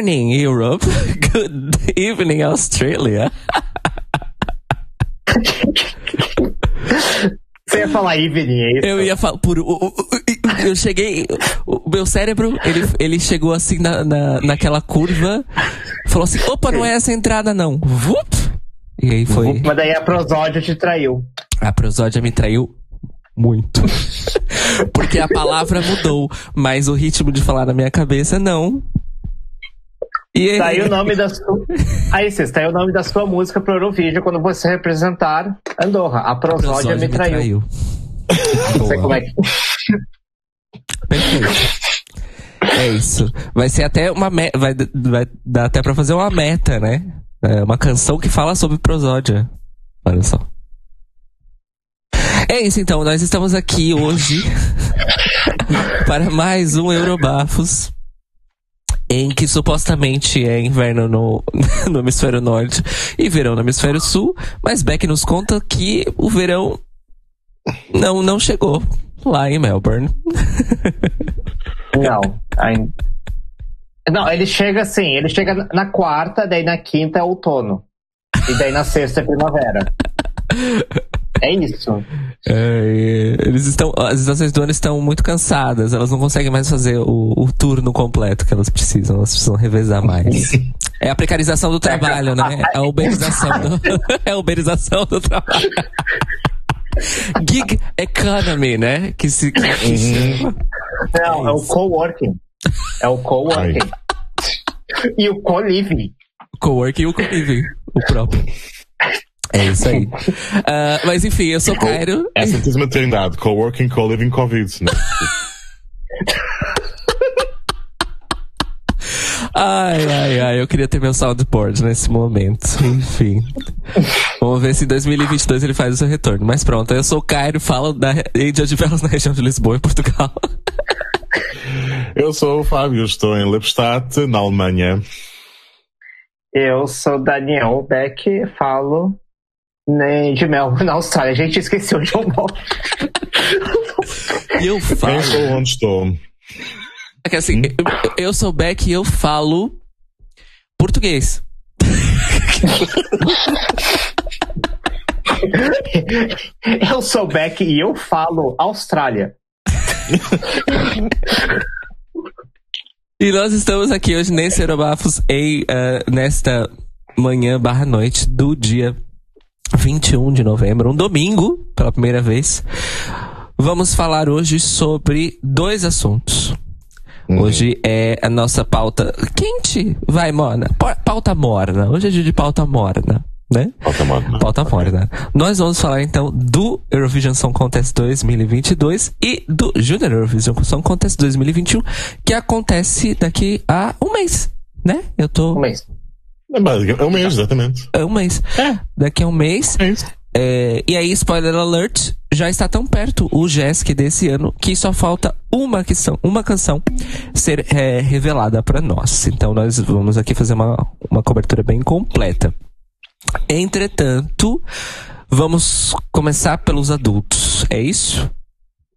Good morning, Europe. Good evening, Australia. Você ia falar evening, é isso? Eu ia falar por. Eu cheguei. O meu cérebro, ele, ele chegou assim na, na, naquela curva. Falou assim: opa, não é essa entrada, não. Vup! E aí foi. Mas daí a prosódia te traiu. A prosódia me traiu muito. Porque a palavra mudou, mas o ritmo de falar na minha cabeça não. E tá aí o nome da sua. Aí, Cês, tá aí o nome da sua música pro Eurovídeo quando você representar Andorra. A prosódia, me, me traiu. Não sei como é que. Perfeito. É isso. Vai ser até uma meta. Vai, vai dar até pra fazer uma meta, né? É uma canção que fala sobre prosódia. Olha só. É isso então, nós estamos aqui hoje para mais um Eurobafos em que supostamente é inverno no, no hemisfério norte e verão no hemisfério sul, mas Beck nos conta que o verão não, não chegou lá em Melbourne. Não, ainda. Não, ele chega assim, ele chega na quarta, daí na quinta é outono. E daí na sexta é primavera. É isso. É, eles estão, as estações do ano estão muito cansadas, elas não conseguem mais fazer o, o turno completo que elas precisam, elas precisam revezar mais. É a precarização do trabalho, né? É a uberização do, é a uberização do trabalho. Gig economy, né? Que se. Que uhum. Não, é o coworking. É o coworking. e o co-living. Coworking e o co-living. O próprio. É isso aí. Uh, mas enfim, eu sou Cairo. É a Santíssima Trindade. Coworking, co-living, Covid. Né? Ai, ai, ai, eu queria ter meu soundboard nesse momento. Enfim. Vamos ver se em 2022 ele faz o seu retorno. Mas pronto, eu sou o Cairo, falo da Angel de Velas na região de Lisboa, em Portugal. Eu sou o Fábio, estou em Lippstadt, na Alemanha. Eu sou Daniel Beck, falo né, de Melbourne, na Austrália. A gente esqueceu de eu moro. E eu falo. Eu sou onde estou. É que assim, eu, eu sou Beck e eu falo português. eu sou Beck e eu falo Austrália. e nós estamos aqui hoje nesse Aerobafos em, uh, nesta manhã barra noite do dia 21 de novembro, um domingo, pela primeira vez. Vamos falar hoje sobre dois assuntos. Uhum. Hoje é a nossa pauta quente, vai, Mona. Pauta morna. Hoje é dia de pauta morna, né? Pauta morna. Pauta morna. Nós vamos falar então do Eurovision Song Contest 2022 e do Junior Eurovision Song Contest 2021, que acontece daqui a um mês, né? Eu tô. Um mês. É, é um mês, exatamente. É um mês. É. Daqui a um mês. É isso. É, e aí, spoiler alert, já está tão perto o JESC desse ano que só falta uma questão, uma canção ser é, revelada para nós. Então nós vamos aqui fazer uma, uma cobertura bem completa. Entretanto, vamos começar pelos adultos, é isso?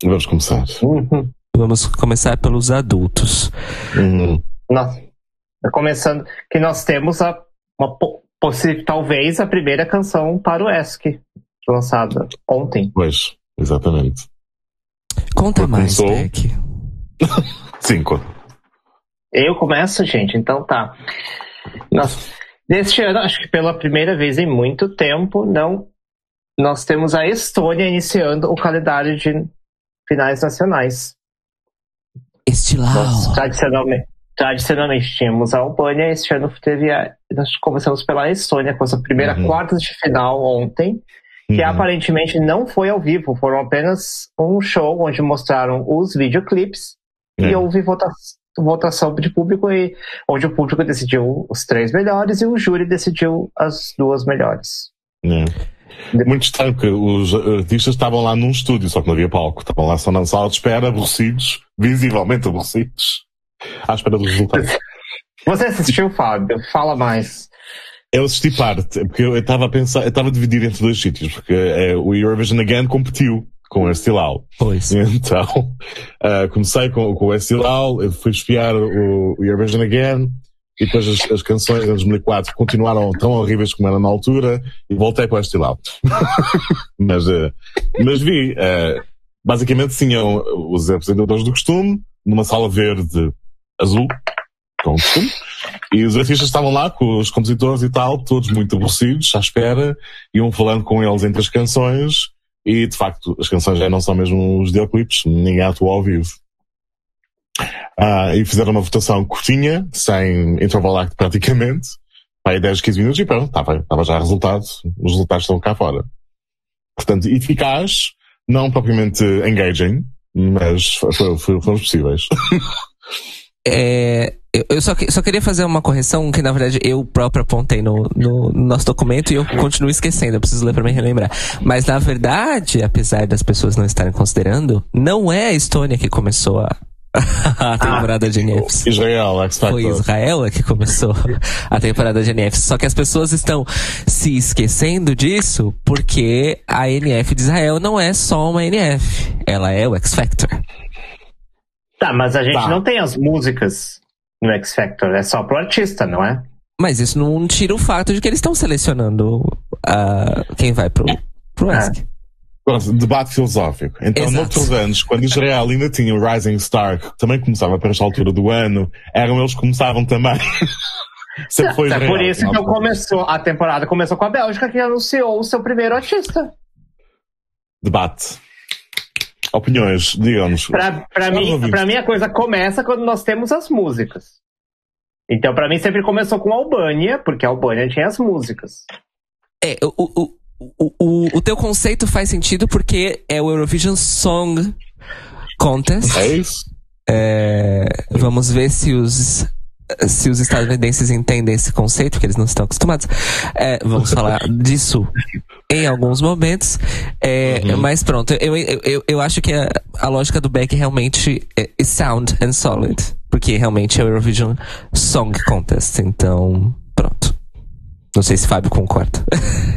Vamos começar. Uhum. Vamos começar pelos adultos. Uhum. Nossa, começando que nós temos a, uma possível, talvez a primeira canção para o ESC, lançada ontem. Pois, exatamente. Conta mais, começou... Beck. Sim, conta. Eu começo, gente, então tá. Nós, neste ano, acho que pela primeira vez em muito tempo, não, nós temos a Estônia iniciando o calendário de finais nacionais. Estilão. Tradicionalmente, tradicionalmente tínhamos a Albânia, este ano teve a, nós começamos pela Estônia com essa primeira uhum. quarta de final ontem, que uhum. aparentemente não foi ao vivo, foram apenas um show onde mostraram os videoclips é. e houve votação, votação de público e onde o público decidiu os três melhores e o júri decidiu as duas melhores. É. Muito estranho que os artistas estavam lá num estúdio, só que não havia palco. Estavam lá só na sala de espera, aborrecidos, visivelmente aborrecidos à espera dos resultados. Você assistiu, Fábio? Fala mais. Eu assisti parte, porque eu estava a pensar, eu estava dividido entre dois sítios, porque é, o Eurovision Again competiu com o Estilau. Pois. Então, uh, comecei com, com o Estilau, fui espiar o, o Eurovision Again, e depois as, as, canções de 2004 continuaram tão horríveis como eram na altura, e voltei para o Estilau. mas, uh, mas vi, uh, basicamente tinham os apresentadores do costume, numa sala verde azul, com costume, e os artistas estavam lá com os compositores e tal, todos muito aborrecidos, à espera, iam falando com eles entre as canções, e de facto as canções já não são mesmo os videoclipes, ninguém atua ao vivo. Ah, e fizeram uma votação curtinha, sem intervalo praticamente, aí 10, 15 minutos e pronto, estava, estava já resultado, os resultados estão cá fora. Portanto, eficaz, não propriamente engaging, mas foram, foram possíveis. É, eu só, só queria fazer uma correção que, na verdade, eu próprio apontei no, no, no nosso documento e eu continuo esquecendo, eu preciso ler para me relembrar. Mas, na verdade, apesar das pessoas não estarem considerando, não é a Estônia que começou a, a temporada ah, de NFs. Israel, X Factor. Foi Israel que começou a temporada de NFs. Só que as pessoas estão se esquecendo disso porque a NF de Israel não é só uma NF. Ela é o X Factor. Tá, mas a gente tá. não tem as músicas no X Factor, é só pro artista, não é? Mas isso não tira o fato de que eles estão selecionando uh, quem vai pro, pro é. ESC. Pronto, debate filosófico. Então, Exato. noutros anos, quando Israel ainda tinha o Rising Star, que também começava para esta altura do ano, eram eles que começavam também. Sempre foi Israel, é por isso que começou, a temporada começou com a Bélgica, que anunciou o seu primeiro artista. Debate opiniões, digamos. Para mim, pra mim, a coisa começa quando nós temos as músicas. Então, para mim, sempre começou com a Albânia, porque a Albânia tinha as músicas. É, o, o, o, o, o teu conceito faz sentido porque é o Eurovision Song Contest. É isso. É, vamos ver se os se os estadunidenses entendem esse conceito, que eles não estão acostumados. É, vamos falar disso em alguns momentos. É, uhum. Mas pronto, eu, eu, eu acho que a, a lógica do Beck realmente é, é sound and solid. Porque realmente é o Eurovision Song Contest. Então, pronto. Não sei se Fábio concorda.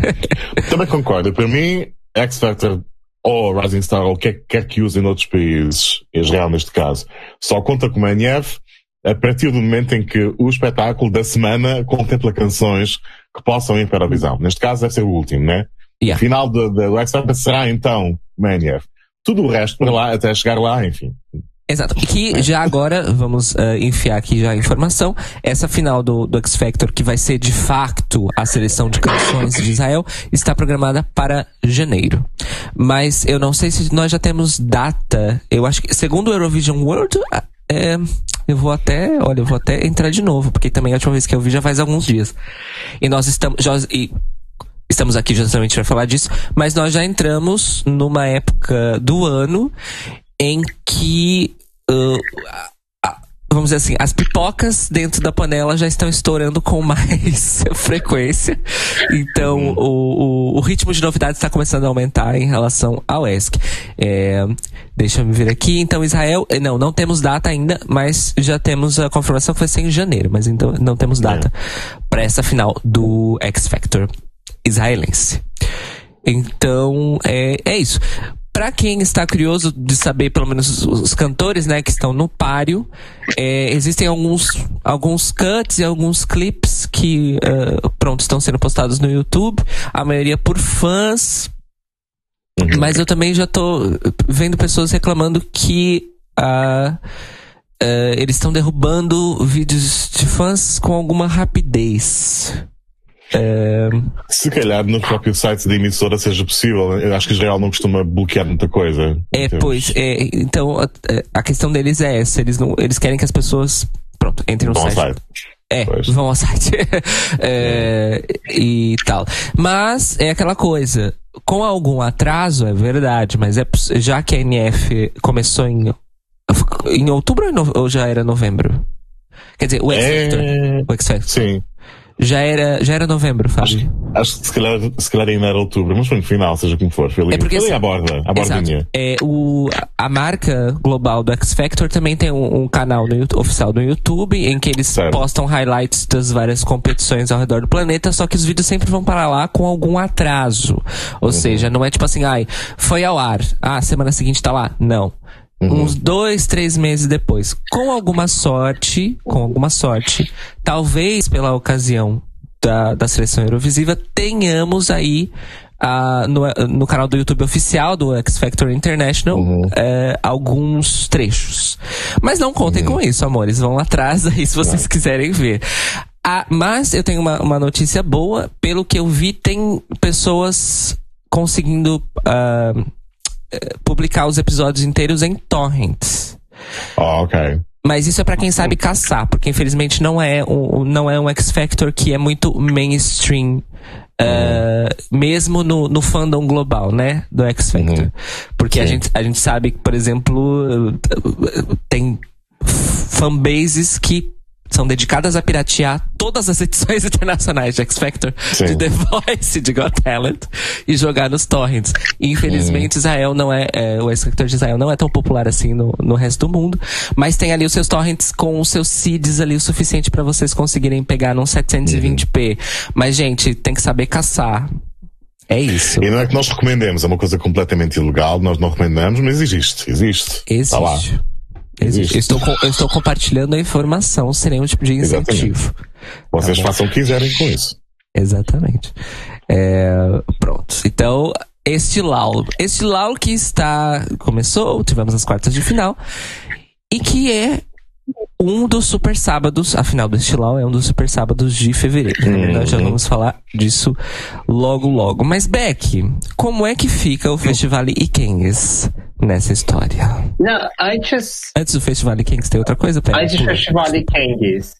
Também concordo. Para mim, X Factor ou Rising Star ou quer, quer que use em outros países, Israel neste caso, só conta como NF a partir do momento em que o espetáculo da semana contempla canções que possam ir para a visão. Neste caso deve ser o último, né? Yeah. O final do X Factor será então Mania. Tudo o resto para lá, até chegar lá, enfim. Exato. E que já agora, vamos uh, enfiar aqui já a informação, essa final do, do X Factor, que vai ser de facto a seleção de canções de Israel, está programada para janeiro. Mas eu não sei se nós já temos data. Eu acho que, segundo o Eurovision World, é, eu vou até, olha, eu vou até entrar de novo, porque também a última vez que eu vi já faz alguns dias. E nós estamos, já, e estamos aqui justamente para falar disso, mas nós já entramos numa época do ano em que uh, vamos dizer assim, as pipocas dentro da panela já estão estourando com mais frequência. Então, uhum. o, o, o, ritmo de novidades está começando a aumentar em relação ao ESC. É, deixa eu me ver aqui. Então, Israel, eh, não, não temos data ainda, mas já temos a confirmação que vai ser em janeiro, mas então não temos data é. para essa final do X Factor israelense. Então, é, é isso para quem está curioso de saber, pelo menos os, os cantores, né, que estão no páreo, é, existem alguns, alguns cuts e alguns clips que, uh, pronto, estão sendo postados no YouTube. A maioria por fãs. Uhum. Mas eu também já tô vendo pessoas reclamando que uh, uh, eles estão derrubando vídeos de fãs com alguma rapidez. É... Se calhar nos próprios sites da emissora seja possível. Eu acho que Israel não costuma bloquear muita coisa. É, pois. É, então a, a, questão deles é essa. Eles, não, eles querem que as pessoas pronto, entrem no Bom site. site. É, pois. vão ao site. é, e tal. Mas é aquela coisa. Com algum atraso, é verdade, mas é já que a NF começou em, em outubro ou já era novembro? Quer dizer, o X-Factor. É... O X-Factor. Sim. Já era, já era novembro, Fábio. Acho, acho que se calhar, se calhar ainda era outubro, mas foi no final, seja como for. Foi ali, É porque, foi ali assim, à borda, à bordinha. É, o, a marca global do X Factor também tem um, um canal no oficial no YouTube em que eles Certo. postam highlights das várias competições ao redor do planeta, só que os vídeos sempre vão para lá com algum atraso. Ou seja, não é tipo assim, ai, foi ao ar, ah, semana seguinte tá lá. Não. Uns dois, três meses depois. Com alguma sorte, com alguma sorte, talvez pela ocasião da, da seleção Eurovisiva, tenhamos aí ah, no, no canal do YouTube oficial do X Factor International eh, alguns trechos. Mas não contem com isso, amores. Vão lá atrás aí se vocês quiserem ver. Ah, mas eu tenho uma, uma notícia boa. Pelo que eu vi, tem pessoas conseguindo eh, publicar os episódios inteiros em torrents. Oh, ok. Mas isso é pra quem sabe caçar, porque infelizmente não é um, não é um X Factor que é muito mainstream, eh, mesmo no, no fandom global, né, do X Factor. Porque a gente, a gente sabe que, por exemplo, eh, tem fanbases que são dedicadas a piratear todas as edições internacionais de X Factor, Sim. de The Voice, de Got Talent, e jogar nos torrents. E, infelizmente, Israel não é, é, o X Factor de Israel não é tão popular assim no, no resto do mundo, mas tem ali os seus torrents com os seus seeds ali o suficiente pra vocês conseguirem pegar num 720p. Mas, gente, tem que saber caçar. É isso. E não é que nós recomendemos, é uma coisa completamente ilegal, nós não recomendamos, mas existe, existe. Está lá. Existe. Eu estou, com- eu estou compartilhando a informação sem nenhum tipo de incentivo. Vocês Tá façam o que quiserem com isso. Exatamente. É, pronto. Então, este Lau. Este Lau que está. Começou, tivemos as quartas de final. E que é um dos super sábados. A final deste Lau é um dos super sábados de fevereiro. Uhum. Nós já vamos falar disso logo, logo. Mas, Beck, como é que fica o Festival Ikengues nessa história? Não, antes, Antes do Festival Ikengues, tem outra coisa? Pera, antes do. Festival de Kangs,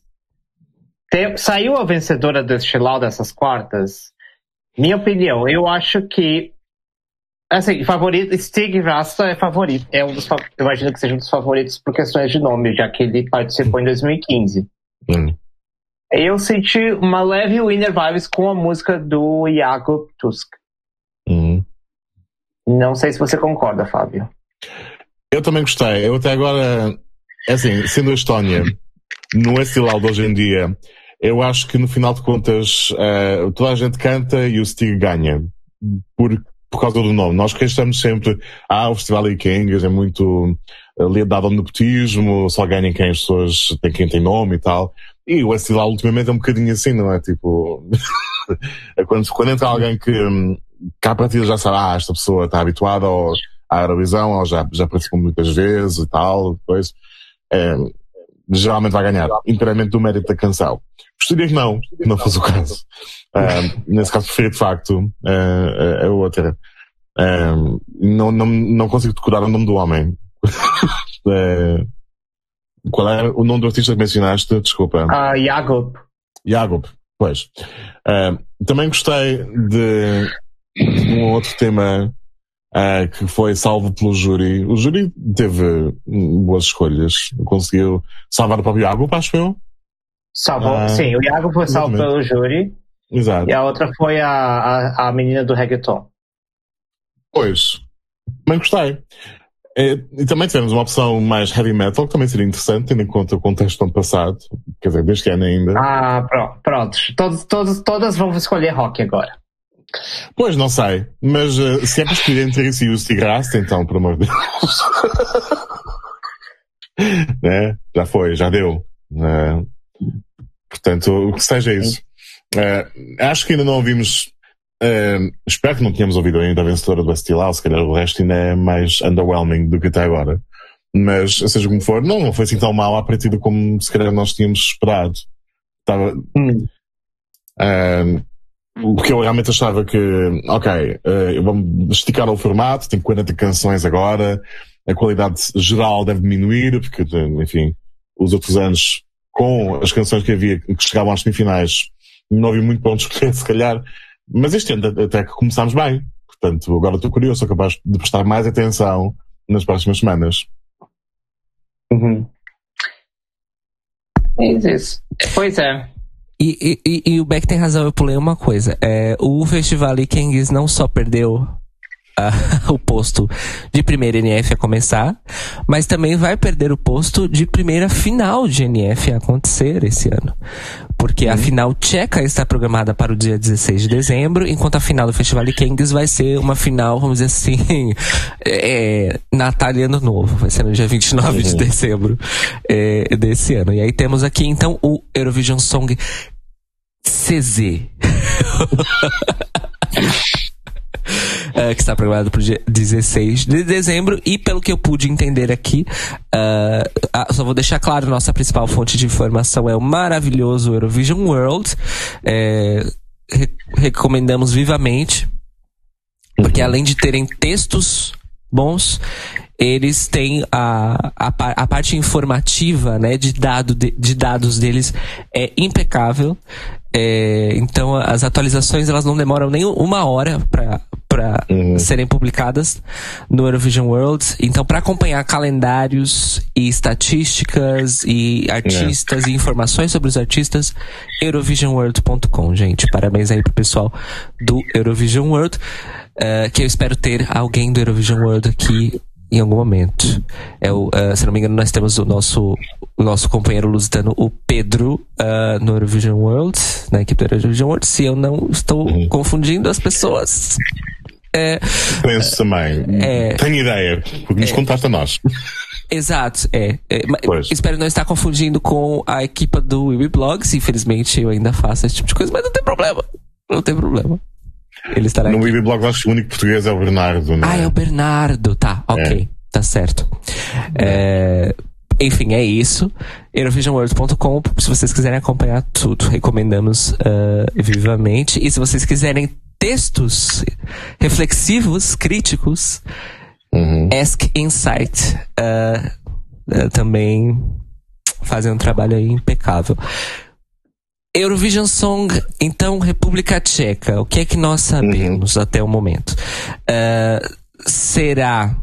tem- saiu a vencedora deste lau dessas quartas? Minha opinião, eu acho que. Assim, favorito, Stig Rasta é favorito. É um dos, eu imagino que seja um dos favoritos por questões de nome, já que ele participou em 2015. Hum. Eu senti uma leve winner vibes com a música do Iago Tusk. Hum. Não sei se você concorda, Fábio. Eu também gostei. Eu até agora, é assim, sendo a Estónia, no estilal de hoje em dia, eu acho que no final de contas, eh, toda a gente canta e o Stig ganha. Por, por causa do nome. Nós queixamos sempre, ah, o Festival Ikengas é muito eh, lidado ao nepotismo, só ganham quem as pessoas, tem quem tem nome e tal. E o estilal ultimamente é um bocadinho assim, não é? Tipo, é quando, quando entra alguém que, hum, cá a partida já sabe, ah, esta pessoa está habituada ao, à Eurovisão, ou já, já participou muitas vezes e tal, depois, é, geralmente vai ganhar, inteiramente do mérito da canção. Gostaria que não, que não fosse o caso. Ah, nesse caso, prefiro de facto ah, a, outra. Ah, não, não, não consigo decorar o nome do homem. Qual é o nome do artista que mencionaste? Desculpa. Ah, Iago. Jagob, pois. Também gostei de um outro tema ah, que foi salvo pelo júri. O júri teve hum, boas escolhas. Conseguiu salvar o próprio Jagob, acho eu. Salvou, Ah, sim, o Iago foi salvo pelo exatamente. júri Exato. e a outra foi a, a, a menina do reggaeton. Pois. Também gostei. Eh, E também tivemos uma opção mais heavy metal, que também seria interessante, tendo em conta o contexto do ano passado. Quer dizer, deste ano ainda. Ah, pronto. pronto. Todos, todos, todas vão escolher rock agora. Pois, não sei. Mas eh, se é para escolher entre isso e o Stigrass, então, por amor de Deus. né? Já foi, já deu. né? Portanto, o que seja isso. Eh, acho que ainda não ouvimos. eh, espero que não tenhamos ouvido ainda a vencedora do Estilal, se calhar o resto ainda é mais underwhelming do que até agora. Mas, seja como for, não, não foi assim tão mal à partida como se calhar nós tínhamos esperado. Estava, Hum. Ahm, porque eu realmente achava que, ok, eh, vamos esticar o formato, tem 40 canções agora, a qualidade geral deve diminuir, porque, enfim, os outros anos, com as canções que havia, que chegavam às semifinais, não havia muito para onde se calhar. Mas este ano até que começámos bem. Portanto, agora estou curioso, sou capaz de prestar mais atenção nas próximas semanas. Uhum. É isso. Pois é. E, e, e, o Beck tem razão, eu pulei uma coisa. É, o Festival Kings não só perdeu o posto de primeira NF a começar, mas também vai perder o posto de primeira final de NF a acontecer esse ano. Porque a uhum. final tcheca está programada para o dia 16 de dezembro, enquanto a final do Festival Kings vai ser uma final, vamos dizer assim, é, Natal e Ano Novo. Vai ser no dia 29 uhum. de dezembro é, desse ano. E aí temos aqui então o Eurovision Song CZ. uh, que está programado para o dia 16 de dezembro. E pelo que eu pude entender aqui, uh, só vou deixar claro: nossa principal fonte de informação é o maravilhoso Eurovision World. É, re recomendamos vivamente, porque uhum. além de terem textos bons, eles têm a, a, a, parte informativa, né, de, dado de, de dados deles é impecável. É, então as atualizações elas não demoram nem uma hora para para uhum. serem publicadas no Eurovision World. Então, para acompanhar calendários e estatísticas e artistas é. e informações sobre os artistas, eurovisionworld.com, gente. Parabéns aí pro pessoal do Eurovision World. Uh, que eu espero ter alguém do Eurovision World aqui em algum momento. É o, uh, se não me engano, nós temos o nosso, o nosso companheiro lusitano, o Pedro, uh, no Eurovision World, na equipe do Eurovision World. Se eu não estou uhum. confundindo as pessoas. É, Penso também. É, Tenho ideia, porque nos é, contaste a nós. Exato, é. é espero não estar confundindo com a equipa do Blogs. Infelizmente, eu ainda faço esse tipo de coisa, mas não tem problema. Não tem problema. Ele estará no aqui. Blogs, acho que o único português é o Bernardo. Né? Ah, é o Bernardo. Tá, ok. É. Tá certo. É, enfim, é isso. Eurovisionworld.com, se vocês quiserem acompanhar tudo, recomendamos uh, vivamente. E se vocês quiserem textos reflexivos, críticos, uhum. Ask Insight uh, uh, também fazem um trabalho impecável. Eurovision Song, então, República Tcheca. O que é que nós sabemos uhum. até o momento? Uh, será.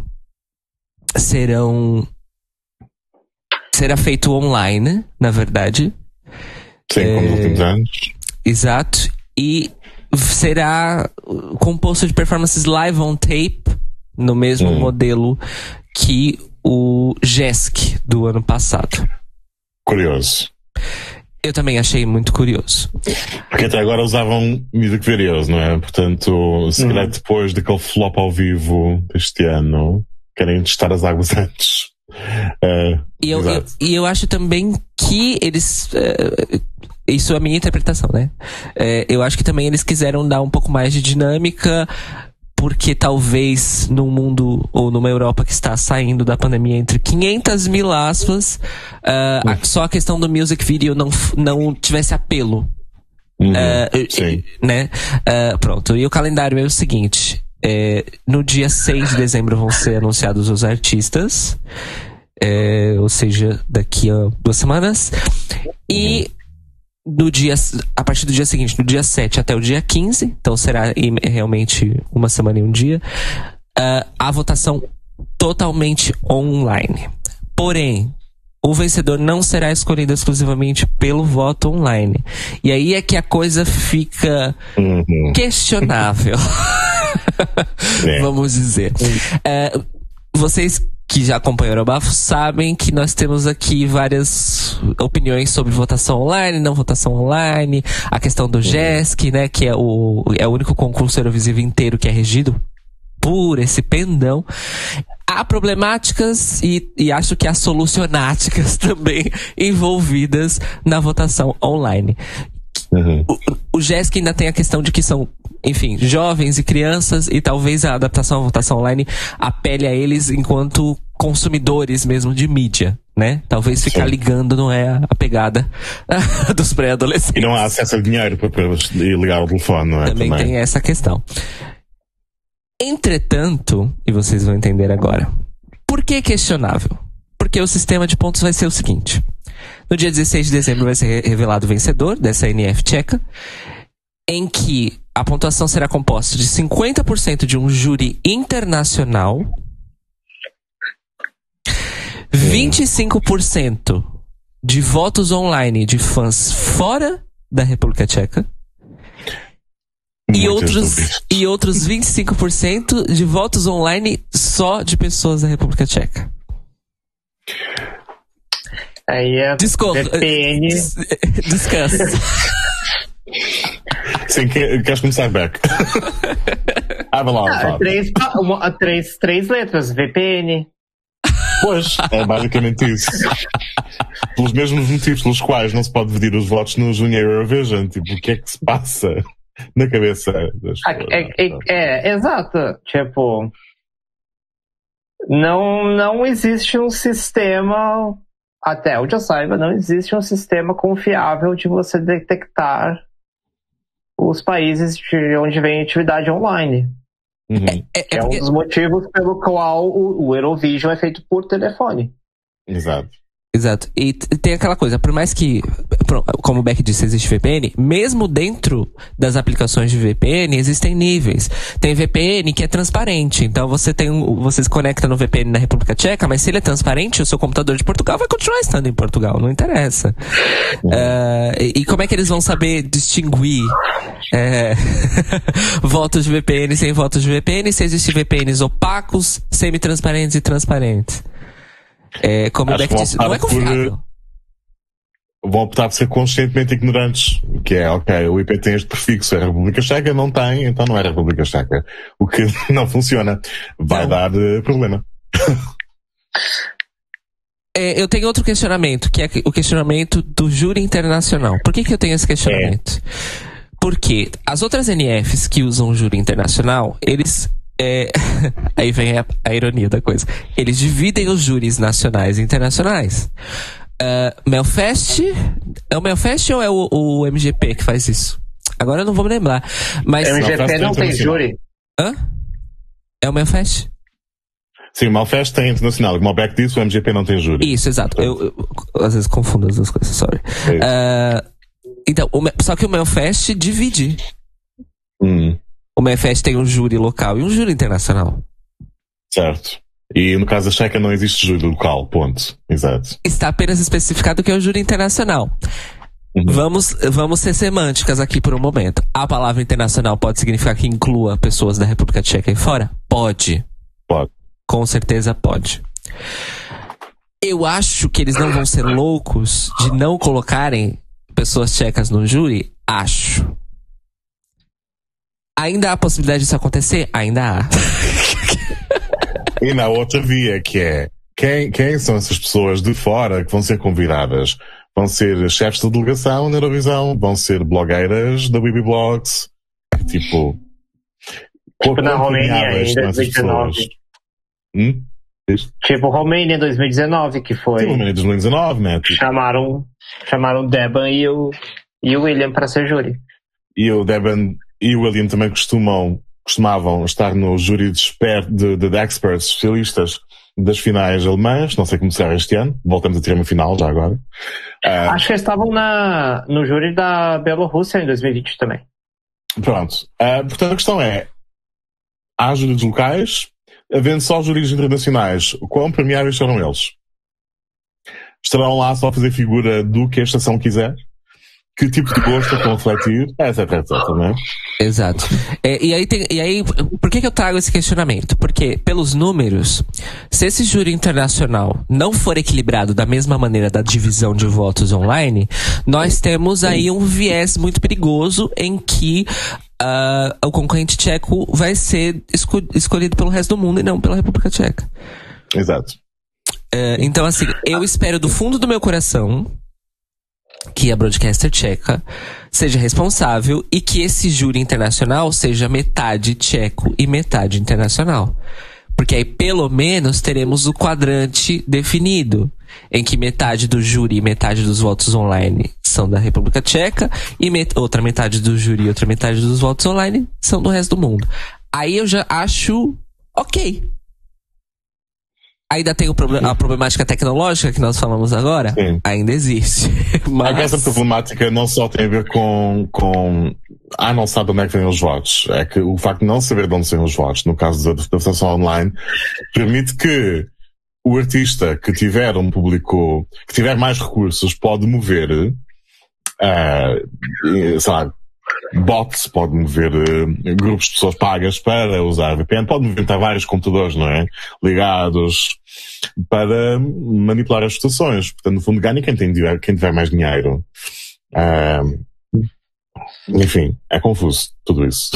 Serão. Será feito online, na verdade. Sim, como nos últimos anos. Exato. E será composto de performances live on tape, no mesmo hum. modelo que o JESC do ano passado. Curioso. Eu também achei muito curioso. Porque até agora usavam music videos, não é? Portanto, se calhar uhum. depois daquele flop ao vivo deste ano, querem testar as águas antes. Uh, e, eu, eu, e eu acho também que eles. Uh, isso é a minha interpretação, né? É, eu acho que também eles quiseram dar um pouco mais de dinâmica, porque talvez num mundo ou numa Europa que está saindo da pandemia entre 500 mil aspas, uh, a, só a questão do music video não, não tivesse apelo. Uhum, uh, sim. Né? Uh, pronto. E o calendário é o seguinte: é, no dia 6 de dezembro vão ser anunciados os artistas. É, ou seja, daqui a duas semanas. E uhum do dia, a partir do dia seguinte, do dia 7 até o dia 15, então será realmente uma semana e um dia, uh, a votação totalmente online. Porém, o vencedor não será escolhido exclusivamente pelo voto online. E aí é que a coisa fica uhum. questionável. é. Vamos dizer. Uh, vocês que já acompanharam o Bafo sabem que nós temos aqui várias opiniões sobre votação online, não votação online, a questão do GESC, né, que é o, é o único concurso Eurovisivo inteiro que é regido por esse pendão. Há problemáticas e, e acho que há solucionáticas também envolvidas na votação online. Uhum. O, o GESC ainda tem a questão de que são enfim, jovens e crianças e talvez a adaptação à votação online apele a eles enquanto consumidores mesmo de mídia, né? Talvez ficar Sim. ligando não é a pegada dos pré-adolescentes. E não há acesso a dinheiro para, ligar o telefone, não é? Também, Também tem essa questão. Entretanto, e vocês vão entender agora, por que questionável? Porque o sistema de pontos vai ser o seguinte. No dia 16 de dezembro vai ser revelado o vencedor dessa NF tcheca, em que a pontuação será composta de 50% de um júri internacional, 25% de votos online de fãs fora da República Tcheca. E outros, e outros 25% de votos online só de pessoas da República Tcheca. Aí é Desculpa. VPN. Descansa. Sim, que- queres começar, Beck? ah, vai lá, Ah, três, uma- três, três letras, VPN. Pois, é basicamente isso. Pelos mesmos motivos pelos quais não se pode dividir os votos no Junior Eurovision. Tipo, o que é que se passa na cabeça das Ah, pessoas? É, é- é, exato. Tipo, não, não existe um sistema, até onde eu saiba, não existe um sistema confiável de você detectar os países de onde vem atividade online. Uhum, É, Que é é um porque- dos motivos pelo qual o, o Eurovision é feito por telefone. Exato. Exato. E tem aquela coisa, por mais que, como o Beck disse, existe VPN, mesmo dentro das aplicações de VPN existem níveis. Tem VPN que é transparente, então você tem você se conecta no VPN na República Tcheca, mas se ele é transparente, o seu computador de Portugal vai continuar estando em Portugal, não interessa. E, e como é que eles vão saber distinguir é, votos de VPN sem votos de VPN se existem VPNs opacos, semi-transparentes e transparentes? É, como o Acho que vão disse, não é optar por, confiável. Vão optar por ser conscientemente ignorantes. Que é, ok, o IP tem este prefixo, a República Checa não tem, então não é República Checa. O que não funciona. Vai Não. dar eh, problema. É, eu tenho outro questionamento, que é o questionamento do júri internacional. Por que, que eu tenho esse questionamento? Porque as outras NFs que usam o júri internacional, eles. É, aí vem a, a ironia da coisa. Eles dividem os júris nacionais e internacionais. Ah, Melfest. É o Melfest ou é o, o MGP que faz isso? Agora eu não vou me lembrar. Mas. O MGP faz não tem júri. Hã? É o Melfest? Sim, o Malfest tem internacional. Como o Beck disse, o MGP não tem júri. Isso, exato. Eu, eu- às vezes confundo as duas coisas, sorry. É. Ah, então, o só que o Melfest divide. Hum, O Melfest tem um júri local e um júri internacional. certo. E no caso da Checa não existe júri local, ponto. Exato. Está apenas especificado que é o júri internacional. Uhum. Vamos, vamos ser semânticas aqui por um momento. A palavra internacional pode significar que inclua pessoas da República Tcheca aí fora? Pode. Pode. Com certeza pode. Eu acho que eles não vão ser loucos de não colocarem pessoas tchecas no júri? Acho. Ainda há possibilidade disso acontecer? Ainda há. E na outra via, que é quem, quem são essas pessoas de fora que vão ser convidadas? Vão ser chefes de delegação na Eurovisão? Vão ser blogueiras da Bibi Blogs? Tipo. Tipo na quão Romênia premiadas em são essas 2019. pessoas? Hum? Tipo Romênia 2019, que foi. Sim, em 2019, né? Tipo, Chamaram, chamaram o Deban e o, e o William para ser júri. E o Deban e o William também costumam, costumavam estar no júri de, exper- de, de, de experts, especialistas das finais alemãs. Não sei como será este ano. Voltamos a ter uma final já agora. Ah, Acho que estavam na, no júri da Bielorrússia em 2020 também. Pronto. Ah, portanto, a questão é: há júris locais, havendo só júris internacionais, quão premiáveis serão eles? Estarão lá só a fazer figura do que a estação quiser? Que tipo de gosto estão a refletir? Etc, etc, né? Exato. É, e, aí tem, e aí, por que, que eu trago esse questionamento? Porque, pelos números, se esse júri internacional não for equilibrado da mesma maneira da divisão de votos online, nós temos aí um viés muito perigoso em que ah, o concorrente tcheco vai ser esco- escolhido pelo resto do mundo e não pela República Tcheca. Exato. É, então, assim, eu espero do fundo do meu coração que a broadcaster tcheca seja responsável e que esse júri internacional seja metade tcheco e metade internacional. Porque aí, pelo menos, teremos o quadrante definido, em que metade do júri e metade dos votos online são da República Tcheca, e met- outra metade do júri e outra metade dos votos online são do resto do mundo. Aí eu já acho ok. Ainda tem o a problemática tecnológica que nós falamos agora? Sim. Ainda existe. Mas... Essa problemática não só tem a ver com, com ah, não sabe onde é que vêm os votos. É que o facto de não saber de onde vêm os votos, no caso da, da votação online, permite que o artista que tiver um público, que tiver mais recursos, pode mover uh, sei lá, bots, pode mover uh, grupos de pessoas pagas para usar VPN, pode mover vários computadores, não é? Ligados para manipular as estações. Portanto, no fundo, ganha quem, tem, quem tiver mais dinheiro. Uh, enfim, é confuso tudo isso.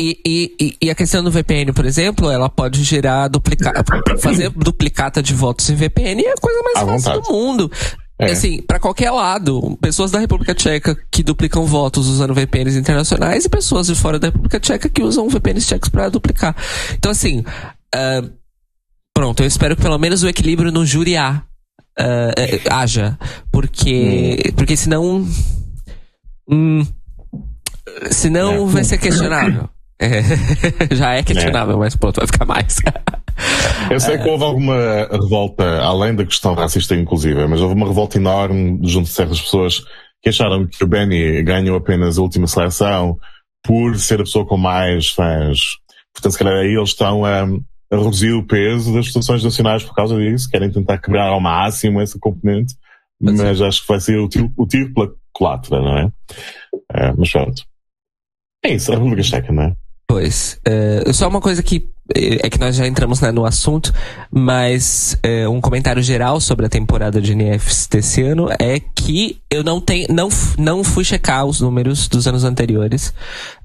E, e, e, a questão do VPN, por exemplo, ela pode gerar duplicata, fazer duplicata de votos em VPN é a coisa mais à fácil vontade. do mundo. É. Assim, para qualquer lado, pessoas da República Tcheca que duplicam votos usando VPNs internacionais e pessoas de fora da República Tcheca que usam VPNs tchecos para duplicar. Então, assim, uh, pronto, eu espero que pelo menos o equilíbrio no júri há, uh, haja, porque, hum. porque senão, hum, senão é. vai ser questionável. É, já é questionável, é. mas pronto, vai ficar mais. Eu sei que houve alguma revolta, além da questão racista inclusiva, mas houve uma revolta enorme junto de certas pessoas que acharam que o Benny ganhou apenas a última seleção por ser a pessoa com mais fãs. Portanto, se calhar aí eles estão a, a reduzir o peso das votações nacionais por causa disso, querem tentar quebrar ao máximo essa componente, mas, mas acho que vai ser o tiro, o tiro pela culatra, não é? é mas pronto. É isso, a República Checa, não é? Pois. Uh, só uma coisa que eh, é que nós já entramos né, no assunto, mas uh, um comentário geral sobre a temporada de NFs desse ano é que eu não tenho, não, não fui checar os números dos anos anteriores,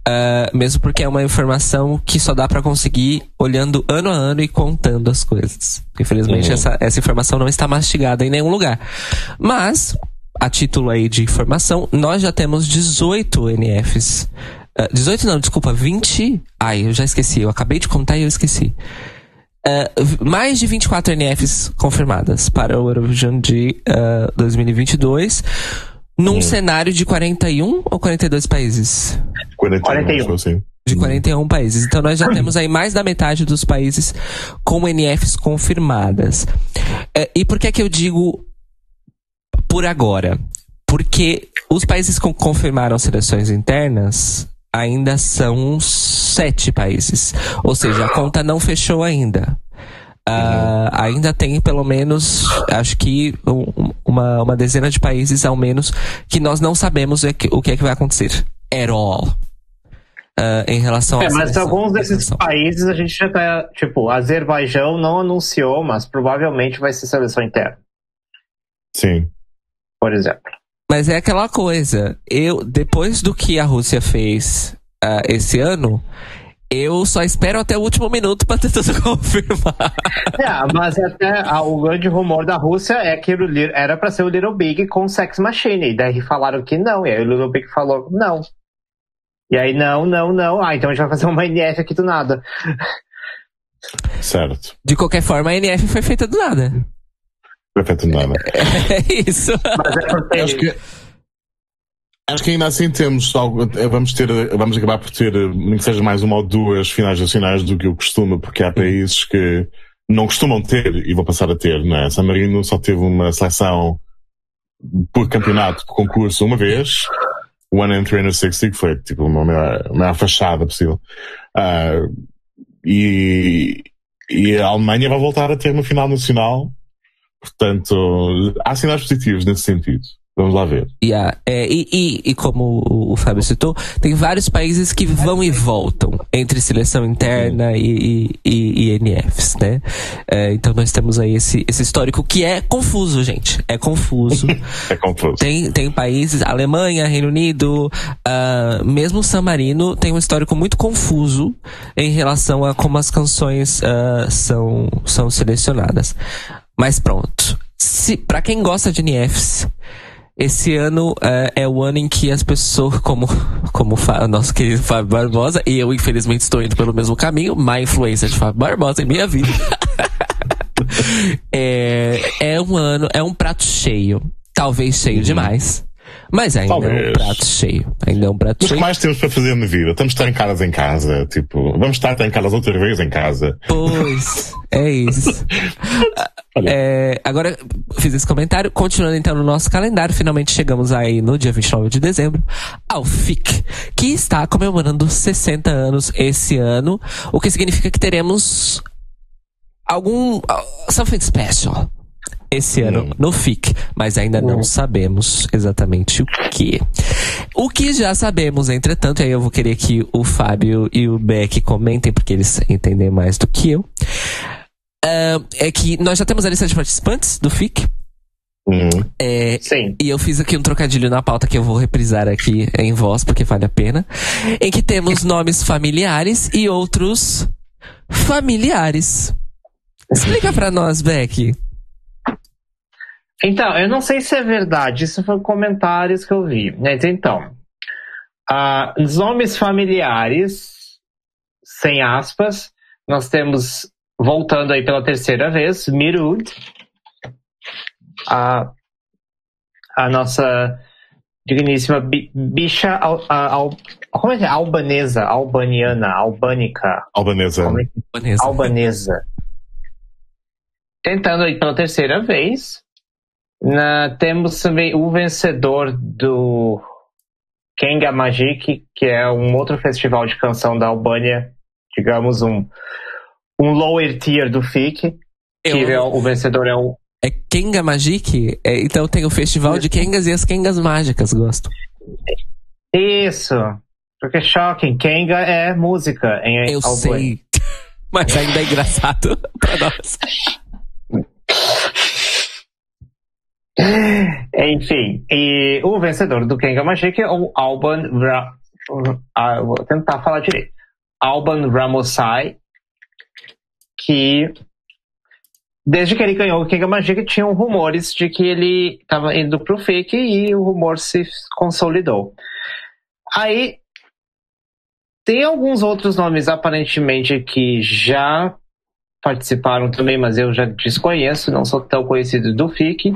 uh, mesmo porque é uma informação que só dá para conseguir olhando ano a ano e contando as coisas. Infelizmente uhum. essa, essa informação não está mastigada em nenhum lugar. Mas a título aí de informação, nós já temos 18 NFs 18 ah, não, desculpa, 20. Ai, eu já esqueci. Eu acabei de contar e eu esqueci. Uh, mais de 24 NFs confirmadas para o Eurovision de uh, ah, 2022, num hum. cenário de 41 ou 42 países? 41, 41. Assim. De 41 países. Então nós já temos aí mais da metade dos países com NFs confirmadas. Uh, e por que é que eu digo por agora? Porque os países que confirmaram seleções internas ainda são sete países. Ou seja, a conta não fechou ainda. Uh, ainda tem pelo menos, acho que um, uma, uma dezena de países ao menos que nós não sabemos o que é que vai acontecer. At all. Uh, em relação é, a. Mas alguns desses países a gente já tá. Tipo, Azerbaijão não anunciou, mas provavelmente vai ser seleção interna. Sim. Por exemplo. Mas é aquela coisa. Eu, depois do que a Rússia fez uh, esse ano, eu só espero até o último minuto para tentar confirmar. É, mas até a, o grande rumor da Rússia é que o, era para ser o Little Big com Sex Machine. E daí falaram que não. E aí o Little Big falou não. E aí, não, não, não. Ah, então a gente vai fazer uma NF aqui do nada. Certo. De qualquer forma, a NF foi feita do nada. Perfeito nada. É isso. Mas é. Acho que, acho que ainda assim temos algo, eh, vamos ter, vamos acabar por ter, eh, nem que seja mais uma ou duas finais nacionais do que o costume, porque há países que não costumam ter e vão passar a ter, não é? San Marino só teve uma seleção por campeonato, por concurso, uma vez. One and 360, que foi tipo uma maior, maior fachada possível. Uh, e, e a Alemanha vai voltar a ter uma final nacional Portanto, há sinais positivos nesse sentido. Vamos lá ver. Yeah. É, e, e, e, como o, Fábio citou, tem vários países que vão e voltam entre seleção interna e, e, e NFs, né? É, então nós temos aí esse, esse histórico que é confuso, gente. É confuso. é confuso. Tem, tem países, Alemanha, Reino Unido, uh, mesmo San Marino tem um histórico muito confuso em relação a como as canções uh, são, são selecionadas. Mas pronto. Se, pra quem gosta de NFs, esse ano é, é, o ano em que as pessoas, como, como o nosso querido Fábio Barbosa, e eu infelizmente estou indo pelo mesmo caminho, má influência de Fábio Barbosa em minha vida. é, é um ano, é um prato cheio. Talvez cheio uhum. demais. Mas ainda Talvez. é um prato cheio. Ainda é um prato Mas cheio. que mais temos para fazer na vida? Estamos trancadas em casa. Tipo, vamos estar trancadas outra vez em casa. Pois, é isso. é, agora, fiz esse comentário. Continuando então no nosso calendário, finalmente chegamos aí no dia 29 de dezembro ao FIC, que está comemorando 60 anos esse ano, o que significa que teremos algum. something special esse ano no FIC, mas ainda não sabemos exatamente o que. O que já sabemos, entretanto, e aí eu vou querer que o Fábio e o Beck comentem, porque eles entendem mais do que eu. Uh, é que nós já temos a lista de participantes do FIC. Uhum. É, Sim. e eu fiz aqui um trocadilho na pauta que eu vou reprisar aqui em voz, porque vale a pena. Em que temos nomes familiares e outros familiares. Explica pra nós, Beck. Então, eu não sei se é verdade, isso foram comentários que eu vi. Mas então, ah, os nomes familiares, sem aspas, nós temos, voltando aí pela terceira vez, Mirud, a, a nossa digníssima bi- bicha al, al- como é que é? albanesa, albaniana, albânica, Albanesa. é que Vanessa. albanesa. Tentando aí pela terceira vez. Na- temos também o vencedor do Kenga Magic, que é um outro festival de canção da Albânia, digamos um, um lower tier do FIC. Que Eu- é o, o vencedor é o. É Kenga Magic? É, então tem o festival de Kengas e as Kengas mágicas, gosto. Isso! Porque shocking, Kenga é música em Eu Albânia. sei. Mas ainda é engraçado pra nós. Enfim, e o vencedor do Kenga Magic é o Alban Ra... ah, vou tentar falar direito. Alban Ramosai, que desde que ele ganhou o Kenga Magic tinham rumores de que ele estava indo pro fake e o rumor se consolidou. Aí tem alguns outros nomes aparentemente que já participaram também, mas eu já desconheço, não sou tão conhecido do FIC.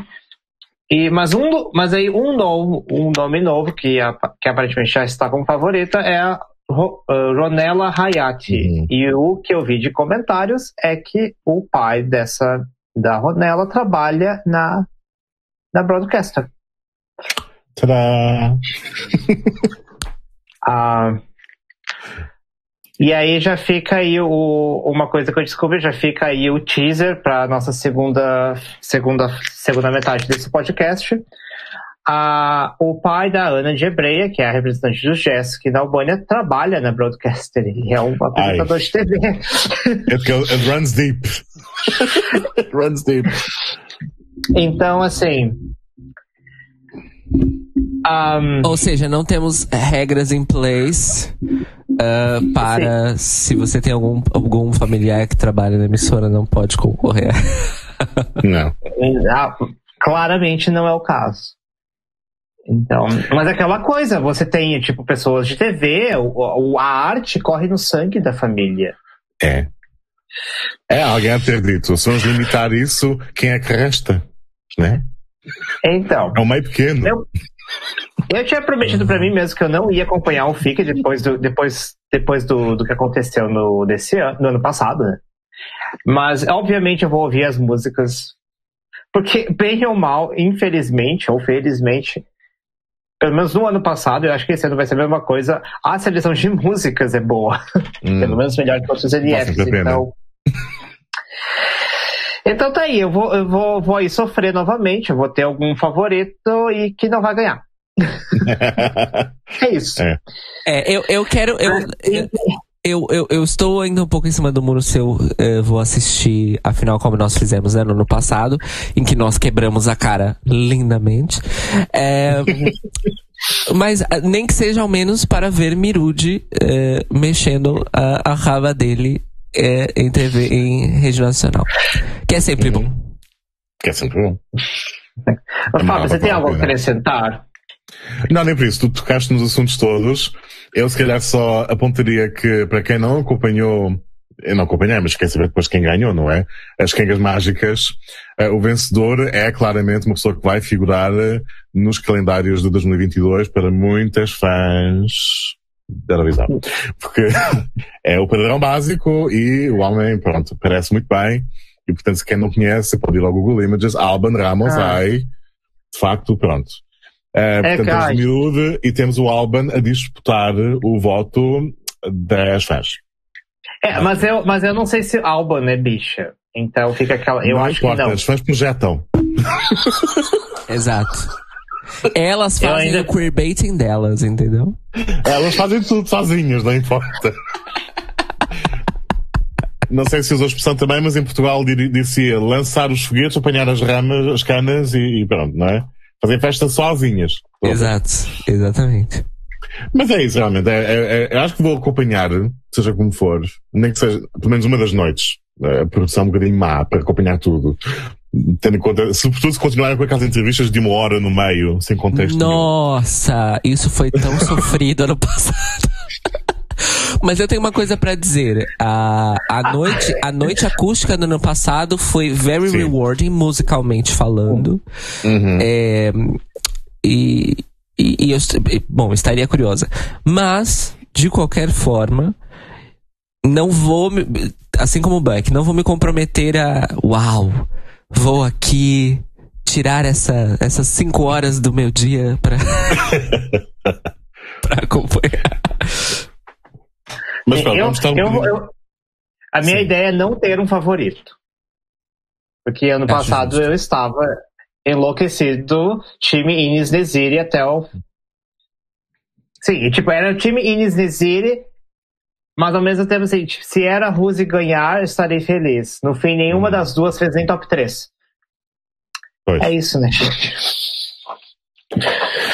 E, mas, um, mas aí um novo, um nome novo que, apa- que aparentemente já está como favorita é a Ro- uh, Ronella Hayati. Uhum. E o que eu vi de comentários é que o pai dessa da Ronella trabalha na na Broadcaster. Tadá! Ah, e aí já fica aí o, uma coisa que eu descobri, já fica aí o teaser para nossa segunda, segunda, segunda metade desse podcast. Ah, o pai da Ana de Hebreia, que é a representante do Jessica na Albânia, trabalha na Broadcaster. Ele é um apresentador de TV. It, goes, it runs deep. it runs deep. Então, assim. ahm, Ou seja, não temos regras em place ah, para se você tem algum, algum familiar que trabalha na emissora, não pode concorrer. Não. Ah, claramente não é o caso. Então, mas é aquela coisa, você tem tipo pessoas de TV, o, a arte corre no sangue da família. É. É, alguém a ter dito. Se vamos limitar isso, quem é que resta? Né? Então, É um meio pequeno. Eu- eu tinha prometido pra mim mesmo que eu não ia acompanhar o FIC depois do, depois, depois do, do que aconteceu no, desse ano, no ano passado, né? Mas, obviamente, eu vou ouvir as músicas. Porque, bem ou mal, infelizmente, ou felizmente, pelo menos no ano passado, eu acho que esse ano vai ser a mesma coisa, a seleção de músicas é boa. Hum. Pelo menos melhor que outros NFs. Pena. Então. Então tá aí, eu vou, eu vou, vou aí sofrer novamente, eu vou ter algum favorito e que não vai ganhar. É isso. É. É, eu, eu quero. Eu, eu, eu, eu, estou ainda um pouco em cima do muro se eu eh, vou assistir a final como nós fizemos né, no ano passado, em que nós quebramos a cara lindamente. É, mas ah, nem que seja ao menos para ver Mirude eh, mexendo a, a raba dele eh, em TV em rede nacional. Que é sempre bom. Que é sempre bom. Mas, Fábio, você tem algo a acrescentar? Não, nem por isso. Tu tocaste nos assuntos todos. Eu, se calhar, só apontaria que, para quem não acompanhou, eu não acompanhei, mas quer saber depois quem ganhou, não é? As Quengas Mágicas, eh, o vencedor é claramente uma pessoa que vai figurar eh, nos calendários de 2022 para muitas fãs da Eurovisão. Porque é o padrão básico e o homem, pronto, parece muito bem. E, portanto, se quem não conhece, pode ir ao Google Images, Alban Ramos, Ah. ai, de facto, pronto. É portanto, temos Miúde e temos o Alban a disputar o voto das fãs. É, mas eu, mas eu não sei se Alban é bicha. Então fica aquela. Eu não acho importa, que não. as fãs projetam. Exato. Elas fazem ainda... o queerbaiting delas, entendeu? Elas fazem tudo sozinhas, não importa. Não sei se usou a expressão também, mas em Portugal dizia lançar os foguetes, apanhar as ramas, as canas e, e pronto, não é? Fazer festa sozinhas. Exato, exatamente. Mas é isso, realmente. É, é, é, acho que vou acompanhar, seja como for, nem que seja, pelo menos uma das noites. A produção um bocadinho má para acompanhar tudo. Tendo em conta, sobretudo se continuarem com aquelas entrevistas de uma hora no meio, sem contexto. Nossa, nenhum. isso foi tão sofrido ano passado. Mas eu tenho uma coisa para dizer. A, a, noite, a noite acústica do ano passado foi very Sim. rewarding, musicalmente falando. Uhum. É, e, e, e eu, bom, estaria curiosa. Mas, de qualquer forma, não vou, assim como o Buck, não vou me comprometer a, uau, vou aqui tirar essa, essas cinco horas do meu dia pra, pra acompanhar. Mas pronto, eu, vamos estar um eu, eu, A minha Sim. ideia é não ter um favorito. Porque ano passado justo. eu estava enlouquecido time Ines Neziri até o. Sim, tipo, era o time Ines Neziri, mas ao mesmo tempo, assim, tipo, se era a Ruse ganhar, eu estarei feliz. No fim, nenhuma hum. das duas fez nem top 3. Pois. É isso, né,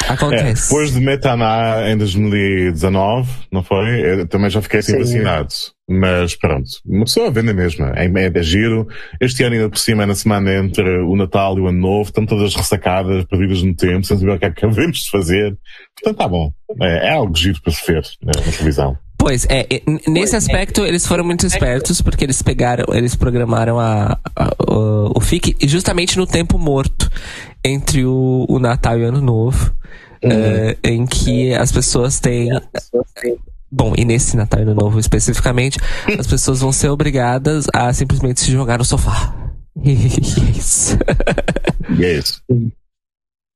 Acontece. É, depois de Metaná em 2019, não foi? Eu também já fiquei assim Sim. vacinado. Mas pronto, uma pessoa vende a mesma. É, é, é giro. Este ano ainda por cima, na semana entre o Natal e o Ano Novo, estão todas ressacadas, perdidas no tempo, sem saber o que é que acabamos de fazer. Portanto, tá bom. É, é algo giro para se ver né, na televisão. Pois, é, nesse aspecto eles foram muito espertos porque eles pegaram, eles programaram a, a, o, o FIC justamente no tempo morto entre o, o Natal e o Ano Novo, uhum. uh, em que as pessoas têm. Bom, e nesse Natal e Ano Novo especificamente, as pessoas vão ser obrigadas a simplesmente se jogar no sofá. yes. yes.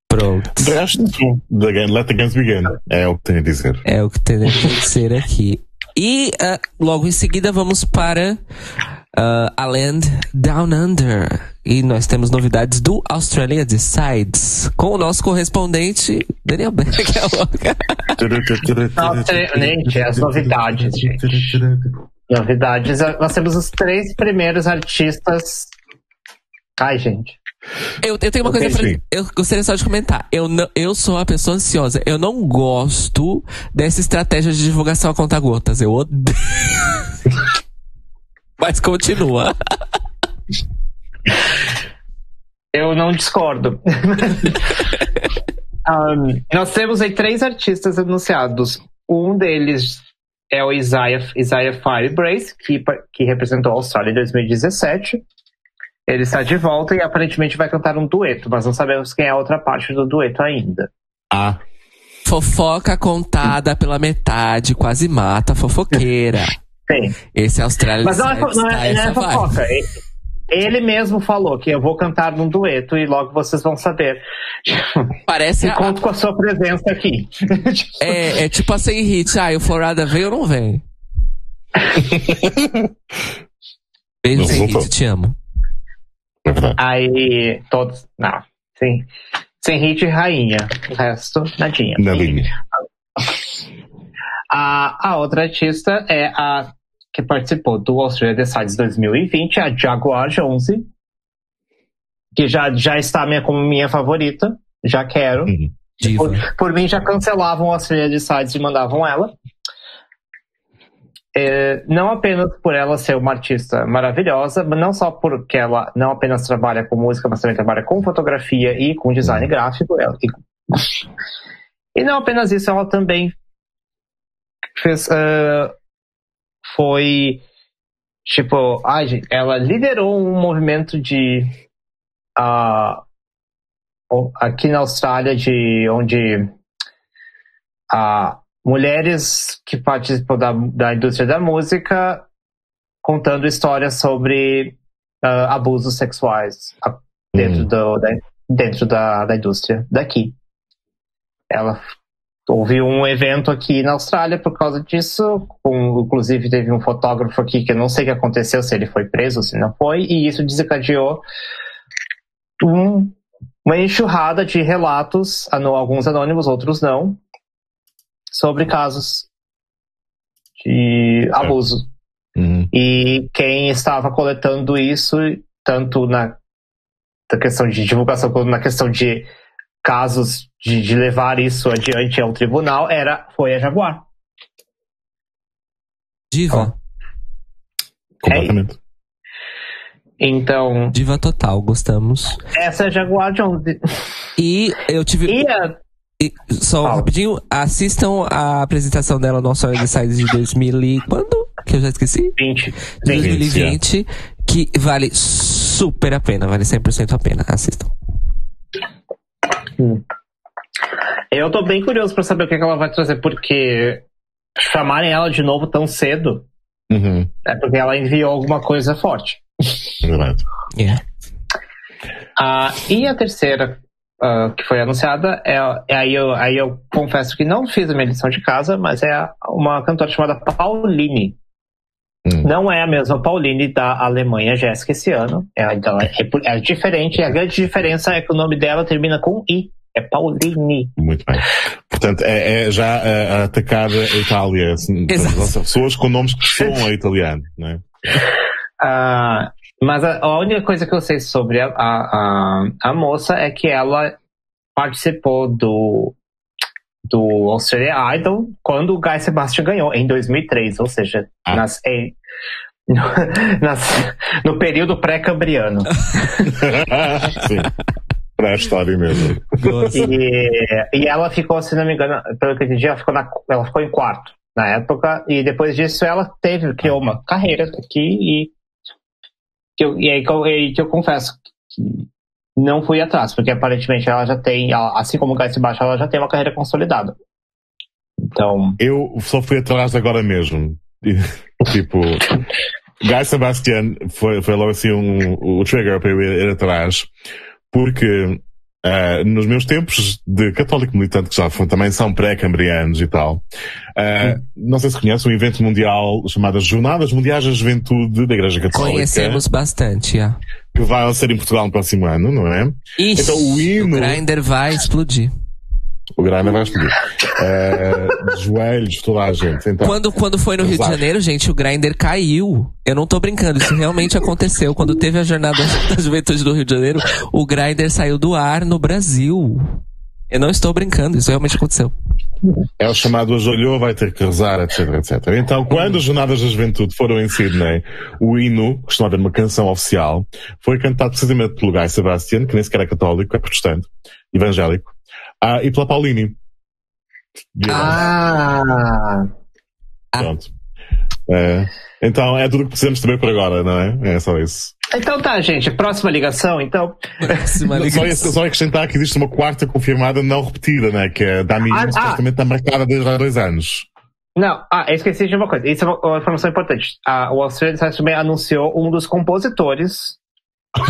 Pronto. let the games begin. É o que tem a dizer. É o que tem a dizer aqui. E uh, logo em seguida vamos para uh, a Land Down Under. E nós temos novidades do Australia Decides com o nosso correspondente Daniel Beck. gente, as novidades, gente. Novidades. Nós temos os três primeiros artistas. Ai, gente. Eu, eu tenho uma coisa pra. Eu gostaria só de comentar. Eu, não, eu sou uma pessoa ansiosa. Eu não gosto dessa estratégia de divulgação a conta-gotas. Eu odeio. Mas continua. Eu não discordo. um, nós temos aí três artistas anunciados. Um deles é o Isaiah, Isaiah Firebrace, que, que representou a Austrália em 2017. Ele está de volta e aparentemente vai cantar um dueto, mas não sabemos quem é a outra parte do dueto ainda. Ah. Fofoca contada pela metade quase mata a fofoqueira. Sim. Esse Austrália. Mas não é, não é, não é fofoca. Ele mesmo falou que eu vou cantar num dueto e logo vocês vão saber. Parece. E conto com a sua presença aqui. É, é tipo a sem hit. Ah, o Florada veio ou não vem? Beijo sem hit, te amo. É Aí, todos. Não, sim. Sem hit, rainha. O resto, nadinha. Nadinha. A, a outra artista é a que participou do Australia Decides 2020, a Jaguar 11, que já, já está minha, como minha favorita, já quero. Uhum. Por, por, mim, já cancelavam o Australia Decides e mandavam ela. É, não apenas por ela ser uma artista maravilhosa, mas não só porque ela não apenas trabalha com música, mas também trabalha com fotografia e com design uhum. gráfico. Ela, e, e, não apenas isso, ela também fez, uh, foi tipo, ai, ela liderou um movimento de uh, aqui na Austrália de onde uh, mulheres que participam da, da indústria da música contando histórias sobre uh, abusos sexuais dentro, hum. do, da, dentro da, da indústria daqui. Ela houve um evento aqui na Austrália por causa disso. Inclusive, teve um fotógrafo aqui que eu não sei o que aconteceu, se ele foi preso, se não foi, e isso desencadeou um, uma enxurrada de relatos, alguns anônimos, outros não, sobre casos de abuso. Uhum. E quem estava coletando isso, tanto na, na questão de divulgação quanto na questão de casos de, de levar isso adiante ao tribunal, era, foi a Jaguar. Diva. Completamente. É, então. Diva total, gostamos. Essa é a Jaguar Jones. E eu tive. E a... e, só Fala. rapidinho, assistam a apresentação dela no Australian Design de 2000 e quando? Que eu já esqueci? 20. 2020, que vale super a pena, vale 100% a pena. Assistam. Hum. Eu tô bem curioso para saber o que, é que ela vai trazer, porque chamarem ela de novo tão cedo uhum. é porque ela enviou alguma coisa forte. Yeah. Ah, e a terceira uh, que foi anunciada é, é, aí, eu, aí eu confesso que não fiz a minha lição de casa, mas é uma cantora chamada Pauline. Hum. Não é a mesma Pauline da Alemanha Jéssica esse ano. É, é, é diferente. E a grande diferença é que o nome dela termina com I. É Pauline. Muito bem. Portanto, é, é já a, a atacar a Itália. Assim, pessoas com nomes que soam a italiano, não é? Uh, mas a, a, única coisa que eu sei sobre a, a, a, moça é que ela participou do, do Australia Idol quando o Guy Sebastian ganhou, em 2003, ou seja, ah. nas, em, no, nas, no período pré-cambriano. Sim. Pré-história mesmo. E, e ela ficou, se não me engano, pelo que eu entendi, ela ficou, na, ela ficou em quarto na época, e depois disso ela teve, criou uma carreira aqui e que eu, e aí que eu, que eu confesso que não fui atrás, porque aparentemente ela já tem, assim como o Guy Sebastian, ela já tem uma carreira consolidada. Então. Eu só fui atrás agora mesmo. tipo, Guy Sebastian foi, foi logo assim um, o trigger para eu ir atrás, porque Uh, nos meus tempos de católico militante, que já também são pré-cambrianos e tal, uh, não sei se conhece um evento mundial chamado Jornadas Mundiais da Juventude da Igreja Católica. Conhecemos bastante, já. Que vai ser em Portugal no próximo ano, não é? Ixi, então o hino. O Grindr vai explodir. O Grana vai explodir. É, de joelhos, toda a gente. Então, quando, quando foi no Rio de Janeiro, gente, o Grinder caiu. Eu não tô brincando, isso realmente aconteceu. Quando teve a jornada da juventude do Rio de Janeiro, o Grinder saiu do ar no Brasil. Eu não estou brincando, isso realmente aconteceu. É o chamado ajoelhou, vai ter que rezar, etc, etc. Então, quando as Jornadas da Juventude foram em Sydney, o hino, costuma haver uma canção oficial, foi cantado precisamente pelo Guy Sebastian, que nem sequer é católico, é protestante, evangélico, ah, e pela Paulini. Ah! Pronto. É, então é tudo que precisamos saber por agora, não é? É só isso. Então tá, gente. Próxima ligação, então. Próxima ligação. Só, só acrescentar que existe uma quarta confirmada não repetida, né? Que é da minha ah, supostamente está marcada desde há dois anos. Não, ah, eu esqueci de uma coisa. Isso é uma, informação importante. Ah, o Australian também anunciou um dos compositores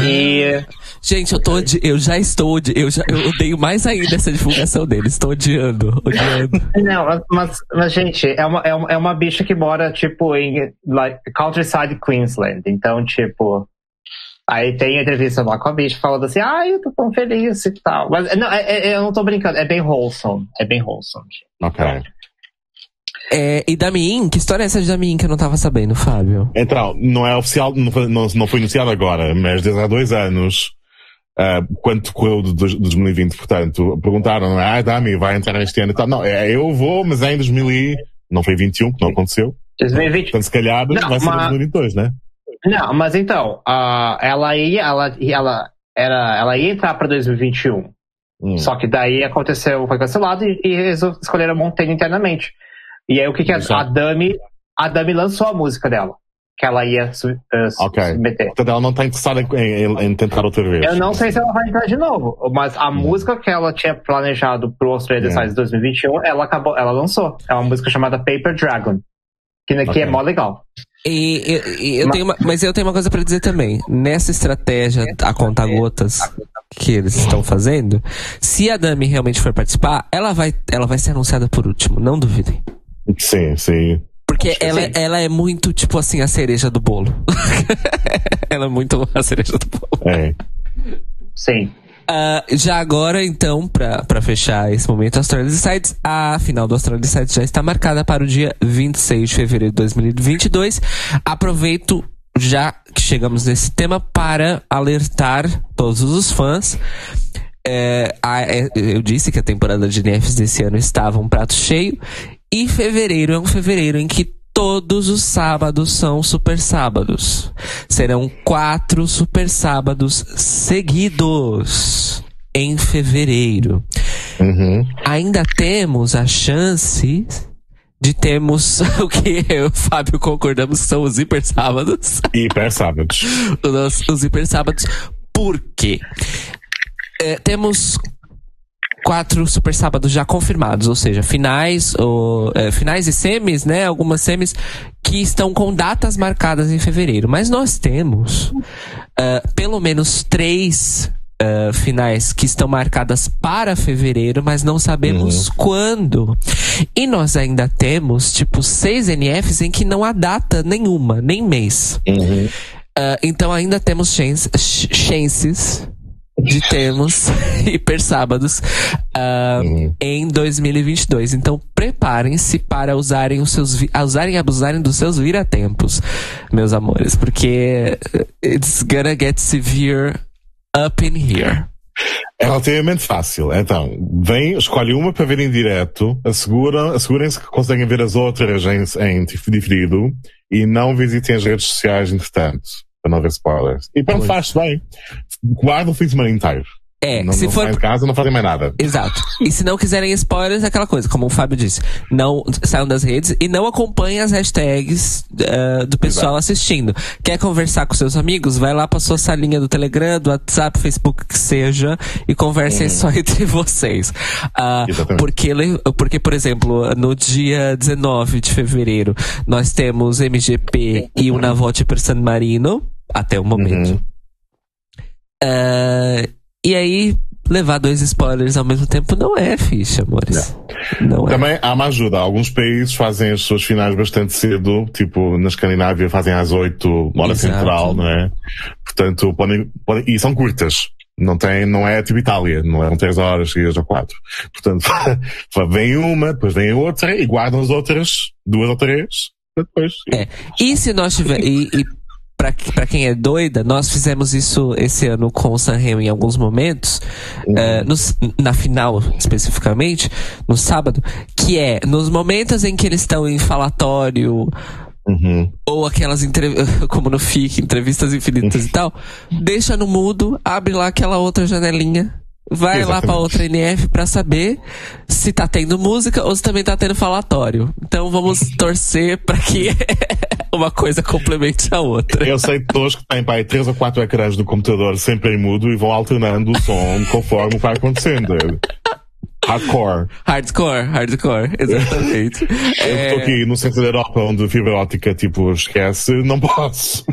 e... Gente, eu tô odi... eu já estou odi... eu já eu odeio mais ainda essa divulgação dele. Estou odiando, odiando. Não, mas, mas gente, é uma, é uma, é uma bicha que mora tipo em like, countryside Queensland. Então, tipo, aí tem entrevista lá com a bicha falando assim, ah, eu tô tão feliz e tal. Mas não, é, é, eu não tô brincando, é bem wholesome, é bem wholesome. Ok. É, e Damin, que história é essa de Damin que eu não tava sabendo, Fábio? Então, não é oficial, não foi, não, não foi anunciado agora, mas desde há dois anos, uh, quando decorreu de, de 2020, portanto, perguntaram, ah, Dami, vai entrar neste ano e tal. Não, é, eu vou, mas é em 2000 e, não foi 21, que não aconteceu. 2020. Portanto, se calhar não, vai ser mas... 2022, né? Não, mas então, uh, ela ia, ela, ela, era, ela ia entrar para 2021. Hum. Só que daí aconteceu, foi cancelado e, e escolheram Montaigne internamente. E aí o que, que a, a Dami. A Dami lançou a música dela. Que ela ia uh, okay. submeter. Portanto, ela não está interessada em, em, em, tentar outra vez. Eu não sei se ela vai entrar de novo. Mas a hum. música que ela tinha planejado pro Australia Designs 2021, ela acabou, ela lançou. É uma música chamada Paper Dragon. Que, que é okay. é mó legal. E, e, e eu mas, tenho uma, mas eu tenho uma coisa para dizer também. Nessa estratégia a conta gotas que eles estão fazendo, se a Dami realmente for participar, ela vai, ela vai ser anunciada por último, não duvidem. Sim, sim. Porque ela, ela é muito, tipo assim, a cereja do bolo. ela é muito a cereja do bolo. É. Sim. Uh, já agora, então, para fechar esse momento Australia Sites, a final do Australia Sites já está marcada para o dia 26 de fevereiro de 2022. Aproveito já que chegamos nesse tema para alertar todos os fãs. É, a, é, eu disse que a temporada de NFs desse ano estava um prato cheio. E fevereiro é um fevereiro em que todos os sábados são super sábados. Serão quatro super sábados seguidos em fevereiro. Uhum. Ainda temos a chance de termos o que eu e o Fábio concordamos são os hiper sábados. Hiper sábados. os, os hiper sábados. Por quê? É, temos quatro super sábados já confirmados, ou seja, finais, ou, é, finais e semis, né? Algumas semis que estão com datas marcadas em fevereiro. Mas nós temos uh, pelo menos três uh, finais que estão marcadas para fevereiro, mas não sabemos uhum. quando. E nós ainda temos, tipo, seis NFs em que não há data nenhuma, nem mês. Uhum. Uh, então ainda temos chance, chances de termos hiper sábados uh, uhum. em 2022. Então preparem-se para usarem os seus usarem e abusarem dos seus viratempos, meus amores, porque it's gonna get severe up in here? É relativamente fácil. Então, vem, escolhe uma para ver em direto, assegurem-se que conseguem ver as outras em, em diferido e não visitem as redes sociais entretanto, para não ver spoilers. E pronto, faz-se bem. Guarda o fim de semana inteiro. É, não, se não for. Em casa não fazem mais nada. Exato. E se não quiserem spoilers, é aquela coisa, como o Fábio disse. Não saiam das redes e não acompanhem as hashtags uh, do pessoal Exato. assistindo. Quer conversar com seus amigos? Vai lá pra sua salinha do Telegram, do WhatsApp, Facebook, que seja, e conversem hum. só entre vocês. Uh, porque, porque, por exemplo, no dia 19 de fevereiro, nós temos MGP e o Navote per San Marino, até o momento. Uhum. Uh, e aí, levar dois spoilers ao mesmo tempo não é ficha, amores. Não. não é. Também há uma ajuda. Alguns países fazem as suas finais bastante cedo, tipo na Escandinávia fazem às 8, hora Exato. central, não é? Portanto, podem, podem, e são curtas. Não tem, não é tipo Itália, não eram três horas, seguidas ou quatro. Portanto, vem uma, depois vem outra e guardam as outras duas ou três depois. É. E se nós tiver, e, e para quem é doida, nós fizemos isso esse ano com o Sanremo em alguns momentos, uhum. uh, nos, na final especificamente, no sábado, que é nos momentos em que eles estão em falatório, Uhum. Ou aquelas como no FIC, entrevistas infinitas e tal, deixa no mudo, abre lá aquela outra janelinha vai Exatamente. lá pra outra NF pra saber se tá tendo música ou se também tá tendo falatório. Então vamos torcer pra que uma coisa complemente a outra. Eu sei de todos que têm pai, três ou quatro ecrãs do computador sempre em mudo e vão alternando o som conforme vai acontecendo. Hardcore. Hardcore, hardcore, exatamente. Eu é... estou aqui no centro da Europa onde a fibra ótica, tipo, esquece, não posso.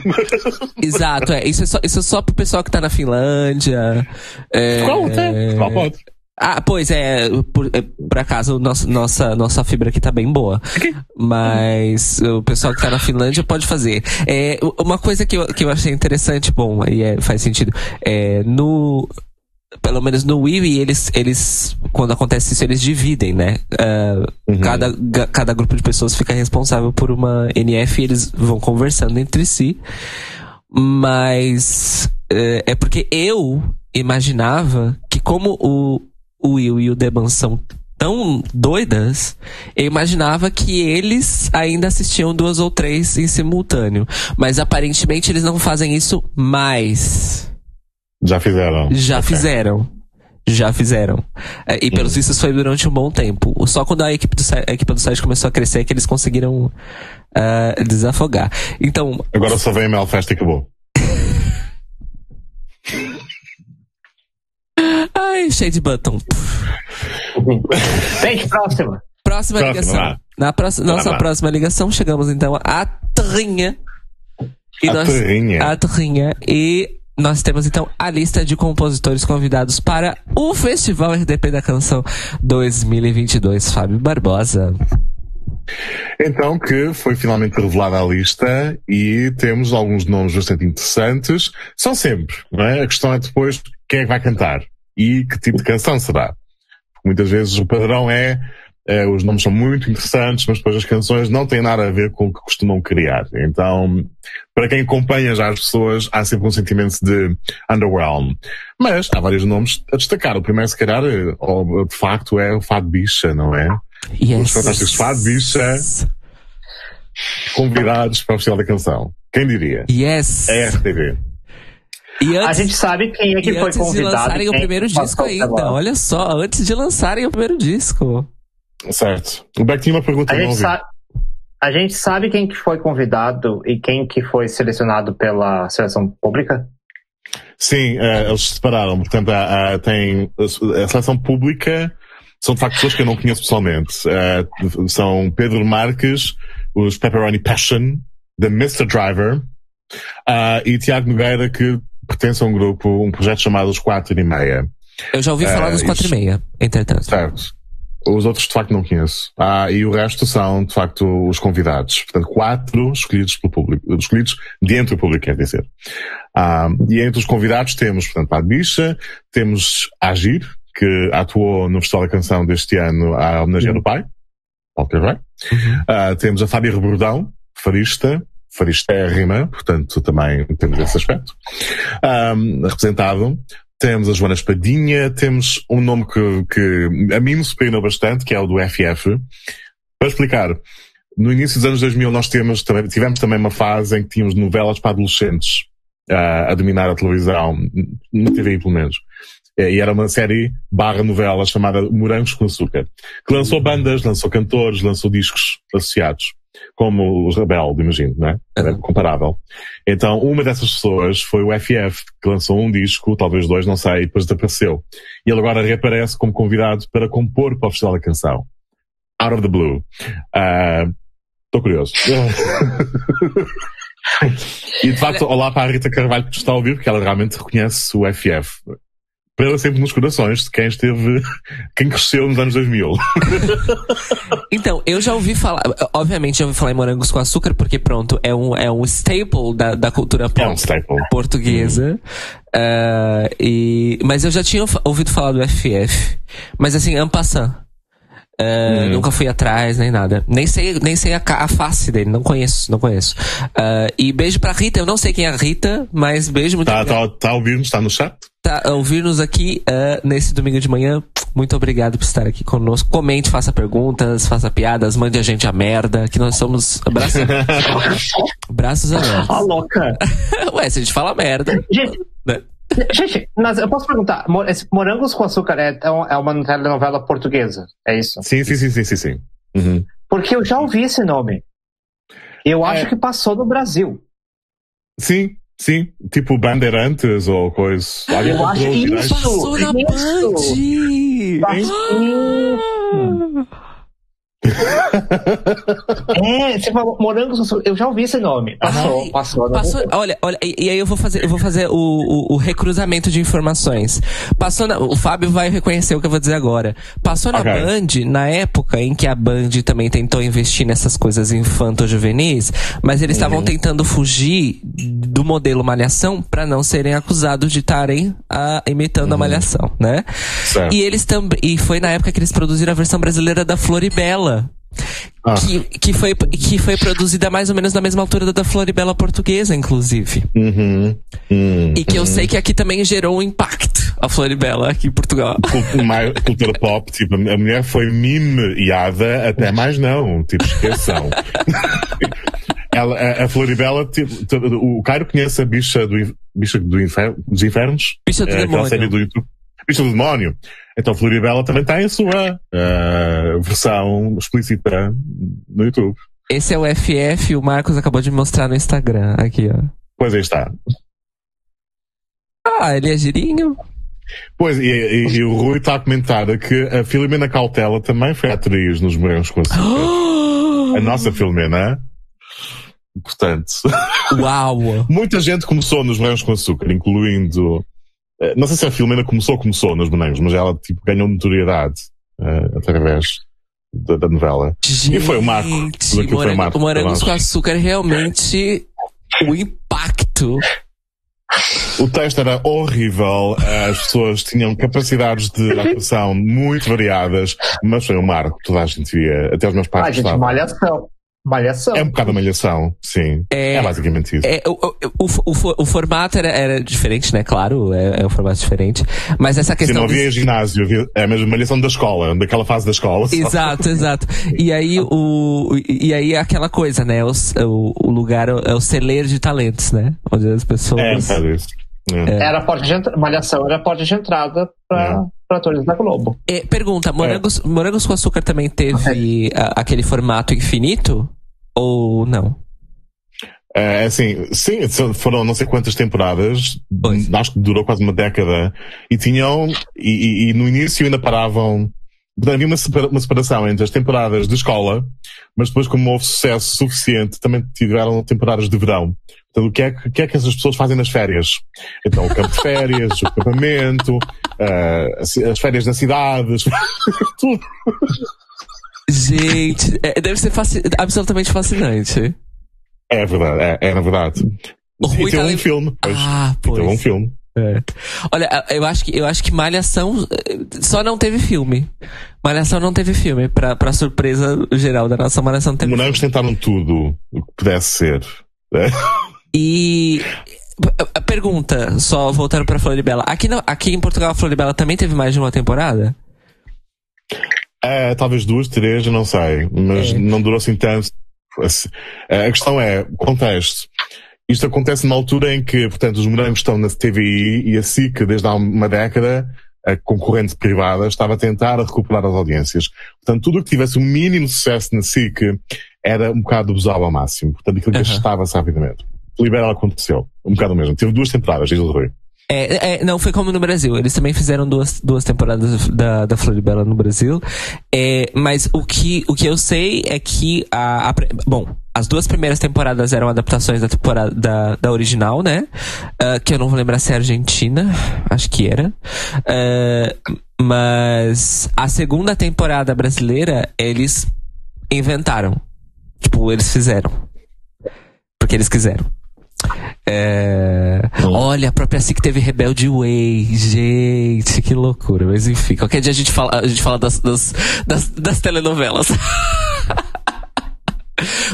Exato, é. Isso é só, isso é só pro pessoal que tá na Finlândia. É... Qual, é? Qual pode? Ah, pois é, por, é, por acaso nossa, nossa, nossa fibra aqui tá bem boa. Mas o pessoal que tá na Finlândia pode fazer. É, uma coisa que eu, que eu achei interessante, bom, e é, faz sentido, é, no, pelo menos no Wii, eles, eles, quando acontece isso, eles dividem, né? Uh, uhum. cada, cada grupo de pessoas fica responsável por uma NF e eles vão conversando entre si. Mas uh, é porque eu imaginava que como o, o Will e o Deban são tão doidas, eu imaginava que eles ainda assistiam duas ou três em simultâneo. Mas aparentemente eles não fazem isso mais. Já fizeram. Já okay. fizeram. Já fizeram. É, e pelos hum. vistos foi durante um bom tempo. Só quando a equipe do, a equipe do site começou a crescer é que eles conseguiram uh, desafogar. Então. Agora só vem a Melfest e acabou. Ai, cheio de button. Gente, próxima. Próxima, ligação. Na próxima, nossa próxima ligação, chegamos então à terrinha. E a nós, terrinha. A terrinha. E nós temos então a lista de compositores convidados para o Festival RDP da Canção 2022. Fábio Barbosa. Então, que foi finalmente revelada a lista e temos alguns nomes bastante interessantes. São sempre, não é? A questão é depois quem é que vai cantar. E que tipo de canção será. Porque muitas vezes o padrão é, é, os nomes são muito interessantes, mas depois as canções não têm nada a ver com o que costumam criar. Então, para quem acompanha já as pessoas, há sempre um sentimento de underwhelm. Mas há vários nomes a destacar. O primeiro, se calhar, de facto, é o Fado Bicha, não é? Yes. Os fantásticos Fado Bicha convidados para o Festival da Canção. Quem diria? Yes. É RTV. E antes, a gente sabe quem é que foi antes convidado. de lançarem o primeiro disco ainda. Olha só, antes de lançarem o primeiro disco. Certo. O Beck tinha uma pergunta a gente, sabe, a gente sabe quem que foi convidado e quem que foi selecionado pela seleção pública? Sim, uh, eles se separaram. Portanto, uh, tem a seleção pública são de facto pessoas que eu não conheço pessoalmente. Uh, são Pedro Marques, os Pepperoni Passion, The Mr. Driver, uh, e Tiago Nogueira, que pertence a um grupo, um projeto chamado Os Quatro e Meia. Eu já ouvi falar uh, dos Quatro e Meia, entretanto. Certo. Os outros de facto não conheço. Ah, e o resto são de facto os convidados. Portanto, quatro escolhidos pelo público, escolhidos dentro do público, quer dizer. Ah, e entre os convidados temos, portanto, a Bicha, temos Agir, que atuou no Festival da Canção deste ano a homenagear uhum. o pai, Paulo Carvalho. Uhum. Uh, temos a Fábia Rebordão, farista, faristérrima, portanto também temos esse aspecto, um, representado. Temos a Joana Espadinha, temos um nome que, que a mim me surpreendeu bastante, que é o do FF. Para explicar, no início dos anos 2000 nós temos, tivemos também uma fase em que tínhamos novelas para adolescentes uh, a dominar a televisão, na TV pelo menos. E era uma série barra novela chamada Morangos com Açúcar, que lançou bandas, lançou cantores, lançou discos associados, como os Rebelde, imagino, não é? Era comparável. Então, uma dessas pessoas foi o FF, que lançou um disco, talvez dois, não sei, e depois desapareceu. E ele agora reaparece como convidado para compor para o Festival da Canção. Out of the Blue. Estou uh, curioso. e de facto, olá para a Rita Carvalho que está a ouvir, porque ela realmente reconhece o FF para sempre nos corações de quem esteve, quem cresceu nos anos 2000. então, eu já ouvi falar, obviamente já ouvi falar em morangos com açúcar, porque pronto, é um, é um staple da, da cultura é um staple. portuguesa. Uh, e, mas eu já tinha ouvido falar do FF. Mas assim, ampassant. Uh, hum. Nunca fui atrás, nem nada. Nem sei, nem sei a, a face dele, não conheço, não conheço. Uh, e beijo pra Rita, eu não sei quem é a Rita, mas beijo muito tá, tá, tá ouvindo, está no chat? Tá ouvindo-nos aqui uh, nesse domingo de manhã. Muito obrigado por estar aqui conosco. Comente, faça perguntas, faça piadas, mande a gente a merda, que nós somos braços, braços abertos. A louca. Ué, se a gente fala merda. Gente, né? Gente, mas eu posso perguntar, Morangos com Açúcar é, é, é uma telenovela portuguesa, é isso? Sim, sim, sim, sim, sim. sim. Uhum. Porque eu já ouvi esse nome. Eu é... acho que passou no Brasil. Sim, sim. Tipo Bandeirantes ou coisa. Eu acho isso. Passou na Band! Passou é, você falou morangos, eu já ouvi esse nome. Passou, Ai, passou. passou olha, olha, e, e, aí eu vou fazer, eu vou fazer o, o, o recruzamento de informações. Passou na, o Fábio vai reconhecer o que eu vou dizer agora. Passou na okay. Band, na época em que a Band também tentou investir nessas coisas infanto-juvenis, mas eles estavam uhum. tentando fugir do modelo Malhação para não serem acusados de estarem uh, imitando uhum. a Malhação, né? Certo. E eles também, e foi na época que eles produziram a versão brasileira da Floribela ah. Que, que, foi, que foi produzida mais ou menos na mesma altura da Floribela portuguesa, inclusive. Uhum. Uhum. E que eu sei que aqui também gerou um impacto, a Floribela, aqui em Portugal. Cultura pop, tipo, a mulher foi mimeada até mais não, tipo, esqueçam. Ela, a, a Floribela, tipo, o Cairo conhece a bicha, do, bicha do infer, dos infernos? Bicha do é, demônio. série do YouTube. Bicha do demónio. Então Floribela também tem a sua uh, versão explícita no YouTube. Esse é o FF, o Marcos acabou de mostrar no Instagram, aqui, ó. Pois aí está. Ah, ele é girinho. Pois, e, e, e o Rui está a comentar que a Filomena Cautela também foi atriz nos Morangos com Açúcar. a nossa Filomena. Portanto. Uau! muita gente começou nos Morangos com Açúcar, incluindo não sei se a Filomena começou, começou nos bonecos, mas ela tipo, ganhou notoriedade uh, através da, da novela. Gente, e foi o Marco. Morango, foi o Marco. Morangos com Açúcar realmente o impacto O texto era horrível, as pessoas tinham capacidades de atuação muito variadas, mas foi um marco, toda a gente via, até os meus pais Ah, gente, malhação. Malhação. É um bocado a malhação, sim. É- É, basicamente isso. É, o, o, o, o- formato era, era diferente, né? Claro, é, é um formato diferente. Mas essa Se questão. não dos- havia ginásio, havia, é a mesma malhação da escola, daquela fase da escola. só. Exato, exato. E aí, o, e aí aquela coisa, né? O, o, o lugar é o celeiro de talentos, né? Onde as pessoas. É, bocado isso. É. Era a porta de entrada. Malhação era a porta de entrada para atores da Globo. É, pergunta, Morangos, Morangos com Açúcar também teve a- aquele formato infinito? Ou não? É, assim, sim, foram não sei quantas temporadas, Pois. acho que durou quase uma década, e tinham, e, e- e no início ainda paravam, havia uma, separa- uma separação entre as temporadas de escola, mas depois como houve sucesso suficiente, também tiveram temporadas de verão. Portanto, o que é que, que, é que essas pessoas fazem nas férias? Então, o campo de férias, o acampamento, ah, as, as férias nas cidades, tudo. Gente, é, deve ser fasci- absolutamente fascinante. É verdade, é, é na verdade. O Rui E tem tá um filme, pois. Ah, Tem um pois. filme. É. Olha, eu acho que eu acho que Malhação eh, só não teve filme. Malhação não teve filme, pra, pra surpresa geral da nossa Malhação não teve. Morangos tentaram tudo o que pudesse ser. É. E a- a pergunta, só voltando pra Floribela, aqui, não, aqui em Portugal a Floribela também teve mais de uma temporada? É, talvez duas, três, eu não sei, mas É. não durou assim tanto. Assim, A questão é, contexto. Isto acontece numa altura em que, portanto, os morangos estão na TVI e a SIC, desde há uma década, a concorrente privada, estava a tentar recuperar as audiências. Portanto, tudo o que tivesse o mínimo sucesso na SIC era um bocado abusado ao máximo. Portanto, aquilo Aham. gastava-se rapidamente. Libera aconteceu. Um bocado o mesmo. Teve duas temporadas, diz o Rui. É, é, não, foi como no Brasil. Eles também fizeram duas, duas temporadas da, da Floribela no Brasil. É, mas o que, o que eu sei é que a, a bom, as duas primeiras temporadas eram adaptações da temporada da, da original, né? Ah, que eu não vou lembrar se é Argentina, acho que era. Ah, mas a segunda temporada brasileira eles inventaram. Tipo, eles fizeram. Porque eles quiseram. É... Olha, a própria SIC teve Rebelde Way. Gente, que loucura. Mas enfim, qualquer dia a gente fala, a gente fala das, das, das, das telenovelas.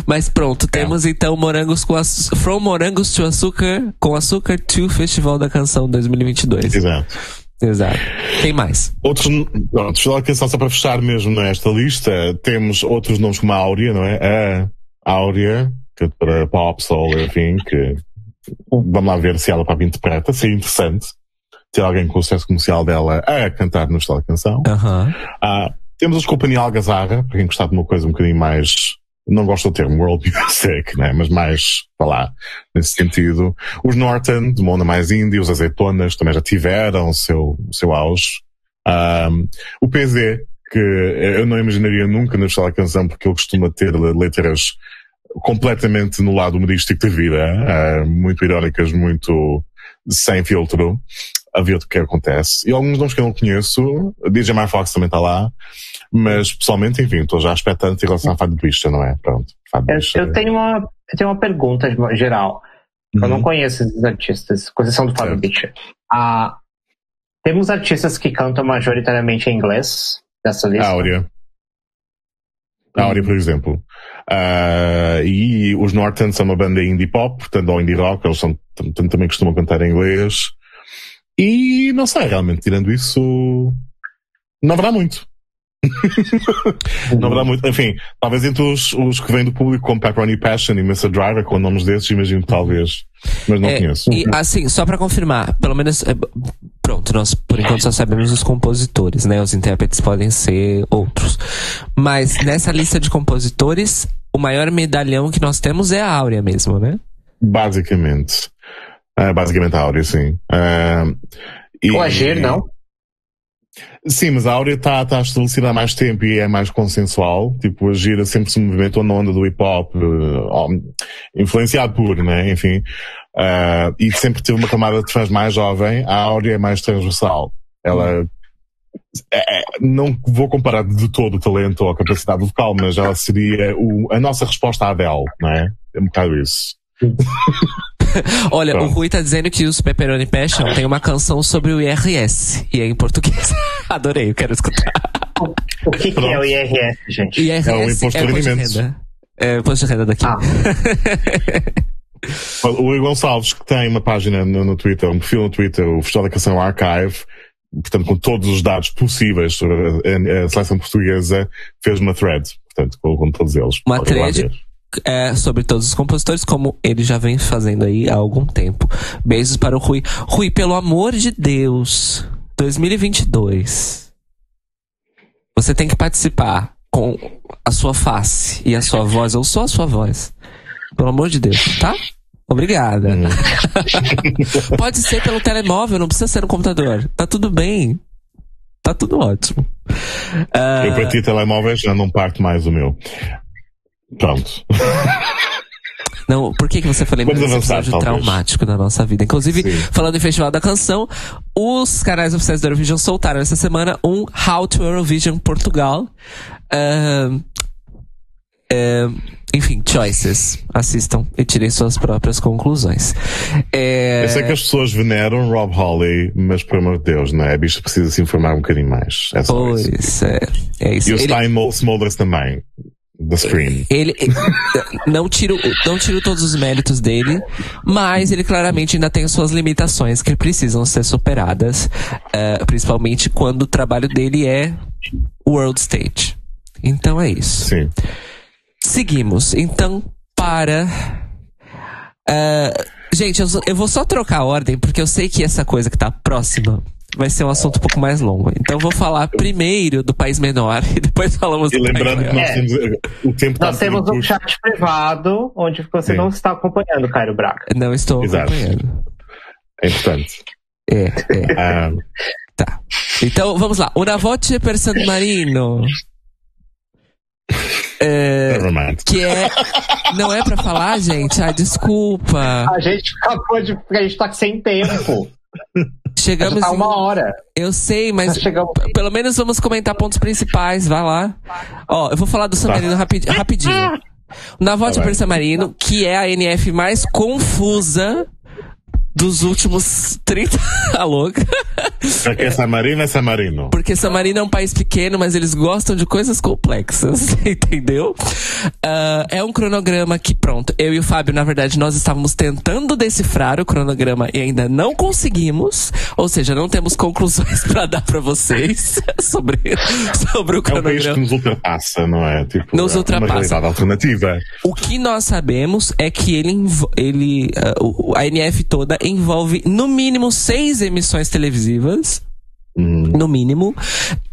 Mas pronto, temos então Morangos com açúcar. From Morangos to Açúcar, com Açúcar to Festival da Canção 2022. Exato. Exato. Quem mais? Outros, pronto, só atenção só para fechar mesmo nesta lista, temos outros nomes como a Áurea, não é? A Áurea, é para pop, soul, enfim, que vamos lá ver se ela própria interpreta, se é interessante ter alguém com o sucesso comercial dela a cantar no estilo da canção. Ah, temos os Companhia Algazarra, para quem gostar de uma coisa um bocadinho mais, não gosto do termo world music, né? mas mais, para lá, nesse sentido. Os Norton, de uma onda mais indie, os Azeitonas também já tiveram o seu, o seu auge. Ah, o PZ, que eu não imaginaria nunca na da canção, porque ele costuma ter letras completamente no lado humorístico da vida, ah, muito irónicas, muito sem filtro, a ver o que acontece. E alguns nomes que eu não conheço, DJ Mar Fox também está lá, mas pessoalmente, enfim, estou já expectante em relação à Fado Bicha, não é? Pronto, Fado Eu, Bicha. eu tenho uma, eu tenho uma pergunta geral. Eu não Uhum. conheço esses artistas, com exceção do Fábio Certo. Beecher. Ah, temos artistas que cantam majoritariamente em inglês nessa lista. Áurea. Áurea, por exemplo. Ah, e os Norton são uma banda indie pop, portanto, ou indie rock, eles são, tam- também costumam cantar em inglês. E não sei, realmente, tirando isso, não haverá muito. não haverá muito. Enfim, talvez entre os, os que vêm do público, como Pepperoni Passion e Mr. Driver, com nomes desses, imagino talvez. Mas não É, conheço. E assim, só pra confirmar, pelo menos. é, Pronto, nós por enquanto só sabemos os compositores, né? Os intérpretes podem ser outros. Mas nessa lista de compositores, o maior medalhão que nós temos é a Áurea mesmo, né? Basicamente. Ah, basicamente a Áurea, sim. Ah, e- O Agir, não? Sim, mas a Áurea está tá estabelecida há mais tempo e é mais consensual. Tipo, a Gira sempre se movimentou na onda do hip hop, eh, influenciado por, né? Enfim. Ah, e sempre teve uma camada de fãs mais jovem. A Áurea é mais transversal. Ela. É- é- não vou comparar de todo o talento ou a capacidade vocal, mas ela seria o- a nossa resposta à Adele, não é? É um bocado isso. Olha, Pronto. o Rui tá dizendo que os Pepperoni Passion tem uma canção sobre o IRS. E é em português. Adorei, eu quero escutar. O que, que é o IRS, gente? IRS É o imposto de rendimentos. renda. É o imposto de renda daqui. Ah. O Luís Gonçalves, que tem uma página no, no Twitter, um perfil no Twitter, o Festival da Canção Archive, portanto, com todos os dados possíveis sobre a, a seleção portuguesa, fez uma thread, portanto, com, com todos eles. Uma thread é, sobre todos os compositores, como ele já vem fazendo aí há algum tempo. Beijos para o Rui. Rui, pelo amor de Deus, 2022. Você tem que participar com a sua face e a sua voz, ou só a sua voz. Pelo amor de Deus, tá? Obrigada. Uhum. Pode ser pelo telemóvel, não precisa ser no computador. Tá tudo bem. Tá tudo ótimo. Ah, Eu para ti, telemóveis, já não parto mais o meu. Pronto. Não, por que, que você desse avançar, episódio talvez. traumático da nossa vida? Inclusive, Sim. falando em Festival da Canção, os canais oficiais da Eurovision soltaram essa semana um How to Eurovision Portugal. Ahn, ahn, enfim, choices. Assistam e tirem suas próprias conclusões. É, Eu sei que as pessoas veneram Rob Holly, mas por amor de Deus, não é? A bicha precisa se informar um bocadinho mais. É só isso. Pois, é, é isso. E o Ele- Stein Mo- Smolders também. The Scream. Ele ele- não tiro, não tiro todos os méritos dele, mas ele claramente ainda tem suas limitações que precisam ser superadas, eh, principalmente quando o trabalho dele é world stage. Então é isso. Sim. Seguimos. Então para eh, gente, eu, eu vou só trocar a ordem porque eu sei que essa coisa que tá próxima vai ser um assunto um pouco mais longo. Então eu vou falar primeiro do país menor e depois falamos E do país lembrando que maior. nós É. temos uh, o tempo Nós está temos um chat privado onde você Sim. não está acompanhando, Cairo Braga. Não estou Exato. acompanhando. É importante. É, é. Ah, Tá. Então, vamos lá. Una voce per San Marino. É, mind. que é. Não é pra falar, gente? Ah, desculpa. A gente acabou de. A gente tá sem tempo. Já Chegamos. tá em- uma hora. Eu sei, mas. Pelo menos vamos comentar pontos principais. Vai lá. Ó, eu vou falar do San Tá. Marino rapi- rapidinho. Na voce Tá Marino, que é a NF mais confusa dos últimos 30. Tá louca? Para que é San Marino é San Marino. Porque San Marino é um país pequeno, mas eles gostam de coisas complexas, entendeu? Ah, é um cronograma que, pronto, eu e o Fábio, na verdade, nós estávamos tentando decifrar o cronograma e ainda não conseguimos. Ou seja, não temos conclusões pra dar pra vocês sobre, sobre o É um país que cronograma. nos ultrapassa, não é? Tipo, Nos é ultrapassa. Uma realidade alternativa. O que nós sabemos é que ele, ele o- a NF toda envolve no mínimo seis emissões televisivas Hum, no mínimo.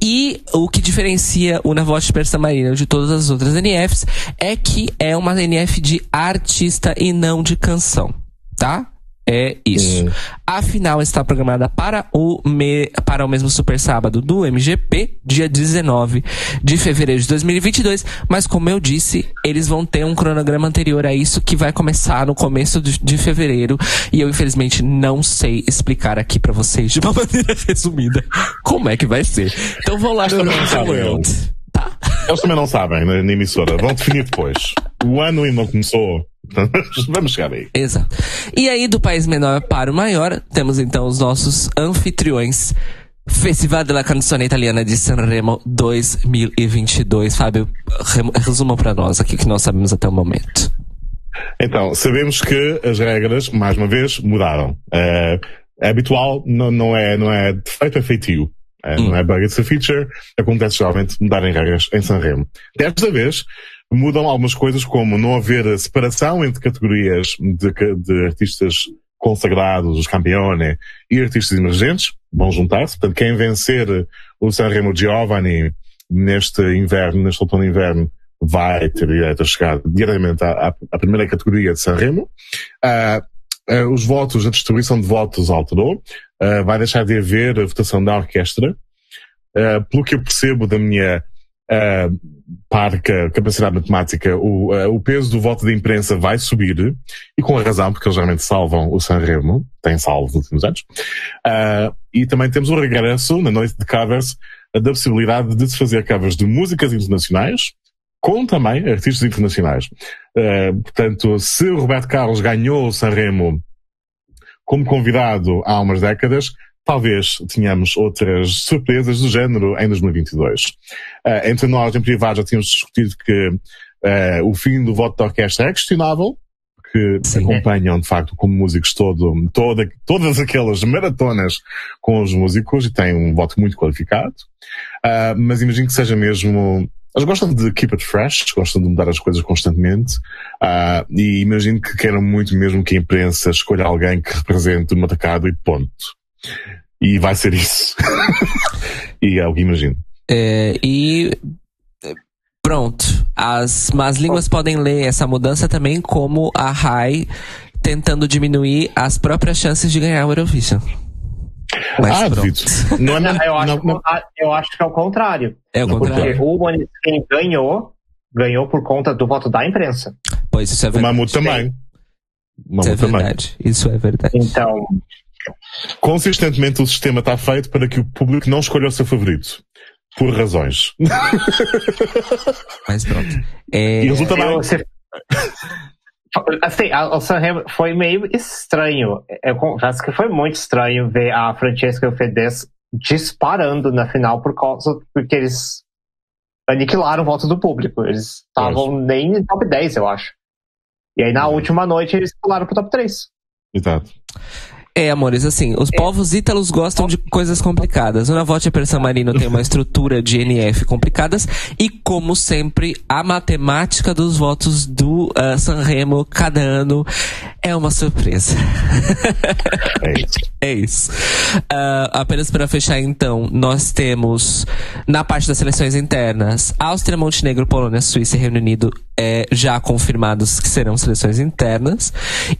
E o que diferencia o Navote Persa Marina de todas as outras NFs é que é uma NF de artista e não de canção, tá? É isso. Hum. A final está programada para o, me- para o mesmo Super Sábado do MGP, dia 19 de fevereiro de 2022. Mas, como eu disse, eles vão ter um cronograma anterior a isso que vai começar no começo de, de fevereiro. E eu, infelizmente, não sei explicar aqui pra vocês de uma maneira resumida como é que vai ser. Então, vão lá sabem, World. Tá? Eles também não sabem na, na emissora. Vão definir depois. O ano ainda não começou. Vamos chegar aí. Exato. E aí, do país menor para o maior, temos então os nossos anfitriões. Festival della Canzone Italiana de Sanremo 2022. Fábio, resuma pra nós aqui que nós sabemos até o momento. Então, sabemos que as regras, mais uma vez, mudaram. É, é habitual, não, não, é, não é defeito, é feitio. É, Não é bug, it's a feature. Acontece geralmente mudarem regras em Sanremo. Desta vez, mudam algumas coisas como não haver separação entre categorias de, de artistas consagrados, os campione, e artistas emergentes. Vão juntar-se. Portanto, quem vencer o Sanremo Giovanni neste inverno, neste outono inverno, vai ter direito a chegar diretamente à, à- primeira categoria de Sanremo. Ah, ah, os votos, a distribuição de votos alterou. Ah, vai deixar de haver a votação da orquestra. Pelo que eu percebo da minha ah, parca capacidade matemática, o, ah, o peso do voto da imprensa vai subir, e com a razão, porque eles realmente salvam o Sanremo, têm salvo nos últimos anos. Ah, e também temos o regresso, na noite de covers, da possibilidade de se fazer covers de músicas internacionais, com também artistas internacionais. Uh, portanto, se o Roberto Carlos ganhou o Sanremo como convidado há umas décadas, talvez tenhamos outras surpresas do género em 2022. Uh, entre nós, em privado, já tínhamos discutido que uh, o fim do voto da orquestra é questionável, que Sim. acompanham, de facto, como músicos todo, toda, todas aquelas maratonas com os músicos e têm um voto muito qualificado. Uh, mas imagino que seja mesmo eles gostam de keep it fresh, gostam de mudar as coisas constantemente, uh, e imagino que queiram muito mesmo que a imprensa escolha alguém que represente o atacado e ponto. E vai ser isso. e é o que imagino. É, e pronto. As más línguas podem ler essa mudança também como a Rai tentando diminuir as próprias chances de ganhar o Eurovision. Mas ah, duvido. Não é, não, eu, acho não, que, eu acho que é o contrário. É o contrário. Porque o Maneskin ganhou, ganhou por conta do voto da imprensa. Pois, isso é verdade. O Mamute também. Isso é verdade. Isso é verdade. Então, Consistentemente o sistema está feito para que o público não escolha o seu favorito. Por razões. Mas pronto. É... E resulta bem. Assim, o Sanremo foi meio estranho. Eu confesso que foi muito estranho ver a Francesca Fedez disparando na final por causa porque eles aniquilaram o voto do público. Eles estavam nem em top 10, eu acho. E aí na uhum. última noite eles pularam pro top 3. Exato. É, amores, assim, os é. povos ítalos gostam de coisas complicadas. O Navote e San Marino tem uma estrutura de NF complicadas e, como sempre, a matemática dos votos do uh, Sanremo cada ano é uma surpresa. É isso. é isso. Uh, apenas para fechar, então, nós temos, na parte das seleções internas, Áustria, Montenegro, Polônia, Suíça e Reino Unido é, já confirmados que serão seleções internas.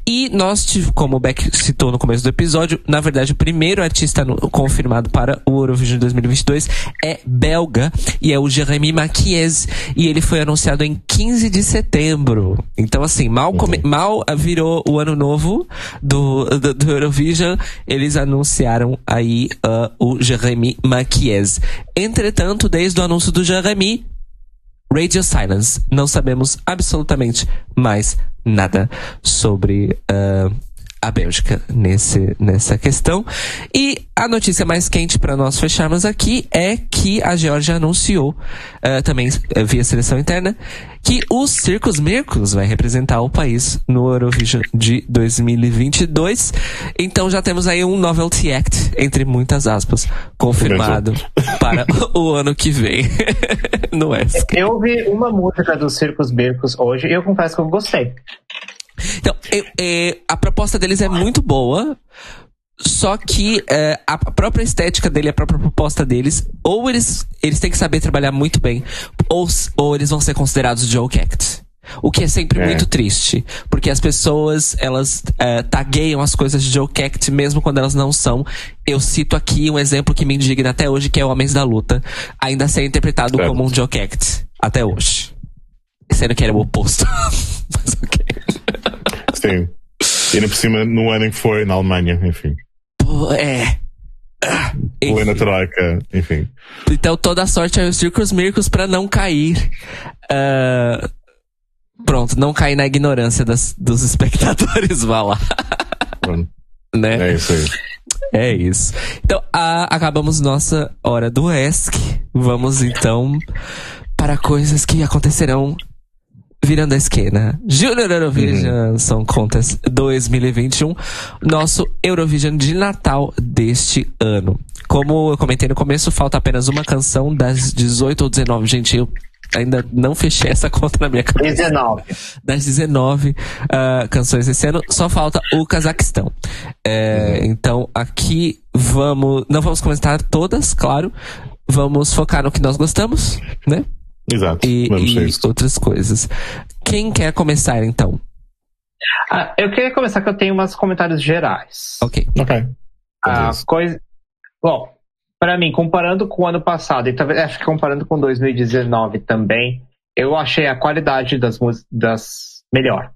E nós, como o Beck citou no começo do episódio, na verdade, o primeiro artista no, confirmado para o Eurovision 2022 é belga e é o Jeremy Maquies. E ele foi anunciado em 15 de setembro. Então, assim, mal, come, uhum. mal virou o ano novo do, do, do Eurovision, eles anunciaram aí uh, o Jeremy Maquies. Entretanto, desde o anúncio do Jeremy, Radio Silence. Não sabemos absolutamente mais nada sobre uh, a Bélgica nesse, nessa questão. E a notícia mais quente para nós fecharmos aqui é que a Geórgia anunciou, uh, também uh, via seleção interna, que o Circus Mircus vai representar o país no Eurovision de 2022. Então já temos aí um Novelty Act, entre muitas aspas, confirmado para o ano que vem no ESC. Eu ouvi uma música do Circus Mircus hoje e eu confesso que eu gostei. Então, eu, é, a proposta deles é muito boa. Só que é, a própria estética dele, a própria proposta deles, ou eles, eles têm que saber trabalhar muito bem, ou, ou eles vão ser considerados joke act. O que é sempre é. muito triste, porque as pessoas, elas é, tagueiam as coisas de joke act mesmo quando elas não são. Eu cito aqui um exemplo que me indigna até hoje, que é Homens da Luta, ainda ser interpretado como um joke act, até hoje. Sendo que era o oposto. Mas ok. Sim. E ainda por cima, no ano em que foi, na Alemanha, enfim. Pô, é. Ah, Troika, enfim. Então toda a sorte aos Circus Mircos pra não cair. Uh, pronto, não cair na ignorância das, dos espectadores, vá lá. Pronto. né? É isso aí. É isso. Então, a, acabamos nossa hora do ESC. Vamos então para coisas que acontecerão virando a esquina. Junior Eurovision uhum. Song Contest 2021, nosso Eurovision de Natal deste ano. Como eu comentei no começo, falta apenas uma canção das 18 ou 19. Gente, eu ainda não fechei essa conta na minha cabeça. 19. Das 19 uh, canções desse ano, só falta o Cazaquistão. É, uhum. Então, aqui vamos. Não vamos comentar todas, claro. Vamos focar no que nós gostamos, né? Exato. E, e outras coisas. Quem quer começar então? Ah, eu queria começar que eu tenho umas comentários gerais. Ok. Ok. A coisa. Bom, para mim, comparando com o ano passado, e talvez acho que comparando com 2019 também, eu achei a qualidade das músicas das melhor,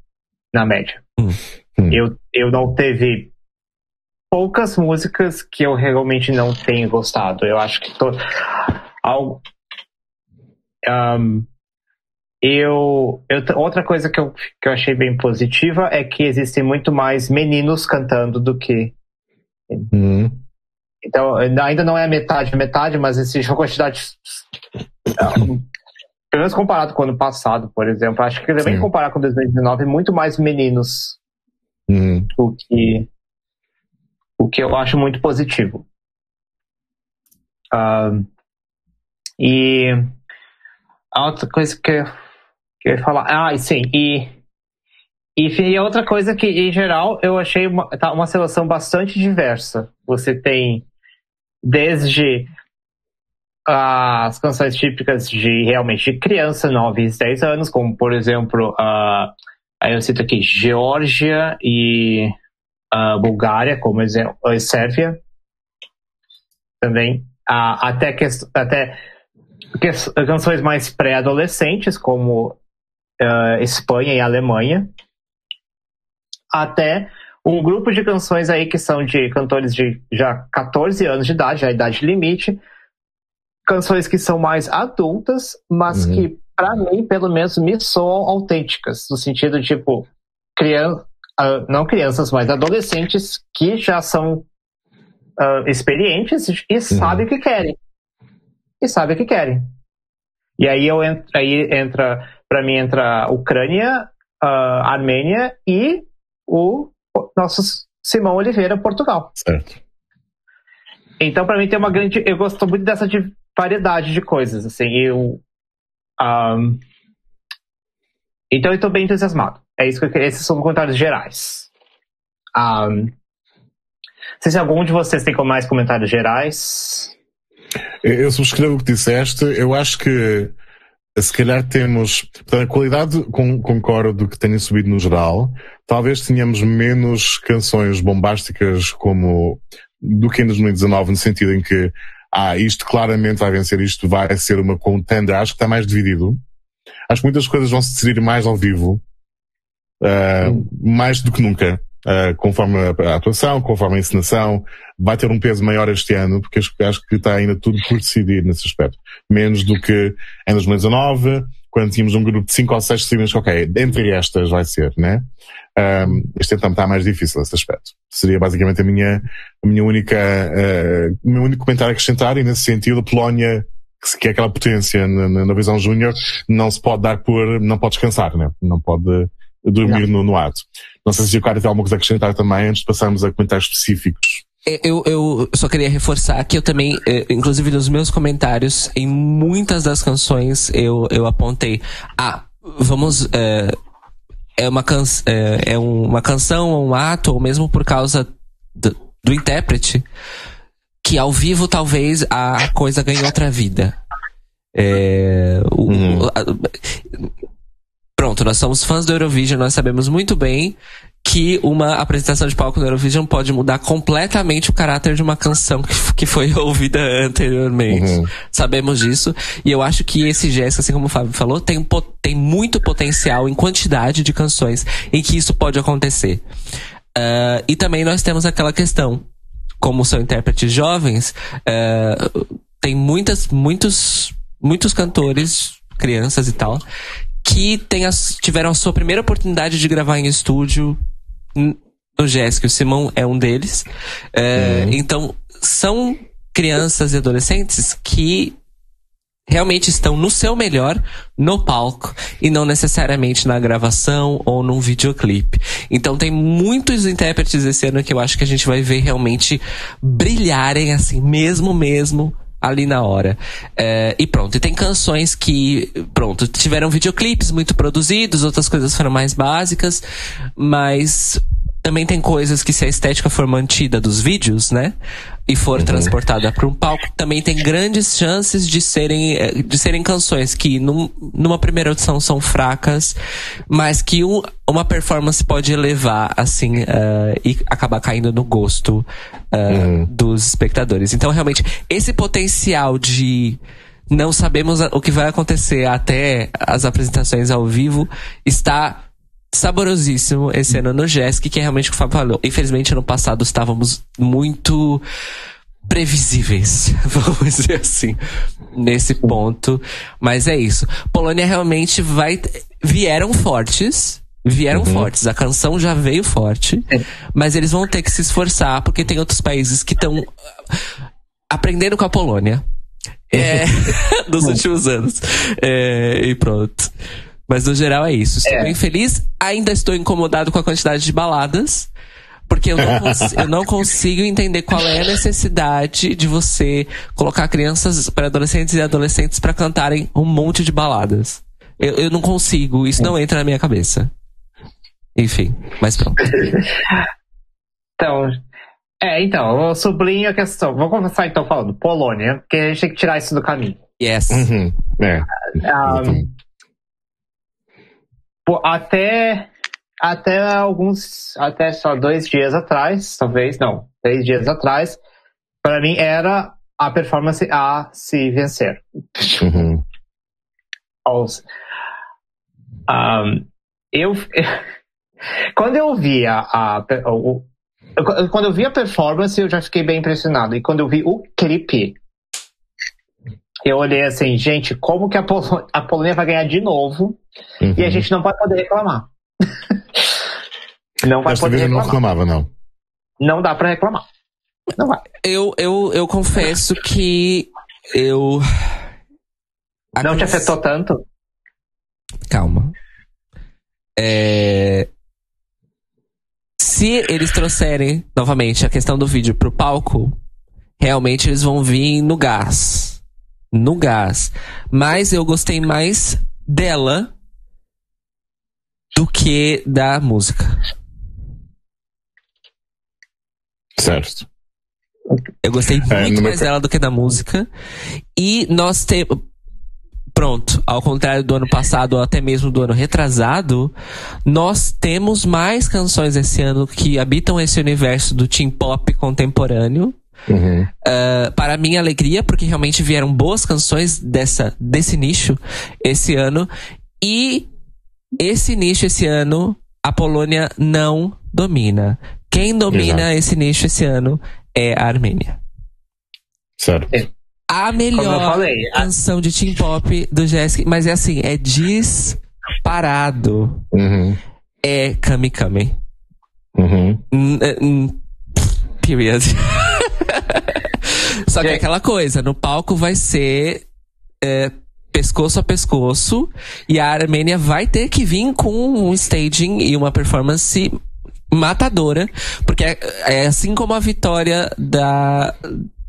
na média. Hum. Hum. Eu, eu não teve poucas músicas que eu realmente não tenho gostado. Eu acho que to, um, eu, eu, outra coisa que eu, que eu achei bem positiva é que existem muito mais meninos cantando do que. Uhum. Então, ainda não é metade, metade, mas existe uma quantidade. pelo menos comparado com o ano passado, por exemplo. Acho que também comparar com 2019, muito mais meninos. Uhum. O, que, o que eu acho muito positivo. E a outra coisa que eu, que eu ia falar. Ah, sim, e, e, outra coisa que, em geral, eu achei uma, tá, uma seleção bastante diversa. Você tem desde as canções típicas de realmente de criança, 9 e 10 anos, como por exemplo, uh, aí eu cito aqui Geórgia e uh, Bulgária, como exemplo, e Sérvia também, uh, até, que, até canções mais pré-adolescentes, como uh, Espanha e Alemanha, até um grupo de canções aí que são de cantores de já 14 anos de idade, a idade limite, canções que são mais adultas, mas uhum. que para mim, pelo menos, me soam autênticas, no sentido tipo criança, uh, não crianças, mas adolescentes que já são uh, experientes e uhum. sabem o que querem e sabem o que querem. E aí eu entro, aí entra, para mim entra Ucrânia, uh, Armênia e o nosso Simão Oliveira, Portugal. Certo. Então para mim tem uma grande, eu gosto muito dessa variedade de coisas, assim, eu um, então eu estou bem entusiasmado. É isso que eu, esses são comentários gerais. Um, não sei se algum de vocês tem mais comentários gerais. Eu subscrevo o que disseste. Eu acho que se calhar temos. Portanto, a qualidade, com, concordo que tenha subido no geral. Talvez tenhamos menos canções bombásticas como do que em 2019, no sentido em que ah, isto claramente vai vencer, isto vai ser uma contender. Acho que está mais dividido. Acho que muitas coisas vão se decidir mais ao vivo. Uh, mais do que nunca. Uh, conforme a, atuação, conforme a encenação, vai ter um peso maior este ano, porque acho, acho que está ainda tudo por decidir nesse aspecto. Menos do que em 2019, quando tínhamos um grupo de 5 ou 6 disciplinas que, ok, entre estas vai ser, né? Um, este ano está mais difícil nesse aspecto. Seria basicamente a minha, a minha única, uh, o meu único comentário a acrescentar, e nesse sentido, a Polónia, que, é aquela potência na, na visão júnior, não se pode dar por, não pode descansar, né? Não pode dormir no, no ato. Não sei se o cara tem alguma coisa a acrescentar também antes de passarmos a comentários específicos. É, eu, eu só queria reforçar que eu também, é, inclusive nos meus comentários, em muitas das canções eu, eu apontei, ah, vamos, é, é, uma, can, é, é uma canção, ou um ato, ou mesmo por causa do, do intérprete, que ao vivo talvez a coisa ganhe outra vida. É, o, uhum. Pronto, nós somos fãs do Eurovision, nós sabemos muito bem que uma apresentação de palco no Eurovision pode mudar completamente o caráter de uma canção que, que foi ouvida anteriormente. Uhum. Sabemos disso. E eu acho que esse gesto, assim como o Fábio falou, tem, tem muito potencial em quantidade de canções em que isso pode acontecer. Uh, e também nós temos aquela questão, como são intérpretes jovens, uh, tem muitas, muitos, muitos cantores, crianças e tal, que tem as, tiveram a sua primeira oportunidade de gravar em estúdio no Jéssica. O Simão é um deles. É, uhum. Então, são crianças e adolescentes que realmente estão no seu melhor no palco e não necessariamente na gravação ou num videoclipe. Então tem muitos intérpretes esse ano que eu acho que a gente vai ver realmente brilharem assim, mesmo mesmo ali na hora. É, e pronto, e tem canções que, pronto, tiveram videoclipes muito produzidos, outras coisas foram mais básicas, mas também tem coisas que se a estética for mantida dos vídeos, né? E for uhum. transportada para um palco, também tem grandes chances de serem, eh, de serem canções que num, numa primeira audição são fracas, mas que um, uma performance pode elevar, assim, uh, e acabar caindo no gosto uh, uhum. dos espectadores. Então, realmente, esse potencial de não sabemos o que vai acontecer até as apresentações ao vivo está saborosíssimo esse ano no Jesk, que é realmente o que o Fábio falou. Infelizmente, ano passado estávamos muito previsíveis, vamos dizer assim, nesse ponto. Mas é isso. Polônia realmente vai. Vieram fortes. Vieram uhum. fortes. A canção já veio forte. É. Mas eles vão ter que se esforçar, porque tem outros países que estão aprendendo com a Polônia. É, nos últimos anos. É, e pronto. Mas no geral é isso. Estou é. bem feliz. Ainda estou incomodado com a quantidade de baladas. Porque eu não, eu não consigo entender qual é a necessidade de você colocar crianças, para adolescentes e adolescentes para cantarem um monte de baladas. Eu, eu não consigo, isso não entra na minha cabeça. Enfim, mas pronto. então, é, então, eu sublinho a questão. Vamos começar então falando Polônia, porque a gente tem que tirar isso do caminho. Yes. Uhum. É. Um, até até alguns, até só dois dias atrás, talvez, não, três dias atrás, para mim era a performance a se vencer. Uhum. Um, eu, quando eu vi a, a, o, quando eu vi a performance, eu já fiquei bem impressionado. E quando eu vi o clipe, eu olhei assim, gente, como que a, Pol a Polônia vai ganhar de novo? Uhum. E a uhum. gente não pode poder reclamar. Não vai Desta poder reclamar. não reclamava, não. Não dá para reclamar. Não vai. Eu, eu, eu confesso que eu. Não te afetou tanto? Calma. É... Se eles trouxerem novamente a questão do vídeo pro palco, realmente eles vão vir no gás. No gás. Mas eu gostei mais dela do que da música. Certo. Eu gostei é, muito é, mais dela do que da música. E nós temos. Pronto, ao contrário do ano passado ou até mesmo do ano retrasado, nós temos mais canções esse ano que habitam esse universo do teen pop contemporâneo. Uhum. Uh, para minha alegria, porque realmente vieram boas canções dessa, desse nicho esse ano. E esse nicho esse ano, a Polônia não domina. Quem domina Exato. esse nicho esse ano é a Armênia. Certo. É. A melhor falei, canção a... de teen pop do Jessica, mas é assim, é disparado. Uhum. É Kami Kami. Uhum. É, period. Só que é aquela coisa, no palco vai ser é, pescoço a pescoço e a Armênia vai ter que vir com um staging e uma performance matadora, porque é, é assim como a vitória da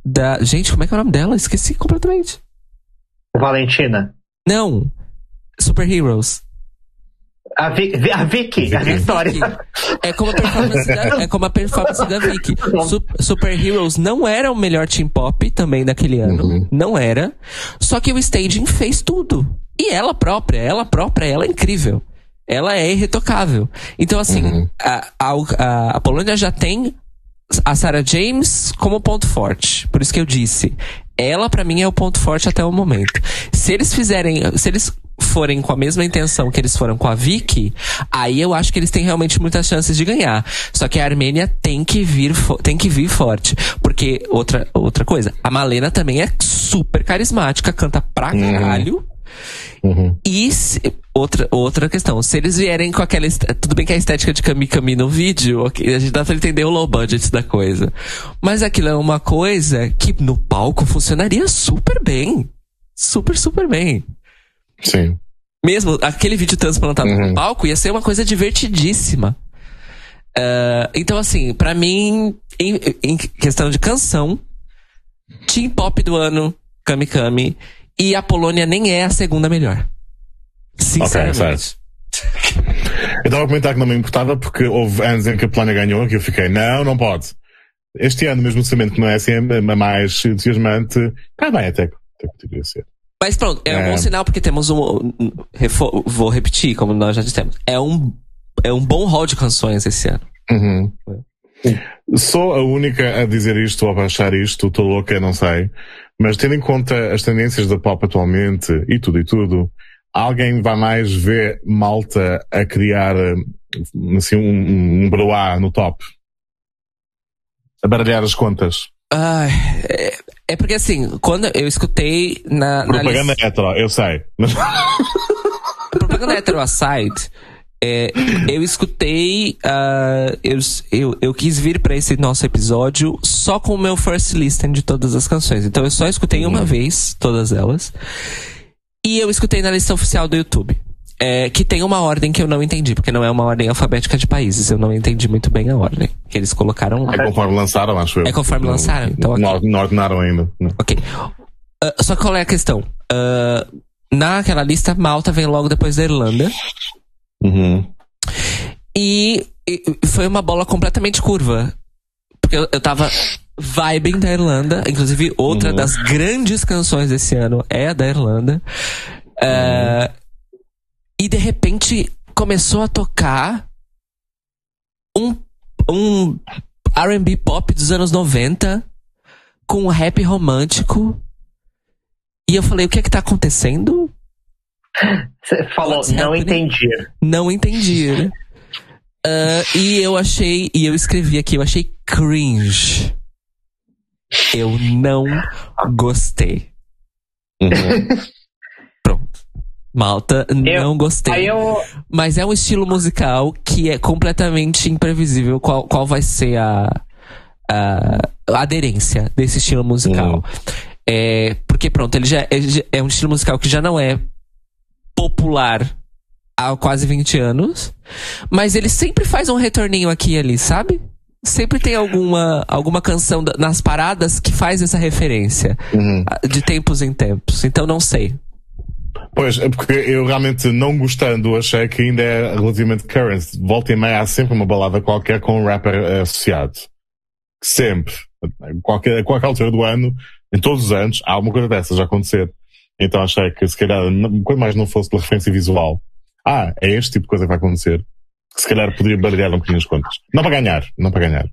da gente, como é que é o nome dela? Esqueci completamente. Valentina. Não. Super Heroes. A, Vi, a Vicky, a, a Vitória. É como a performance da, é como a performance da Vicky. Super Heroes não era o melhor team pop também daquele ano. Uhum. Não era. Só que o staging fez tudo. E ela própria, ela própria, ela é incrível ela é irretocável. Então, assim, uhum. a, a, a Polônia já tem a Sarah James como ponto forte. Por isso que eu disse, ela para mim é o ponto forte até o momento. Se eles fizerem, se eles forem com a mesma intenção que eles foram com a Vicky, aí eu acho que eles têm realmente muitas chances de ganhar. Só que a Armênia tem que vir, tem que vir forte, porque outra outra coisa, a Malena também é super carismática, canta pra uhum. caralho. Uhum. E se, outra, outra questão, se eles vierem com aquela. Tudo bem que a estética de Kami Kami no vídeo, a gente dá pra entender o low budget da coisa. Mas aquilo é uma coisa que no palco funcionaria super bem. Super, super bem. Sim. Mesmo aquele vídeo transplantado uhum. no palco ia ser uma coisa divertidíssima. Uh, então, assim, para mim, em, em, questão de canção, Team Pop do ano, Kami Kami. E a Polônia nem é a segunda melhor. Sinceramente. Okay, certo. Eu estava a comentar que não me importava porque houve anos em que a Polónia ganhou que eu fiquei, não, não pode. Este ano, mesmo sabendo que não é assim, é mais entusiasmante, está bem até, até que poderia ser. Mas pronto, é, é, um bom sinal porque temos um. Vou repetir, como nós já dissemos. É um, é um bom hall de canções esse ano. Uhum. Sou a única a dizer isto ou a achar isto, estou louca, não sei. Mas tendo em conta as tendências da pop atualmente e tudo e tudo, alguém vai mais ver malta a criar assim, um, um broá no top? A baralhar as contas? Ah, é, é, porque assim, quando eu escutei na. Propaganda na list... hetero, eu sei. Propaganda hetero aside, é, eu escutei. Uh, eu, eu, eu quis vir para esse nosso episódio só com o meu first listen de todas as canções. Então eu só escutei uma vez todas elas. E eu escutei na lista oficial do YouTube. É, que tem uma ordem que eu não entendi, porque não é uma ordem alfabética de países. Eu não entendi muito bem a ordem que eles colocaram. É conforme lançaram, acho eu. É conforme lançaram? Então, não, não ordenaram ainda. Ok. Uh, só qual é a questão? Uh, naquela lista, Malta vem logo depois da Irlanda. Uhum. E, e, foi uma bola completamente curva. Porque eu, eu tava vibing da Irlanda. Inclusive, outra uhum. das grandes canções desse ano é a da Irlanda. Uh, e de repente começou a tocar um, um RB pop dos anos 90 com um rap romântico. E eu falei, o que é que tá acontecendo? Você falou, What's não happening? entendi. Não entendi. Uh, e eu achei, e eu escrevi aqui, eu achei cringe. Eu não gostei. Uhum. Malta, eu, não gostei. Eu... Mas é um estilo musical que é completamente imprevisível qual, qual vai ser a, a, a aderência desse estilo musical. Uhum. É, porque pronto, ele já é, é um estilo musical que já não é popular há quase 20 anos, mas ele sempre faz um retorninho aqui e ali, sabe? Sempre tem alguma, alguma canção nas paradas que faz essa referência uhum. de tempos em tempos. Então não sei. Pois, é porque eu realmente não gostando, achei que ainda é relativamente current. Volta e meia há sempre uma balada qualquer com um rapper associado. Sempre. Qualquer, a qualquer altura do ano, em todos os anos, há alguma coisa dessas a acontecer. Então achei que se calhar, quando mais não fosse pela referência visual, ah, é este tipo de coisa que vai acontecer, que se calhar poderia baralhar um bocadinho as contas. Não para ganhar, não para ganhar.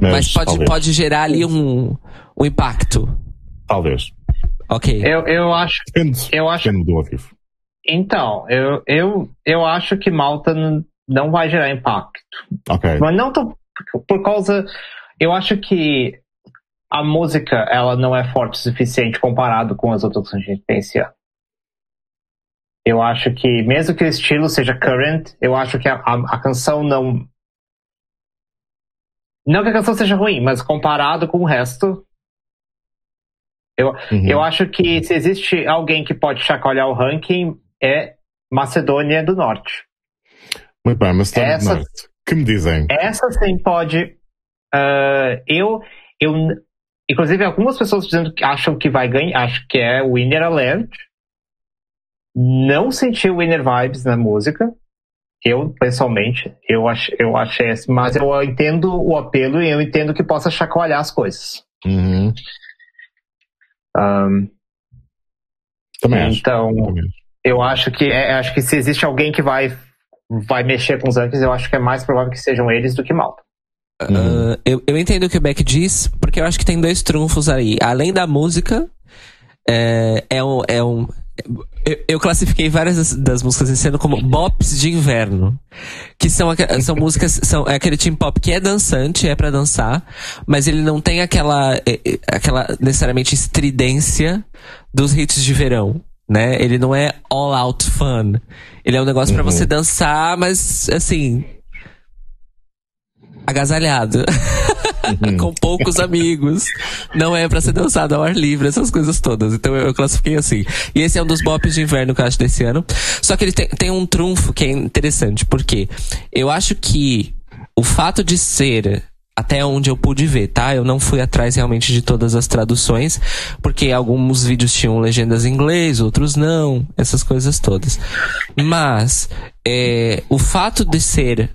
Mas, mas pode, pode gerar ali um, um impacto. Talvez. Ok. Eu, eu acho. Eu acho. Então, eu, eu, eu acho que Malta não vai gerar impacto. Ok. Mas não tô, por causa. Eu acho que a música ela não é forte o suficiente comparado com as outras que a gente tem esse ano. Eu acho que, mesmo que o estilo seja current, eu acho que a, a, a canção não. Não que a canção seja ruim, mas comparado com o resto. Eu, uhum. eu acho que se existe alguém que pode chacoalhar o ranking, é Macedônia do Norte. Muito bem, mas essa, que me dizem? Essa sim pode. Uh, eu, eu, inclusive, algumas pessoas dizendo que acham que vai ganhar, acho que é Winner Alert. Não senti Winner Vibes na música. Eu, pessoalmente, eu, ach, eu achei assim, mas eu entendo o apelo e eu entendo que possa chacoalhar as coisas. Uhum. Um, Também então, acho. Também. eu acho que é, acho que se existe alguém que vai vai mexer com os rankings, eu acho que é mais provável que sejam eles do que Malta. Uh, eu, eu entendo o que o Beck diz, porque eu acho que tem dois trunfos aí. Além da música, é, é um, é um eu, eu, classifiquei várias das, das, músicas esse ano como bops de inverno. Que são, são músicas, são é aquele team pop que é dançante, é para dançar, mas ele não tem aquela, aquela necessariamente estridência dos hits de verão. Né? Ele não é all out fun. Ele é um negócio uhum. para você dançar, mas assim, agasalhado. Uhum. com poucos amigos. Não é para ser dançado ao ar livre, essas coisas todas. Então eu, eu, classifiquei assim. E esse é um dos bops de inverno que eu acho desse ano. Só que ele tem, tem um trunfo que é interessante, porque eu acho que o fato de ser até onde eu pude ver, tá? Eu não fui atrás realmente de todas as traduções, porque alguns vídeos tinham legendas em inglês, outros não, essas coisas todas. Mas é, o fato de ser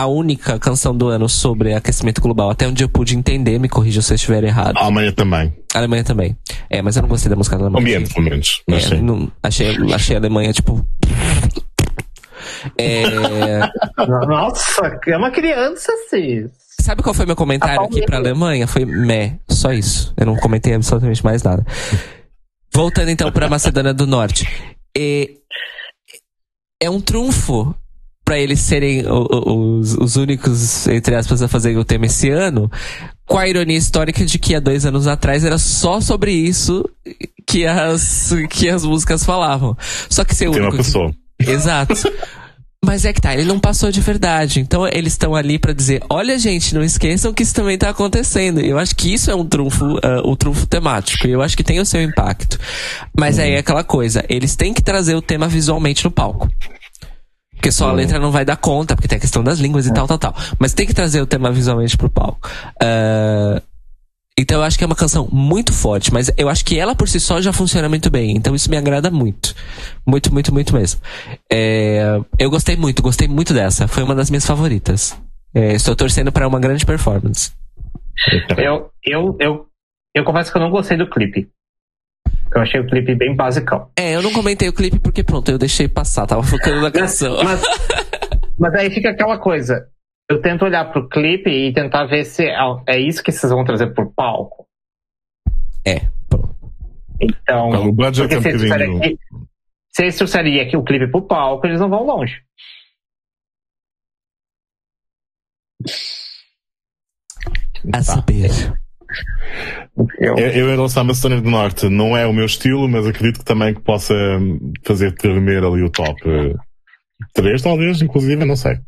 a única canção do ano sobre aquecimento global, até onde eu pude entender, me corrija se eu estiver errado. A Alemanha também. A Alemanha também. É, mas eu não gostei da música da Alemanha. Ambiente, pelo menos. É, não, achei, achei a Alemanha, tipo. É... Nossa, é uma criança, sim. Sabe qual foi meu comentário aqui pra Alemanha? Foi meh, só isso. Eu não comentei absolutamente mais nada. Voltando então pra Macedônia do Norte. É, é um trunfo para eles serem os, os únicos, entre aspas, a fazer o tema esse ano, com a ironia histórica de que há dois anos atrás era só sobre isso que as, que as músicas falavam. Só que ser o único. que- pessoa. Exato. Mas é que tá, ele não passou de verdade. Então eles estão ali pra dizer: olha, gente, não esqueçam que isso também tá acontecendo. Eu acho que isso é um trunfo, o trunfo temático. E eu acho que tem o seu impacto. Mas aí é aquela coisa: eles têm que trazer o tema visualmente no palco. Porque só a letra não vai dar conta, porque tem a questão das línguas e tal, tal, tal. Mas tem que trazer o tema visualmente pro palco. Ah, então eu acho que é uma canção muito forte, mas eu acho que ela por si só já funciona muito bem. Então isso me agrada muito. Muito, muito, muito mesmo. É, eu gostei muito, gostei muito dessa. Foi uma das minhas favoritas. É, estou torcendo para uma grande performance. Eu, eu, eu, eu confesso que eu não gostei do clipe. Eu achei o clipe bem basicão. É, eu não comentei o clipe porque pronto, eu deixei passar, tava focando na canção. Mas, mas aí fica aquela coisa. Eu tento olhar pro clipe e tentar ver se é, é isso que vocês vão trazer pro palco. É, pronto. Então, Não, o é um se eles aqui- se eles trouxerem aqui o clipe pro palco, eles não vão longe. A saber. Eu, Eu, eu em relação à Macedónia do Norte, não é o meu estilo, mas acredito que também que possa hum, fazer tremer ali o top 3, talvez, inclusive, não sei.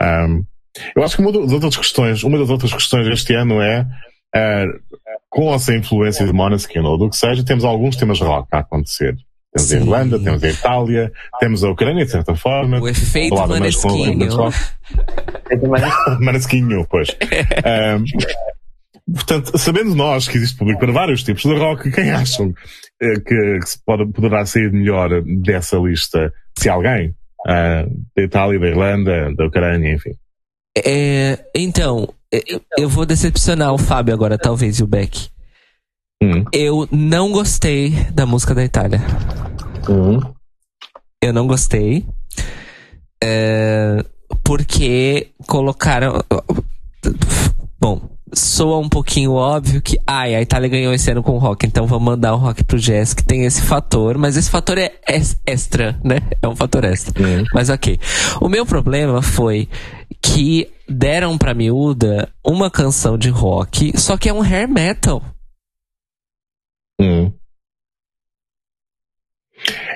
Ahm, eu acho que uma das outras questões, uma das outras questões este ano é, ah, com essa influência de Måneskin ou do que seja, temos alguns temas rock a acontecer. Temos a Sim. Irlanda, temos a Itália, temos a Ucrânia, de certa forma. O efeito manesquinho. Manesquinho, pois. Ahm, portanto, sabendo nós que existe público para vários tipos de rock, quem acham eh, que, que se pode, poderá sair melhor dessa lista? Se alguém? Ah, da Itália, da Irlanda, da Ucrânia, enfim. É, então, eu, eu vou decepcionar o Fábio agora, talvez, e o Beck. Hum. Eu não gostei da música da Itália. Hum. Eu não gostei. É, porque colocaram. Bom, soa um pouquinho óbvio que ai, a Itália ganhou esse ano com o rock, então vamos mandar o rock pro jazz, que tem esse fator, mas esse fator é ex- extra, né? É um fator extra. Hum. Mas ok. O meu problema foi que deram pra miúda uma canção de rock, só que é um hair metal. Hum.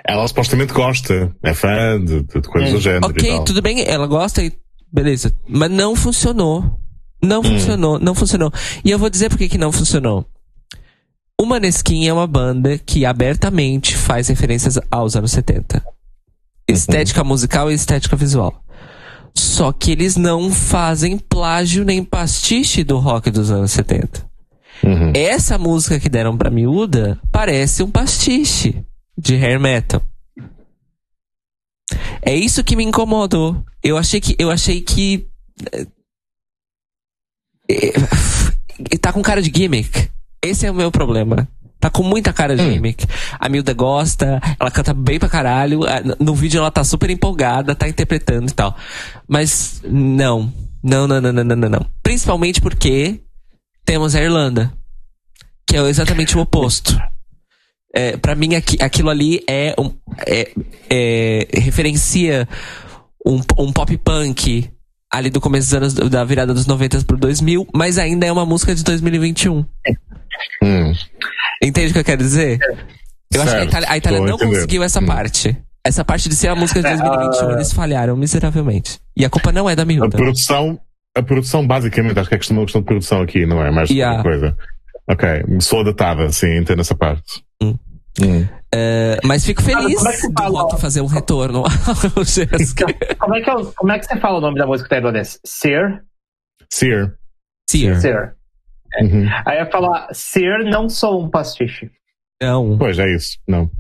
Ela supostamente gosta, é fã de, de- coisas É. do género e Ok, tudo bem, ela gosta e beleza. Mas não funcionou. Não funcionou, não funcionou. E eu vou dizer por que não funcionou. O Maneskin é uma banda que abertamente faz referências aos anos 70. Estética musical e estética visual. Só que eles não fazem plágio nem pastiche do rock dos anos 70. Uhum. Essa música que deram pra miúda parece um pastiche de hair metal. É isso que me incomodou. Eu achei que. Eu achei que. Tá com cara de gimmick. Esse é o meu problema. Tá com muita cara de Hum. gimmick. A Milda gosta, ela canta bem pra caralho. No vídeo ela tá super empolgada, tá interpretando e tal. Mas não. Não, não, não, não, não, não, não. Principalmente porque temos a Irlanda. Que é exatamente o oposto. É, para mim, aqui- aquilo ali é, um, é, é- referencia um, um pop punk ali do começo dos anos da virada dos 90 pro 2000, mas ainda é uma música de 2021. Hum. Entende o que eu quero dizer? Eu acho que a Certo, Itália, a Itália não entendendo. conseguiu essa Hum. parte. Essa parte de ser a música de É, 2021, ah. eles falharam miseravelmente. E a culpa não é da A miúda. produção, a produção basicamente, acho que é questão- uma questão de produção aqui, não é? Mais Yeah. outra coisa. Ok, sou datada, sim, entendo essa parte. Hum. Hum. É, mas fico feliz como é que do rock fazer um retorno ao Jéssica. como, é que eu- como é que você fala o nome da música da irlandesa? Sear? Sear. Sear. Sear. Uhum. Aí eu ia falar, Sear não sou um pastiche. Não. Pois é isso, não.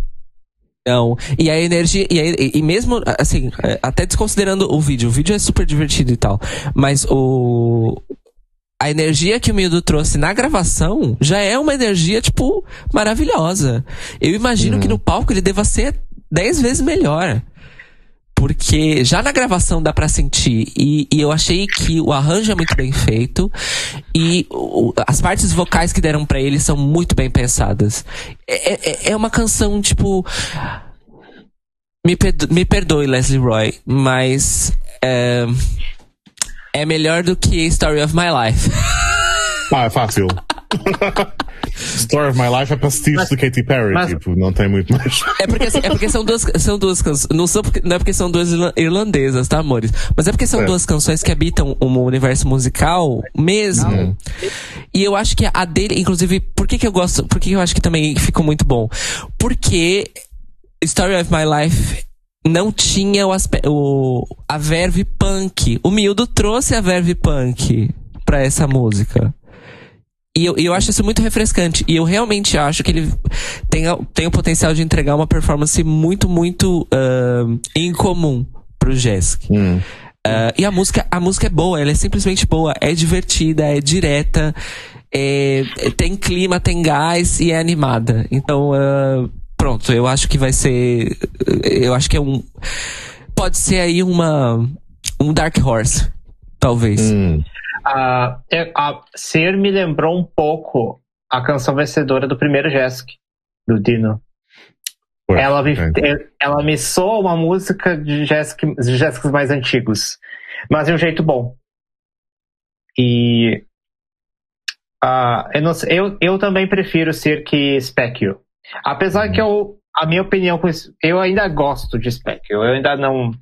Não. E a energia. E, aí- e mesmo, assim, é, até desconsiderando o vídeo, o vídeo é super divertido e tal. Mas o. A energia que o Mildo trouxe na gravação já é uma energia, tipo, maravilhosa. Eu imagino Uhum. que no palco ele deva ser dez vezes melhor. Porque já na gravação dá pra sentir. E, e eu achei que o arranjo é muito bem feito. E o- as partes vocais que deram pra ele são muito bem pensadas. É, é- é uma canção, tipo. Me, perdo- me perdoe, Leslie Roy, mas. É, é melhor do que Story of My Life. Ah, é fácil. Story of My Life é Steve de Katy Perry, mas, tipo, não tem muito mais. É porque, é porque são duas, são duas canções. Não, são porque, não é porque são duas irlandesas, tá, amores? Mas é porque são é. duas canções que habitam um universo musical mesmo. Uhum. E eu acho que a dele, inclusive, por que, que eu gosto? Por que, que eu acho que também ficou muito bom? Porque Story of My Life não tinha o, o a verve punk. O Mildo trouxe a verve punk para essa música. E eu, eu acho isso muito refrescante. E eu realmente acho que ele tem, tem o potencial de entregar uma performance muito, muito uh, incomum pro Jesk. Hum. Uh, e a música, a música é boa, ela é simplesmente boa, é divertida, é direta, é, tem clima, tem gás e é animada. Então, uh, pronto, eu acho que vai ser. Eu acho que é um. Pode ser aí uma. Um Dark Horse, talvez. Hum. Uh, a Ser me lembrou um pouco a canção vencedora do primeiro Jesk, do Dino. Ué, ela, me, é. ela me soa uma música de Jésicos mais antigos, mas de um jeito bom. E uh, eu, não, eu, eu também prefiro ser que Specchio. Apesar que eu, a minha opinião com isso, eu ainda gosto de Spec. Eu ainda não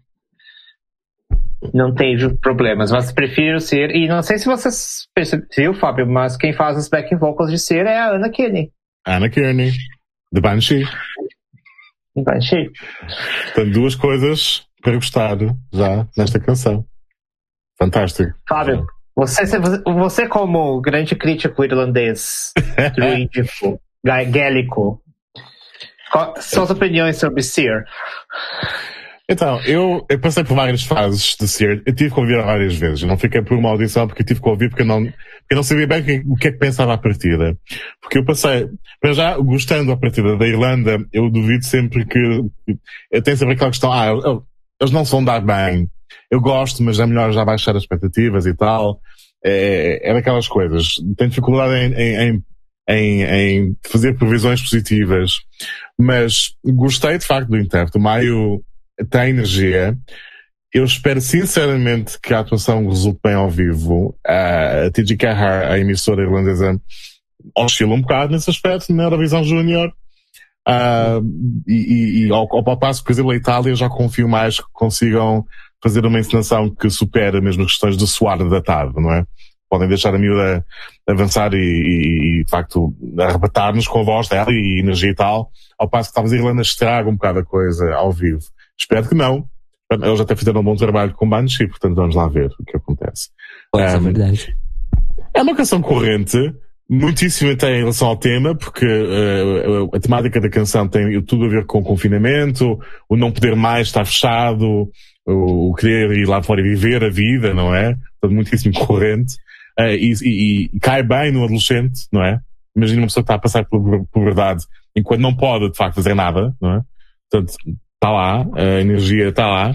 não tenho problemas, mas prefiro ser. E não sei se vocês perceberam, Fábio, mas quem faz os backing vocals de ser é a Anna Kearney. Anna Kearney, The Banshee. Banshee. Tem duas coisas para gostar já nesta canção. Fantástico. Fábio, você, você como grande crítico irlandês, druídico, gaélico, quais são as opiniões sobre Sear? Então, eu, eu, passei por várias fases de Sear. Eu tive que ouvir várias vezes. Eu não fiquei por uma audição porque eu tive que ouvir porque eu não, porque eu não sabia bem o que, o que é que pensava à partida. Porque eu passei, para já, gostando à partida da Irlanda, eu duvido sempre que, eu tenho sempre aquela questão, ah, eles não são dar bem. Eu gosto, mas é melhor já baixar as expectativas e tal. É, é daquelas coisas. Tenho dificuldade em, em, em, em fazer previsões positivas. Mas gostei de facto do intérprete. O Maio tem energia. Eu espero sinceramente que a atuação resulte bem ao vivo. a TG Cahar, a emissora irlandesa, oscila um bocado nesse aspecto, na Eurovisão Júnior. Uh, e, e, e ao, ao passo que, por exemplo, a Itália já confio mais que consigam fazer uma encenação que supera mesmo as questões do suar datado, não é? Podem deixar a miúda avançar e, e, de facto, arrebatar-nos com a voz dela e energia e tal, ao passo que talvez a Irlanda estraga um bocado a coisa ao vivo. Espero que não. Eles até fizeram um bom trabalho com Banshee, portanto vamos lá ver o que acontece. Pois, um, é verdade. É uma canção corrente, muitíssimo até em relação ao tema, porque uh, a temática da canção tem tudo a ver com o confinamento, o não poder mais estar fechado, o, o querer ir lá fora e viver a vida, não é? Portanto, muitíssimo corrente. Uh, e, e, e, cai bem no adolescente, não é? Imagina uma pessoa que está a passar por verdade enquanto não pode, de facto, fazer nada, não é? Portanto, está lá, a energia está lá.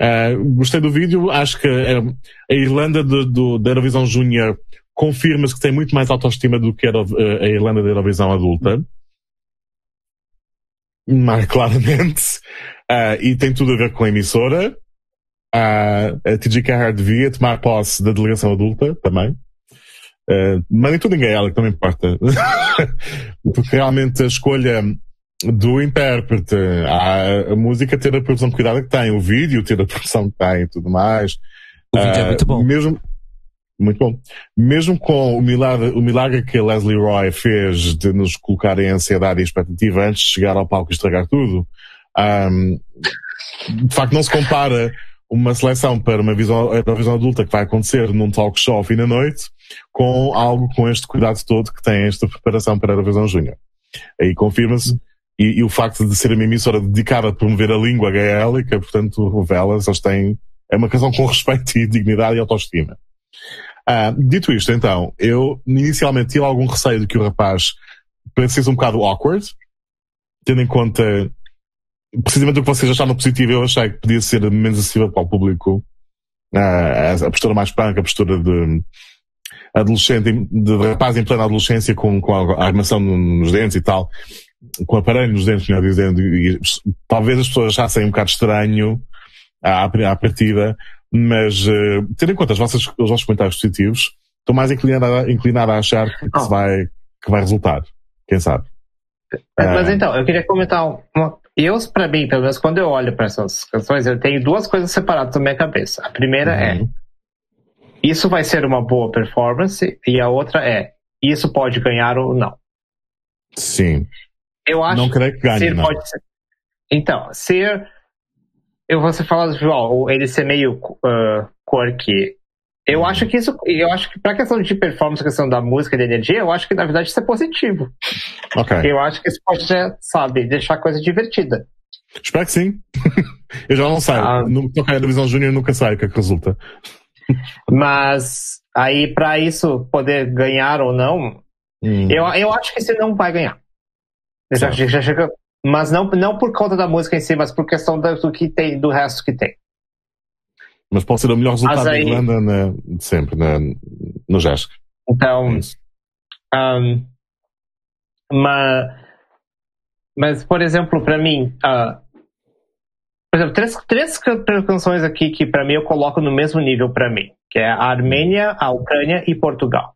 Uh, gostei do vídeo, acho que a Irlanda do, do, da Eurovisão Júnior confirma-se que tem muito mais autoestima do que a, a Irlanda da Eurovisão adulta. Mais claramente. Uh, e tem tudo a ver com a emissora. Uh, a TG Carr devia tomar posse da delegação adulta também. Uh, mas nem tudo ninguém, ela que não me importa. Porque realmente a escolha do intérprete, a, a, música ter a produção de cuidado que tem, o vídeo ter a produção que tem e tudo mais. O vídeo é muito bom. Mesmo, muito bom. Mesmo com o milagre, o milagre que a Leslie Roy fez de nos colocar em ansiedade e expectativa antes de chegar ao palco e estragar tudo, um, de facto não se compara uma seleção para uma visão, visão adulta que vai acontecer num talk show ao fim da noite com algo com este cuidado todo que tem esta preparação para a Eurovisão Júnior. Aí confirma-se e, e, o facto de ser uma emissora dedicada a promover a língua gaélica, portanto, revelas, eles têm, é uma canção com respeito e dignidade e autoestima. Ah, dito isto, então, eu inicialmente tive algum receio de que o rapaz parecesse um bocado awkward, tendo em conta precisamente o que vocês acharam positivo, eu achei que podia ser menos acessível para o público. Ah, a postura mais punk, a postura de adolescente, de rapaz em plena adolescência com, com a armação nos dentes e tal com aparelho nos dentes, melhor dizendo, e, talvez as pessoas achassem um bocado estranho à, à partida, mas uh, tendo em conta as vossas, os vossos comentários positivos, estou mais inclinado a, inclinado a achar que, Oh. se vai, que vai resultar. Quem sabe? Mas, É. então, eu queria comentar uma. Eu, pra mim, pelo menos quando eu olho para essas canções, eu tenho duas coisas separadas na minha cabeça. A primeira é: Uhum. isso vai ser uma boa performance, e a outra é: isso pode ganhar ou não. Sim. Eu acho Não creio que ganhe, ser não. pode ser. Então, ser. Eu você falar, João, ele ser meio uh, quirky. Eu acho que isso. Eu acho que pra questão de performance, questão da música e da energia, eu acho que na verdade isso é positivo. Ok. Eu acho que isso pode, sabe, deixar a coisa divertida. Espero que sim. eu já não sei. Ah. No que toca à divisão júnior nunca sei o que é que resulta. Mas aí, pra isso poder ganhar ou não, Hum. eu, eu acho que você não vai ganhar. Eu já, já chega, mas não, não por conta da música em si, mas por questão do que tem, do resto que tem. Mas pode ser o melhor resultado aí- da Irlanda na- de sempre, na, no JESC. Então, É. Um, mas, mas, por exemplo, pra mim, ah, por exemplo, três, três can- canções aqui que pra mim eu coloco no mesmo nível pra mim, que é a Armênia, a Ucrânia e Portugal.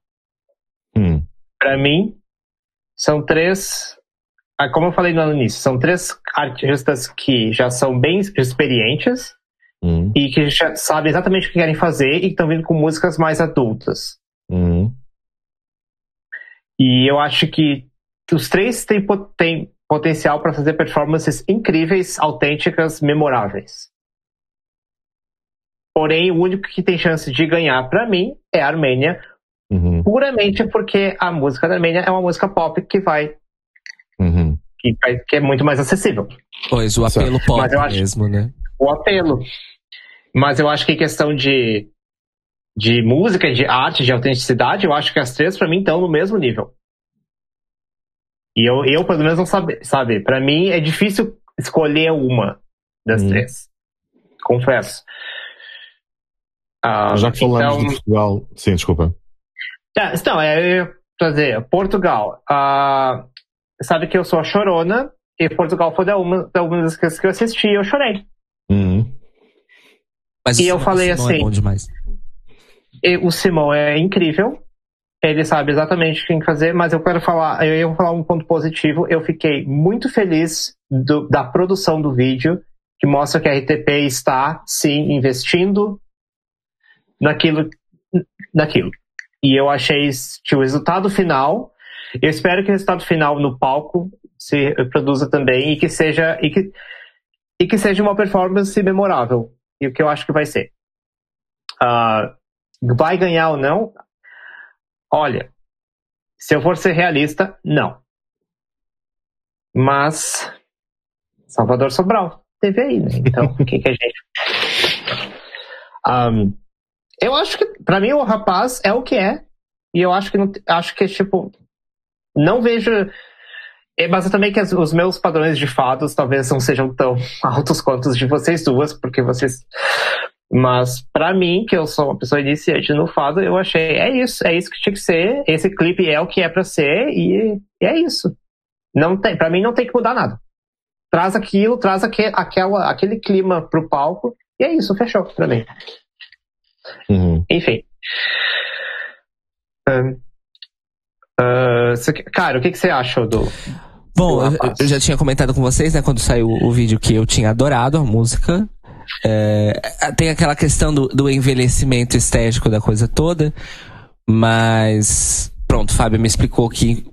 Hum. Pra mim, são três, ah, como eu falei no início, são três artistas que já são bem experientes Hum. e que já sabem exatamente o que querem fazer e estão vindo com músicas mais adultas. Hum. E eu acho que os três têm, po- têm potencial para fazer performances incríveis, autênticas, memoráveis. Porém, o único que tem chance de ganhar para mim é a Armênia, Uhum. puramente porque a música da Armênia é uma música pop que vai Uhum. que, é muito mais acessível. Pois, o apelo pop mesmo, né? O apelo. Mas eu acho que em questão de de música, de arte, de autenticidade, eu acho que as três para mim estão no mesmo nível. E eu, eu pelo menos não sabe, sabe, para mim é difícil escolher uma das Hum. três. Confesso. Ah, Já que falamos então, de Portugal. Sim, desculpa. É, então, é, eu ia trazer Portugal. Ah, sabe que eu sou a chorona e Portugal foi da uma, da uma das coisas que eu assisti e eu chorei. Uhum. Mas E eu falei é assim-. E o Simão é incrível. Ele sabe exatamente o que tem que fazer, mas eu quero falar, eu vou falar um ponto positivo. Eu fiquei muito feliz do- da produção do vídeo, que mostra que a RTP está, sim, investindo naquilo. naquilo. E eu achei que o resultado final, eu espero que o resultado final no palco se produza também e que seja, e que, e que seja uma performance memorável. E o que eu acho que vai ser. Ah, vai ganhar ou não? Olha, se eu for ser realista, não. Mas Salvador Sobral teve aí, né? Então, o que, que a gente. Ahm, eu acho que, pra mim, o rapaz é o que é. E eu acho que, não, acho que tipo, não vejo. É, Mas eu também que os meus padrões de fados talvez não sejam tão altos quanto os de vocês duas, porque vocês mas pra mim, que eu sou uma pessoa iniciante no fado, eu achei, é isso, é isso que tinha que ser, esse clipe é o que é pra ser e, é isso. Não tem, para mim não tem que mudar nada. Traz aquilo, traz aque, aquela, aquele clima pro palco e é isso, fechou pra mim. Uhum. Enfim. Ah, você- cara, o que, que você achou do. Bom, eu, eu já tinha comentado com vocês, né, quando saiu o vídeo que eu tinha adorado a música. É, tem aquela questão do, do envelhecimento estético da coisa toda, mas pronto, Fábio me explicou que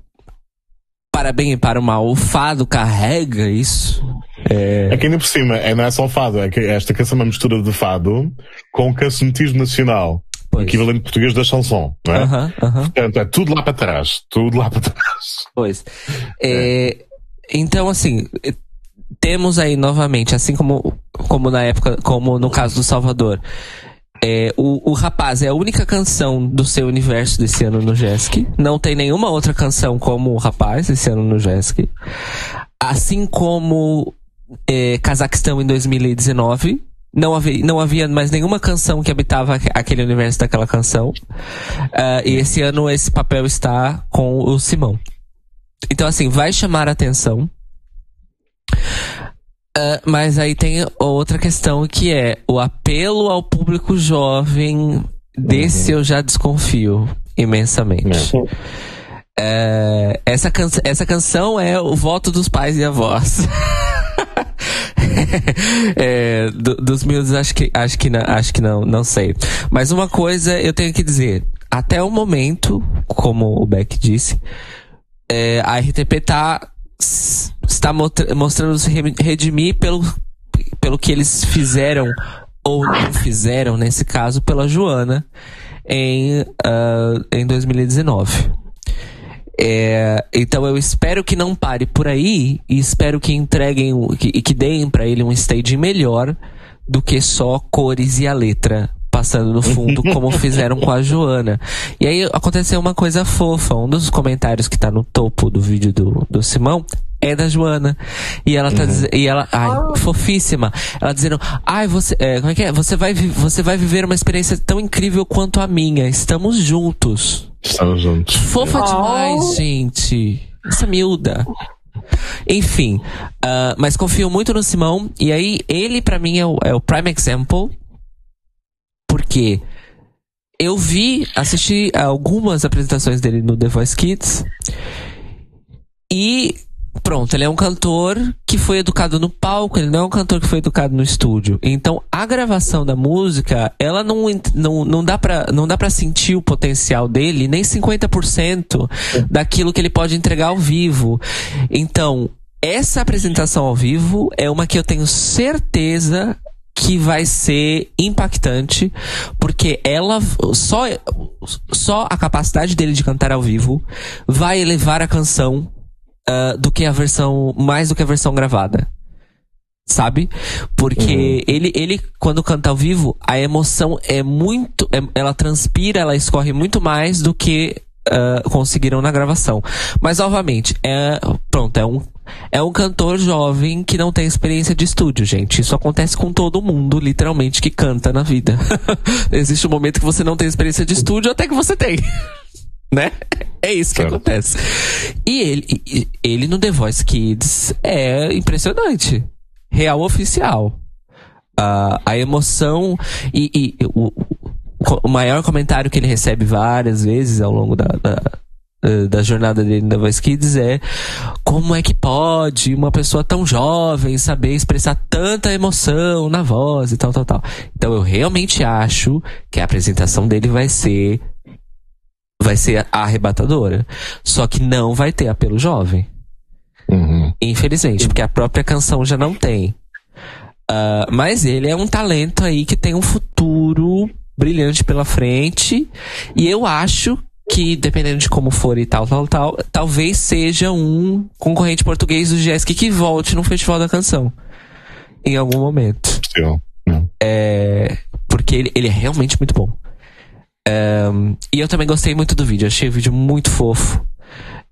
para bem e para o mal, o fado carrega isso. É que ainda por cima, é, não é só fado, é que esta canção é uma mistura de fado com cancionismo nacional. Pois. equivalente português da chanson, não é? Aham, aham. Portanto, é tudo lá para trás. Tudo lá para trás. Pois. É, então, assim, temos aí novamente, assim como, como na época, como no caso do Salvador, é, o, o Rapaz é a única canção do seu universo desse ano no Jesk. Não tem nenhuma outra canção como o Rapaz esse ano no Jesk. Assim como é, Cazaquistão em 2019. Não havia, não havia mais nenhuma canção que habitava aque- aquele universo daquela canção. Ah, e esse ano esse papel está com o Simão. Então, assim, vai chamar a atenção. Ah, mas aí tem outra questão que é o apelo ao público jovem. Desse eu já desconfio. imensamente. É, essa, can essa canção é o voto dos pais e avós. é, do, dos meus, acho que, acho que, não, acho que não, não sei. Mas uma coisa eu tenho que dizer. Até o momento, como o Beck disse, é, a RTP tá, está mostrando se redimir pelo, pelo que eles fizeram ou não fizeram, nesse caso, pela Joana em, uh, em 2019. É, então eu espero que não pare por aí e espero que entreguem e que, que deem para ele um stage melhor do que só cores e a letra passando no fundo, como fizeram com a Joana. E aí aconteceu uma coisa fofa. Um dos comentários que tá no topo do vídeo do, do Simão é da Joana. E ela tá uhum. dizendo, e ela, ai, ah. fofíssima. Ela dizendo, ai, você, é, como é que é? Você vai, você vai viver uma experiência tão incrível quanto a minha. Estamos juntos. Estamos juntos. Fofa oh. demais, gente. Essa miúda. Enfim, uh, mas confio muito no Simão. E aí, ele para mim é o, é o prime example porque eu vi, assisti algumas apresentações dele no The Voice Kids. E pronto, ele é um cantor que foi educado no palco, ele não é um cantor que foi educado no estúdio. Então, a gravação da música, ela não, não, não, dá, pra, não dá sentir o potencial dele, nem 50% daquilo que ele pode entregar ao vivo. Então, essa apresentação ao vivo é uma que eu tenho certeza que vai ser impactante, porque ela só só a capacidade dele de cantar ao vivo vai elevar a canção uh, do que a versão mais do que a versão gravada. Sabe? Porque uhum. ele, ele, quando canta ao vivo, a emoção é muito. É, ela transpira, ela escorre muito mais do que uh, conseguiram na gravação. Mas, novamente, é. Pronto, é um é um cantor jovem que não tem experiência de estúdio, gente. Isso acontece com todo mundo, literalmente, que canta na vida. Existe um momento que você não tem experiência de estúdio até que você tem. Né? É isso que certo. acontece. E ele, ele no The Voice Kids é impressionante. Real oficial. Uh, a emoção e, e o, o, maior comentário que ele recebe várias vezes ao longo da, da da jornada dele na Voice Kids é como é que pode uma pessoa tão jovem saber expressar tanta emoção na voz e tal, tal, tal. Então eu realmente acho que a apresentação dele vai ser vai ser arrebatadora. Só que não vai ter apelo jovem. Uhum. Infelizmente, porque a própria canção já não tem. Uh, mas ele é um talento aí que tem um futuro brilhante pela frente. E eu acho que, dependendo de como for e tal, tal, tal, talvez seja um concorrente português do Jessica que volte no Festival da Canção. Em algum momento. Sim. É, porque ele, ele é realmente muito bom. Um, e eu também gostei muito do vídeo, achei o vídeo muito fofo.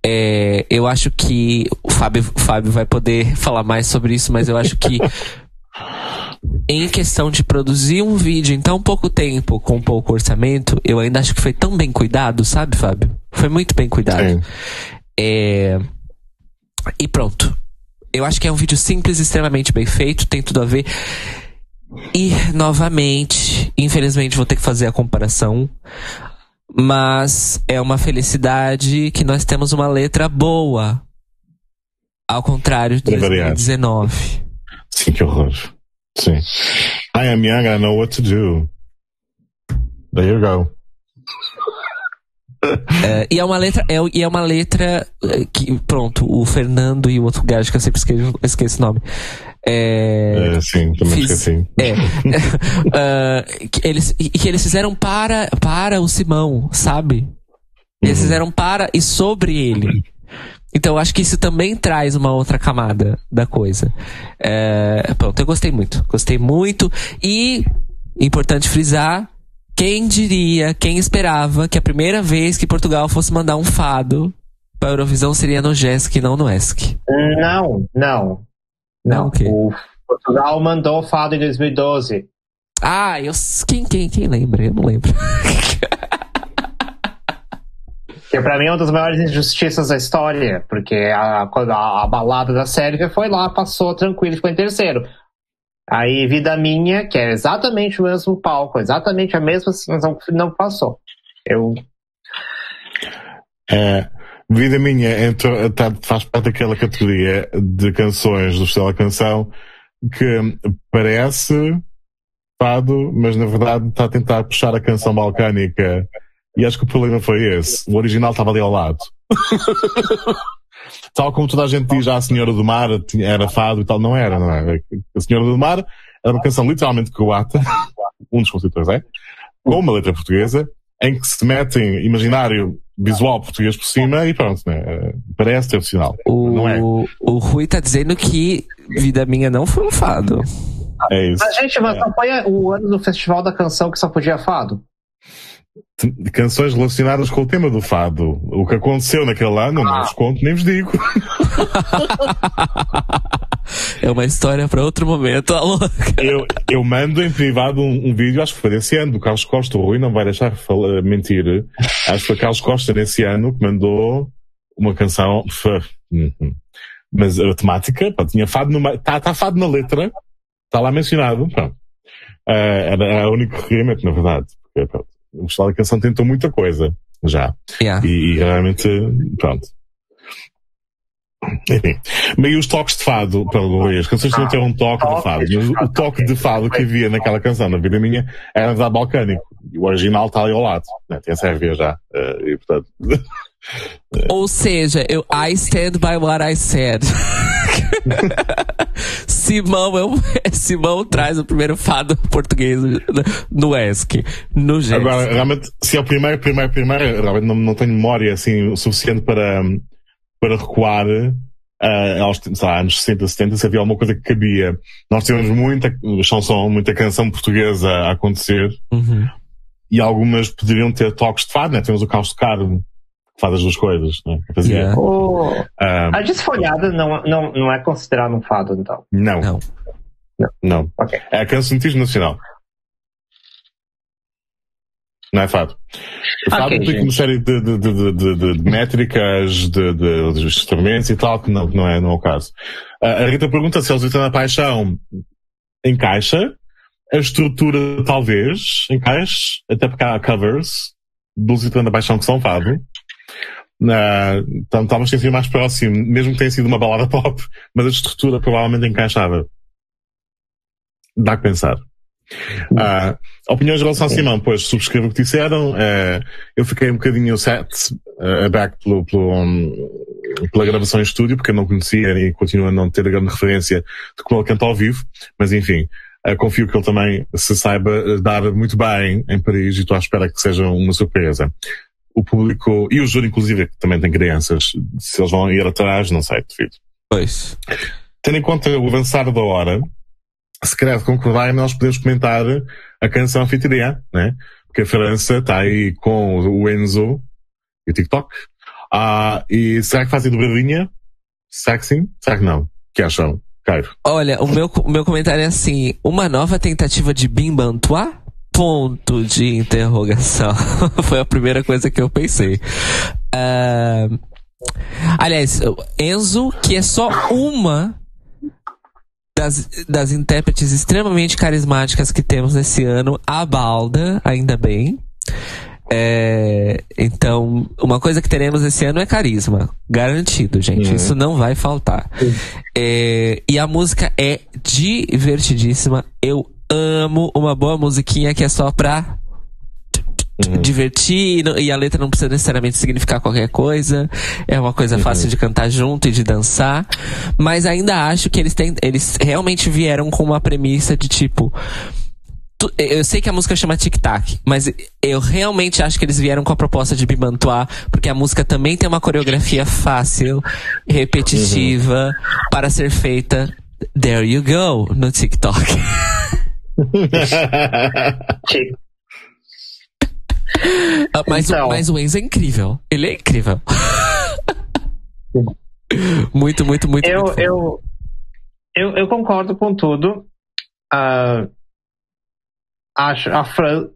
É, eu acho que o Fábio, o Fábio vai poder falar mais sobre isso, mas eu acho que em questão de produzir um vídeo em tão pouco tempo, com pouco orçamento, eu ainda acho que foi tão bem cuidado, sabe, Fábio? Foi muito bem cuidado. É... E pronto. Eu acho que é um vídeo simples, extremamente bem feito, tem tudo a ver. E, novamente, infelizmente vou ter que fazer a comparação. Mas é uma felicidade que nós temos uma letra boa. Ao contrário de 2019. Sim, que horror. Sim. I am young, I know what to do. There you go. É, e é uma letra, é, e é uma letra é, que, pronto, o Fernando e o outro gajo que eu sempre esqueço, esqueço o nome. É, é sim, também fiz, esqueci. É, uh, que eles, e que eles fizeram para, para o Simão, sabe? Eles uhum. fizeram para e sobre ele. Então, eu acho que isso também traz uma outra camada da coisa. É, pronto, eu gostei muito. Gostei muito. E, importante frisar, quem diria, quem esperava que a primeira vez que Portugal fosse mandar um fado para a Eurovisão seria no JESC e não no ESC? Não, não. Não, okay. o Portugal mandou fado em 2012. Ah, eu, quem, quem, quem lembra? Eu não lembro. Que pra mim é uma das maiores injustiças da história, porque a, quando a, a balada da Sérvia foi lá, passou tranquilo, ficou em terceiro. Aí Vida Minha, que é exatamente o mesmo palco, exatamente a mesma situação, não passou. Eu É, Vida Minha entrou, tá, faz parte daquela categoria de canções do Estela Canção que parece fado, mas na verdade está a tentar puxar a canção balcânica. E acho que o problema foi esse. O original estava ali ao lado. tal como toda a gente diz, ah, a Senhora do Mar era fado e tal. Não era, não era. A Senhora do Mar era uma canção literalmente croata, um dos compositores é, com uma letra portuguesa, em que se metem imaginário visual português por cima e pronto, né? Parece tradicional. O, não é. o Rui tá dizendo que Vida Minha não foi um fado. É isso. Mas, gente, mas É. o ano do Festival da Canção que só podia fado? Canções relacionadas com o tema do fado. O que aconteceu naquele ano, não vos conto, nem vos digo. É uma história pra outro momento, alô. Eu, eu mando em privado um, um vídeo, acho que foi desse ano, do Carlos Costa. O Rui não vai deixar fala- mentir. Acho que foi Carlos Costa nesse ano que mandou uma canção. f- uhum. Mas a temática, pá, tinha fado numa. Está tá fado na letra, está lá mencionado. Pronto. Ah, era, era o único requerimento, na verdade. Porque, pronto, o Festival da Canção tentou muita coisa já. Yeah. E, e realmente, pronto. Enfim. Meio os toques de fado, pelo as canções não têm um toque de fado, mas o toque de fado que havia naquela canção, na vida minha, era da balcânico. E o original está ali ao lado, né? Tem a Sérvia já. eh, e portanto, Ou seja, eu I stand by what I said. Simão, eu, Simão traz o primeiro fado português no ESC, no GES. agora, realmente, se é o primeiro, primeiro, primeiro, realmente não, não tenho memória assim o suficiente para, para recuar eh, aos sei lá, anos 60, 70, se havia alguma coisa que cabia. Nós tivemos muita chanson, muita canção portuguesa a acontecer. Uhum. e algumas poderiam ter toques de fado, né? Temos o Carlos de Carmo, que faz as duas coisas, né? Fazia. Yeah. O... Ah, A desfolhada não, não, não é considerada um fado, então. não. Não. Não. Ok. É a cancionismo nacional. Não é fado. O fado Ok, implica gente. uma série de, de, de, de, métricas, de, instrumentos e tal, que não, não, é, não é o caso. Ah, a Rita pergunta se a Lusitana Paixão encaixa. A estrutura, talvez, encaixe, até porque há covers do Lusitana da Paixão que são fado. Na, então, talvez tenha sido mais próximo, mesmo que tenha sido uma balada pop, mas a estrutura provavelmente encaixava. Dá que pensar. Ah, opiniões em relação a Simão, pois subscrevo o que disseram. Eh, eu fiquei um bocadinho set, uh, aback pelo, pelo, um, pela gravação em estúdio, porque eu não conhecia e continuo a não ter a grande referência de como ele canta ao vivo, mas enfim, eh, confio que ele também se saiba dar muito bem em Paris e estou à espera que seja uma surpresa. O público, e o júri inclusive, que também tem crianças, se eles vão ir atrás, não sei, devido. Pois. Tendo em conta o avançar da hora, se calhar concordar, nós podemos comentar a canção anfitriã, né? Porque a França está aí com o Enzo e o TikTok. Ah, e será que fazem dobradinha? Será que sim? Será que não? O que acham? Cairo. Olha, o meu, o meu comentário é assim: uma nova tentativa de Bimbantua? Ponto de interrogação. Foi a primeira coisa que eu pensei. Ah, aliás, Enzo, que é só uma das, das intérpretes extremamente carismáticas que temos nesse ano, a Balda, ainda bem. É, então, uma coisa que teremos esse ano é carisma. Garantido, gente. Uhum. Isso não vai faltar. É, e a música é divertidíssima. Eu amo uma boa musiquinha que é só pra divertir e não- e a letra não precisa necessariamente significar qualquer coisa. É uma coisa fácil de cantar junto e de dançar. Mas ainda acho que eles têm, eles realmente vieram com uma premissa de tipo. tu- Eu sei que a música chama Tic Tac, mas eu realmente acho que eles vieram com a proposta de bimantuar, porque a música também tem uma coreografia fácil, repetitiva, para ser feita. There you go, no TikTok. Ah, mas, o- Então. mas o Enzo é incrível. Ele é incrível. muito, muito, muito. Eu, muito eu, eu, eu concordo com tudo. Ah, acho a França.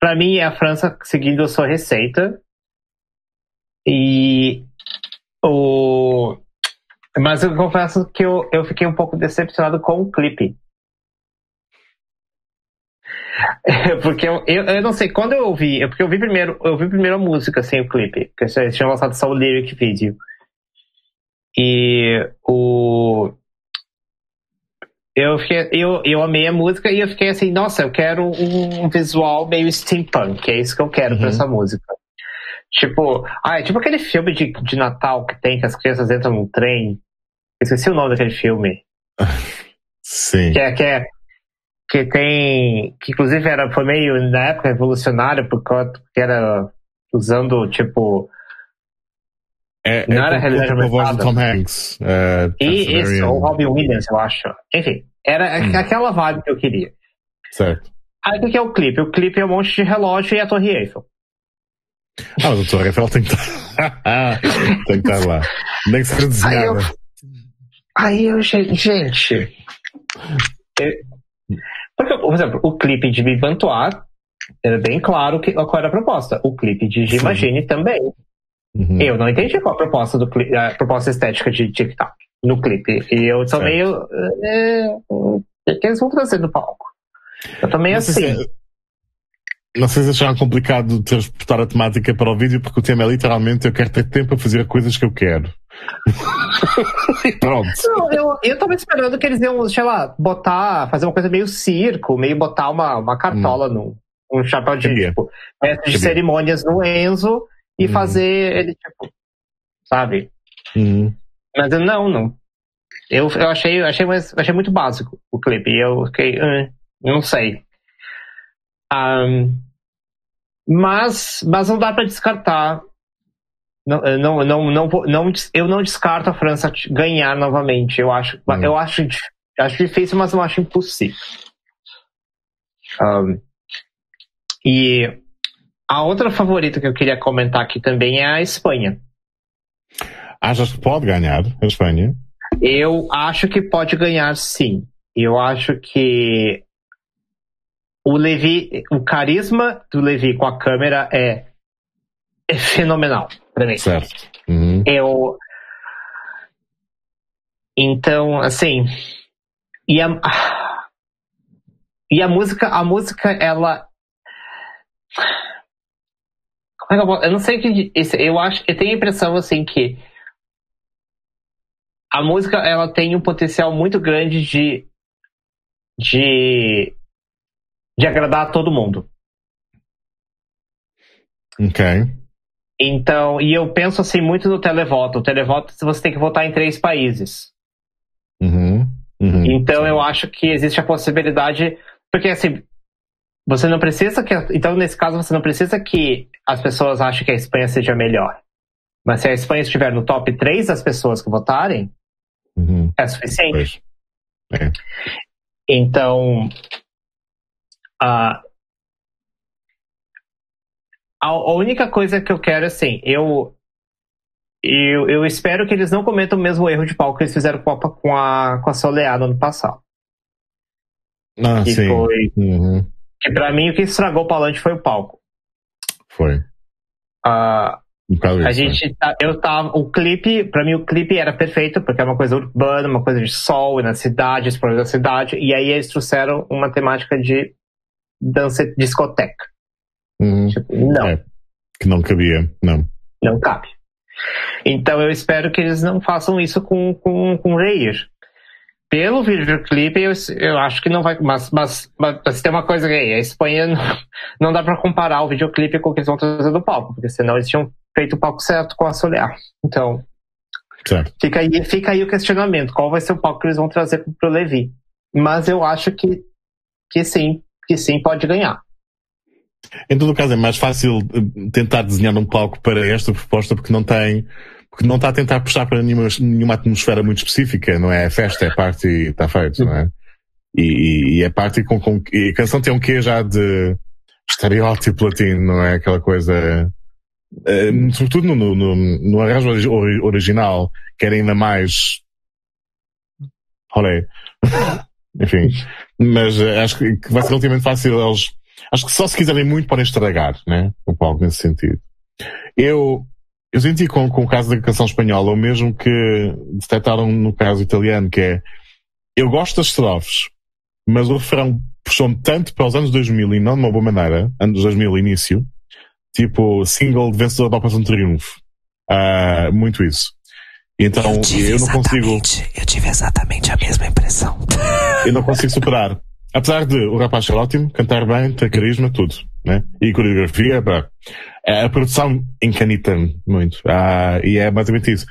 Pra mim, é a França seguindo a sua receita. E o. Mas eu confesso que eu, eu fiquei um pouco decepcionado com o clipe. porque eu, eu, eu, não sei, quando eu ouvi, porque eu vi primeiro, eu vi primeiro a música, assim, o clipe, que eles tinham lançado só o lyric video. E o. Eu, fiquei, eu, eu amei a música e eu fiquei assim, nossa, eu quero um visual meio steampunk, que é isso que eu quero uhum. pra essa música. Tipo, ah, é tipo aquele filme de, de Natal que tem que as crianças entram num trem. Esqueci o nome daquele filme. Sim. Que é, que é, que tem, que inclusive era, foi meio na época revolucionário, porque era usando, tipo, é, não é era realidade com a voz do Tom Hanks. Uh, e isso, o Robin Williams, eu acho. Enfim, era hum. aquela vibe que eu queria. Certo. Aí o que é o clipe? O clipe é um monte de relógio e a Torre Eiffel. Ah, mas a Torre Eiffel tem que estar, tem que estar lá. Nem que seja desenhada. Aí eu, aí eu gente. Eu, porque, por exemplo, o clipe de Vivantoir era bem claro que, qual era a proposta. O clipe de Imagine também. Uhum. Eu não entendi qual a proposta, do, a proposta estética de TikTok no clipe. E eu tô certo. meio. É, o que eles vão trazer no palco? Eu tô meio não assim. Se, não sei se acharam complicado transportar a temática para o vídeo, porque o tema é literalmente eu quero ter tempo para fazer coisas que eu quero. Pronto. Não, eu, eu tava esperando que eles iam, sei lá, botar, fazer uma coisa meio circo, meio botar uma, uma cartola hum. num, um chapéu de, tipo, de cerimônias no Enzo e uhum. fazer ele, tipo, sabe? Uhum. Mas não, não. Eu, eu achei, achei, achei muito básico o clipe. E eu fiquei, uh, não sei. Um, mas, mas não dá para descartar. Não, não, não, não, não, eu não descarto a França ganhar novamente. Eu acho, uhum. eu acho, acho difícil, mas não acho impossível. Um, e a outra favorita que eu queria comentar aqui também é a Espanha. Achas que pode ganhar a Espanha? Eu acho que pode ganhar sim. Eu acho que o Levi, o carisma do Levi com a câmera é, é fenomenal para mim. Certo. Uhum. Eu então assim e a e a música a música ela como é que eu, vou, eu não sei o que. Eu acho. Eu tenho a impressão assim que a música ela tem um potencial muito grande de. de. de agradar a todo mundo. Ok. Então, e eu penso assim muito no televoto. O televoto você tem que votar em três países. Uhum, uhum, então sim. eu acho que existe a possibilidade. Porque assim, você não precisa que. Então, nesse caso, você não precisa que as pessoas achem que a Espanha seja melhor. Mas se a Espanha estiver no top 3 das pessoas que votarem, uhum. é suficiente. É. Então, a, a única coisa que eu quero, assim, eu, eu, eu espero que eles não cometam o mesmo erro de palco que eles fizeram com a, com a, com a Soleá no ano passado. Ah, que sim. Foi, uhum. Que pra mim o que estragou o Palante foi o palco. Foi. Uh, a gente, tá, eu tava, o clipe, pra mim o clipe era perfeito, porque é uma coisa urbana, uma coisa de sol na cidade, explorar da cidade, e aí eles trouxeram uma temática de dança discoteca. Uhum. Tipo, não. É, que não cabia, não. Não cabe. Então eu espero que eles não façam isso com, com, com Reir pelo videoclipe, eu, eu acho que não vai. Mas, mas, mas tem uma coisa aí: a Espanha não, não dá para comparar o videoclipe com o que eles vão trazer do palco, porque senão eles tinham feito o palco certo com a Solear. Então, certo. Fica, aí, fica aí o questionamento: qual vai ser o palco que eles vão trazer pro Levi? Mas eu acho que, que sim, que sim pode ganhar. Em todo caso, é mais fácil eh, tentar desenhar um palco para esta proposta porque não tem porque não está a tentar puxar para nenhuma, nenhuma atmosfera muito específica, não é? A festa, é parte e está feito, não é? E, e é parte com, com, e a canção tem um quê já de estereótipo latino, não é? Aquela coisa, uh, sobretudo no, no, no arranjo original, que era ainda mais, olé. Enfim, mas uh, acho que vai ser relativamente fácil eles, acho que só se quiserem muito podem estragar, né? O palco nesse sentido. Eu, eu senti com, com o caso da canção espanhola, o mesmo que detectaram no caso italiano, que é, eu gosto das estrofes, mas o refrão puxou-me tanto para os anos 2000 e não de uma boa maneira, anos 2000 início, tipo single de vencedor da Operação Triunfo. Uh, muito isso. Então eu, eu não consigo. Eu tive exatamente a mesma impressão. eu não consigo superar. Apesar de o rapaz ser ótimo, cantar bem, ter carisma, tudo, né? E coreografia, pá. A produção encanita-me muito. Ah, e é basicamente isso.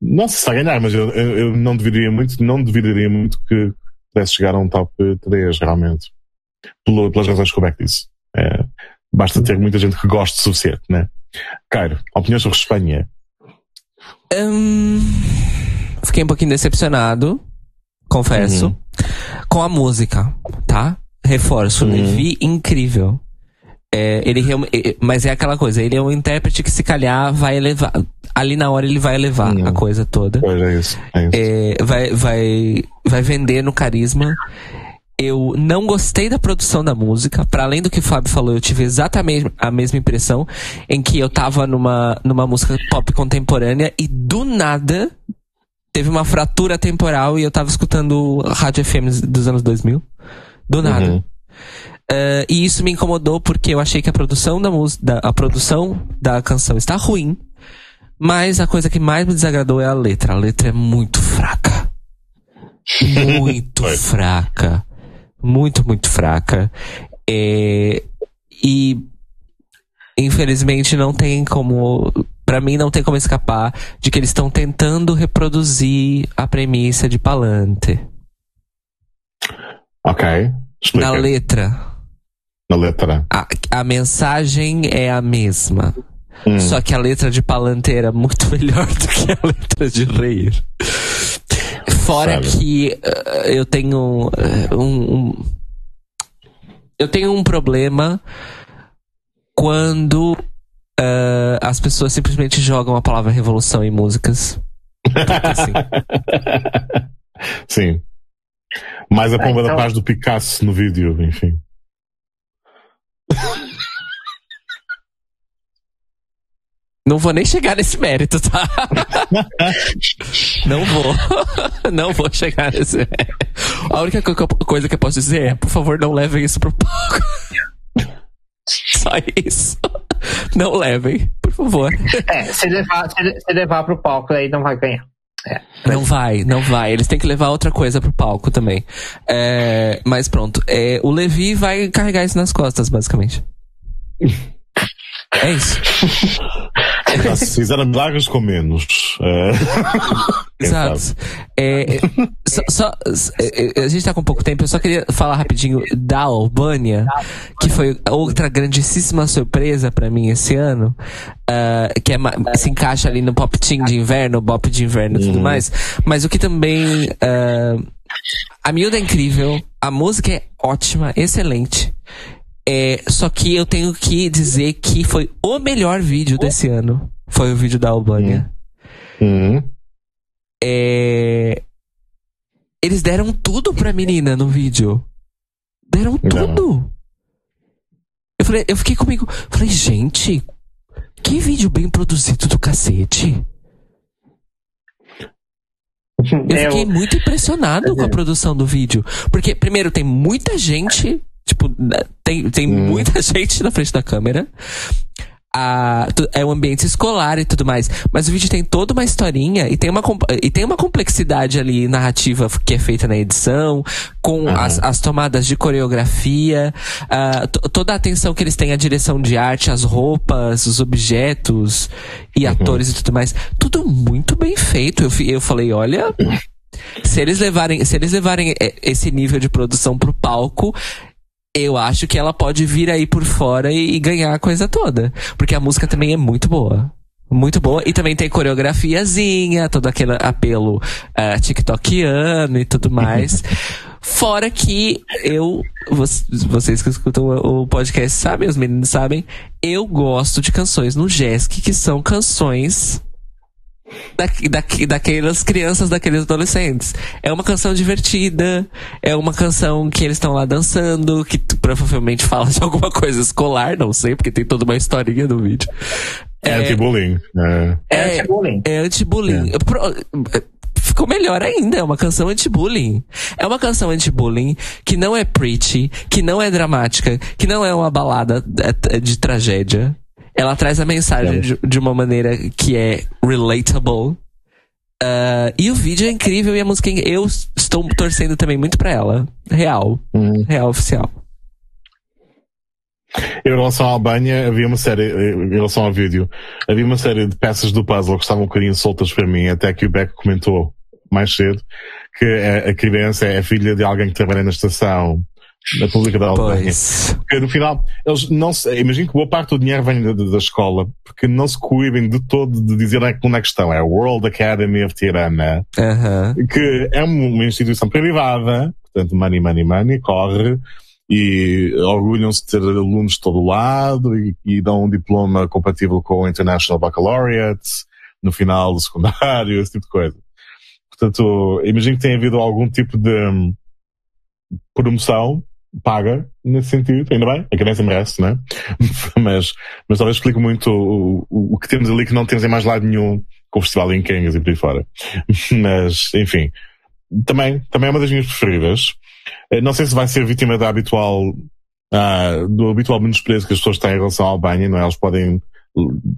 Não se está a ganhar, mas eu, eu, eu não duvidaria muito, não duvidaria muito que pudesse chegar a um top 3, realmente. Pelo, pelas razões que o Beck disse. É, basta ter muita gente que goste o suficiente, né? Cairo, opinião sobre Espanha? Hum, fiquei um pouquinho decepcionado, confesso, uhum. Com a música, tá? Reforço, uhum. Levi incrível. É, ele mas é aquela coisa, ele é um intérprete que se calhar vai elevar. Ali na hora ele vai elevar uhum. a coisa toda. É isso. É isso. É, vai, vai, vai vender no carisma. Eu não gostei da produção da música. Para além do que o Fábio falou, eu tive exatamente a mesma impressão em que eu tava numa, numa música pop contemporânea e do nada teve uma fratura temporal e eu tava escutando rádio FM dos anos 2000. Do nada. Uhum. Uh, e isso me incomodou porque eu achei que a produção da música, a produção da canção está ruim. Mas a coisa que mais me desagradou é a letra. A letra é muito fraca. Muito fraca muito, muito fraca. É, e infelizmente não tem como. Para mim não tem como escapar de que eles estão tentando reproduzir a premissa de Palante. Ok. Explica. Na letra. Na letra. A, a mensagem é a mesma. Hum. Só que a letra de Palante era muito melhor do que a letra de Rei. Fora Sabe. que uh, eu tenho uh, um, um, Eu tenho um problema quando uh, as pessoas simplesmente jogam a palavra revolução em músicas. Assim. Sim. Mais a pomba então... da paz do Picasso no vídeo, enfim. Não vou nem chegar nesse mérito, tá? não vou. não vou chegar nesse mérito. A única coisa que eu posso dizer é, por favor, não levem isso pro palco. Só isso. Não levem, por favor. É, se levar, se levar pro palco, aí não vai ganhar. É. Não vai, não vai. Eles têm que levar outra coisa pro palco também. É, mas pronto. É, o Levi vai carregar isso nas costas, basicamente. É isso. Se fizeram milagres com menos. É... Exato. É, é, só, só, é, a gente tá com pouco tempo, eu só queria falar rapidinho da Albânia, que foi outra grandíssima surpresa para mim esse ano, uh, que é, se encaixa ali no pop team de inverno, pop de inverno e tudo uhum. mais, mas o que também. Uh, a miúda é incrível, a música é ótima, excelente. É, só que eu tenho que dizer que foi o melhor vídeo desse ano. Foi o vídeo da Albânia. Uhum. É, eles deram tudo pra menina no vídeo. Deram tudo. Eu, falei, eu fiquei comigo. Falei, gente, que vídeo bem produzido do cacete. Eu fiquei muito impressionado com a produção do vídeo. Porque, primeiro, tem muita gente Tipo, tem, tem hum. muita gente na frente da câmera. A, é um ambiente escolar e tudo mais. Mas o vídeo tem toda uma historinha e tem uma, e tem uma complexidade ali narrativa que é feita na edição, com uhum. as, as tomadas de coreografia, uh, toda a atenção que eles têm à direção de arte, as roupas, os objetos e uhum. atores e tudo mais. Tudo muito bem feito. Eu, eu falei, olha. Se eles levarem, se eles levarem esse nível de produção pro palco, eu acho que ela pode vir aí por fora e, e, ganhar a coisa toda. Porque a música também é muito boa. Muito boa. E também tem coreografiazinha, todo aquele apelo uh, tiktokiano e tudo mais. Fora que eu, vocês que escutam o podcast sabem, os meninos sabem, eu gosto de canções no Jesk que são canções da, da, daquelas crianças, daqueles adolescentes. É uma canção divertida, é uma canção que eles estão lá dançando, que provavelmente fala de alguma coisa escolar, não sei, porque tem toda uma historinha no vídeo. É, é anti-bullying. É, é anti-bullying. É anti-bullying. É. ficou melhor ainda. É uma canção anti-bullying. É uma canção anti-bullying que não é preachy, que não é dramática, que não é uma balada de tragédia. Ela traz a mensagem de, de, uma maneira que é relatable. Uh, e o vídeo é incrível e a música. É eu estou torcendo também muito pra ela. Real. Hum. Real oficial. Em relação à Albânia, havia uma série, em relação ao vídeo, havia uma série de peças do puzzle que estavam um bocadinho soltas para mim, até que o Beck comentou mais cedo que a, a criança é filha de alguém que trabalha na estação da pública da Albânia. Porque no final, eles não se, imagino que boa parte do dinheiro vem da, da escola, porque não se coibem de todo de dizer onde é que estão. É a World Academy of Tirana, uh -huh. que é uma instituição privada, portanto, money, money, money, corre, e orgulham-se de ter alunos de todo lado e, e, dão um diploma compatível com o International Baccalaureate no final do secundário, esse tipo de coisa. Portanto, imagino que tenha havido algum tipo de hum, promoção paga nesse sentido, ainda bem, a criança merece, né? mas, mas talvez explique muito o, o, o, que temos ali que não temos em mais lado nenhum com o Festival em Kengas e por aí fora. mas, enfim, também, também é uma das minhas preferidas. Eh, não sei se vai ser vítima da habitual, uh, do habitual menosprezo que as pessoas têm em relação à Albânia, não é? Eles podem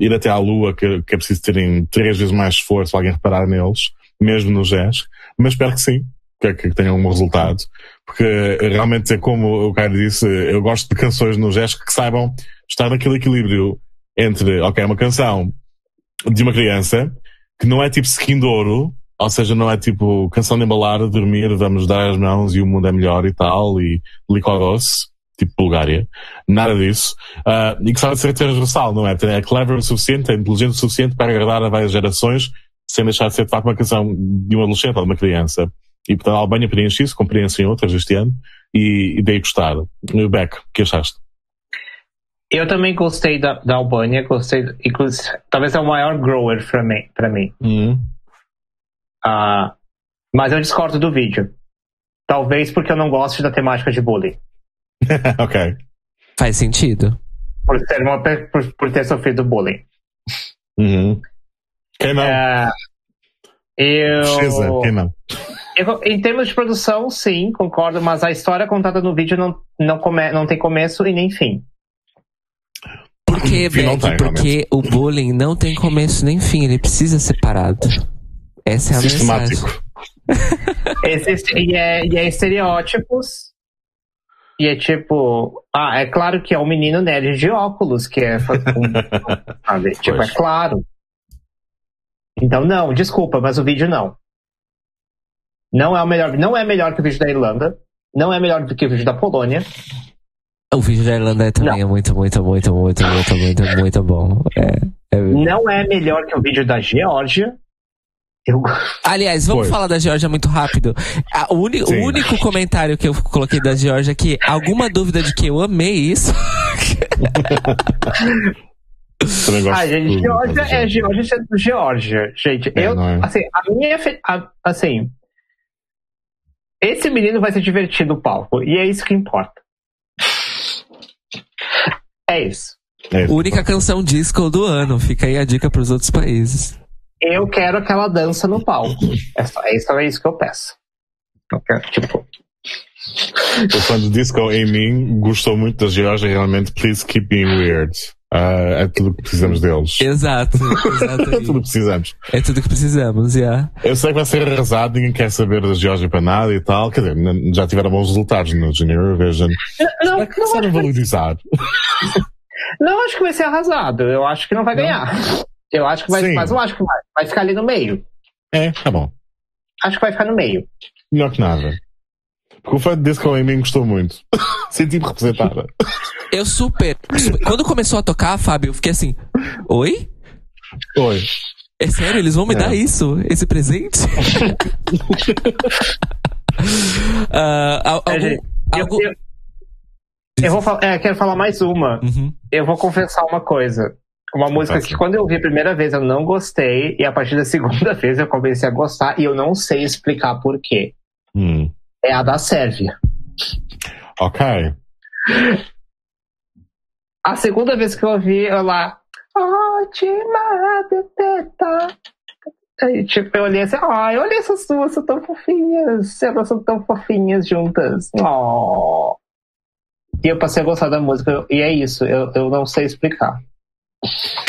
ir até à Lua, que, que é preciso terem três vezes mais esforço, alguém reparar neles, mesmo no jazz. Mas espero que sim, que, que tenham um resultado. Porque realmente, é como o Caio disse, eu gosto de canções no jazz que saibam estar naquele equilíbrio entre, ok, uma canção de uma criança, que não é tipo skin de ouro, ou seja, não é tipo canção de embalar, dormir, vamos dar as mãos e o mundo é melhor e tal, e licodoce, tipo Bulgária. Nada disso. Uh, e que sabe ser transversal, não é? É clever o suficiente, é inteligente o suficiente para agradar a várias gerações, sem deixar de ser de facto uma canção de um adolescente ou de uma criança. E portanto a Albânia preenche isso, em outras este ano, e, e dei gostar. Beck, o que achaste? Eu também gostei da, da Albânia, gostei, inclusive, talvez é o maior grower para mim. Pra mim. Uhum. Uh, mas eu discordo do vídeo. Talvez porque eu não gosto da temática de bullying. ok. Faz sentido. Por ter, uma, por, por ter sofrido bullying. Uhum. Quem não? Uh, eu... Precisa, quem não? Eu, em termos de produção, sim, concordo, mas a história contada no vídeo não, não, come, não tem começo e nem fim. Por que, Beck? Porque o bullying não tem começo nem fim, ele precisa ser parado. Essa é a Sistemático. Existe, e, é, e é estereótipos. E é tipo, ah, é claro que é um menino nerd de óculos, que é. sabe? tipo, é claro. Então, não, desculpa, mas o vídeo não. Não é o melhor, não é melhor que o vídeo da Irlanda, não é melhor do que o vídeo da Polônia. O vídeo da Irlanda também não. é muito, muito, muito, muito, muito, muito, muito bom. É, é... Não é melhor que o vídeo da Geórgia. Eu... Aliás, vamos Foi. falar da Georgia muito rápido. o, uni, o, único comentário que eu coloquei da Georgia é que alguma dúvida de que eu amei isso. ah, gente, Georgia é Georgia sendo Georgia, gente. É, eu, é? assim, a minha, a, assim, esse menino vai se divertir no palco e é isso que importa. É isso. É isso. Única canção disco do ano. Fica aí a dica para os outros países eu quero aquela dança no palco. É só, é só isso que eu peço. Eu quero, tipo. O fã do Disco em mim gostou muito da Georgia realmente. Please keep being weird. Uh, é tudo que precisamos deles. Exato. é tudo que precisamos. É tudo que precisamos, já. Yeah. Eu sei que vai ser arrasado, ninguém quer saber da Georgia para nada e tal. Quer dizer, já tiveram bons resultados no Junior Eurovision. Não, não, não acho valorizar. Não acho que vai ser arrasado. Eu acho que não vai não. ganhar. Eu acho que vai, Sim. mas eu acho que vai. Vai ficar ali no meio. É, tá bom. Acho que vai ficar no meio. Melhor que nada. Porque o fã desse com a mim gostou muito. Senti-me representada. Eu super. Quando começou a tocar, Fábio, eu fiquei assim: Oi? Oi. É sério, eles vão me é. dar isso? Esse presente? uh, algum, é, algum... Eu, eu, eu, vou falar, é, quero falar mais uma. Uhum. Eu vou confessar uma coisa. Uma música que quando eu ouvi a primeira vez eu não gostei, e a partir da segunda vez eu comecei a gostar, e eu não sei explicar por quê. Hum. É a da Sérvia. Ok. A segunda vez que eu ouvi, eu lá. Ótima Aí, tipo, eu olhei assim, ai, olha essas duas, são tão fofinhas, elas são tão fofinhas juntas. Oh. E eu passei a gostar da música, e é isso, eu, eu não sei explicar.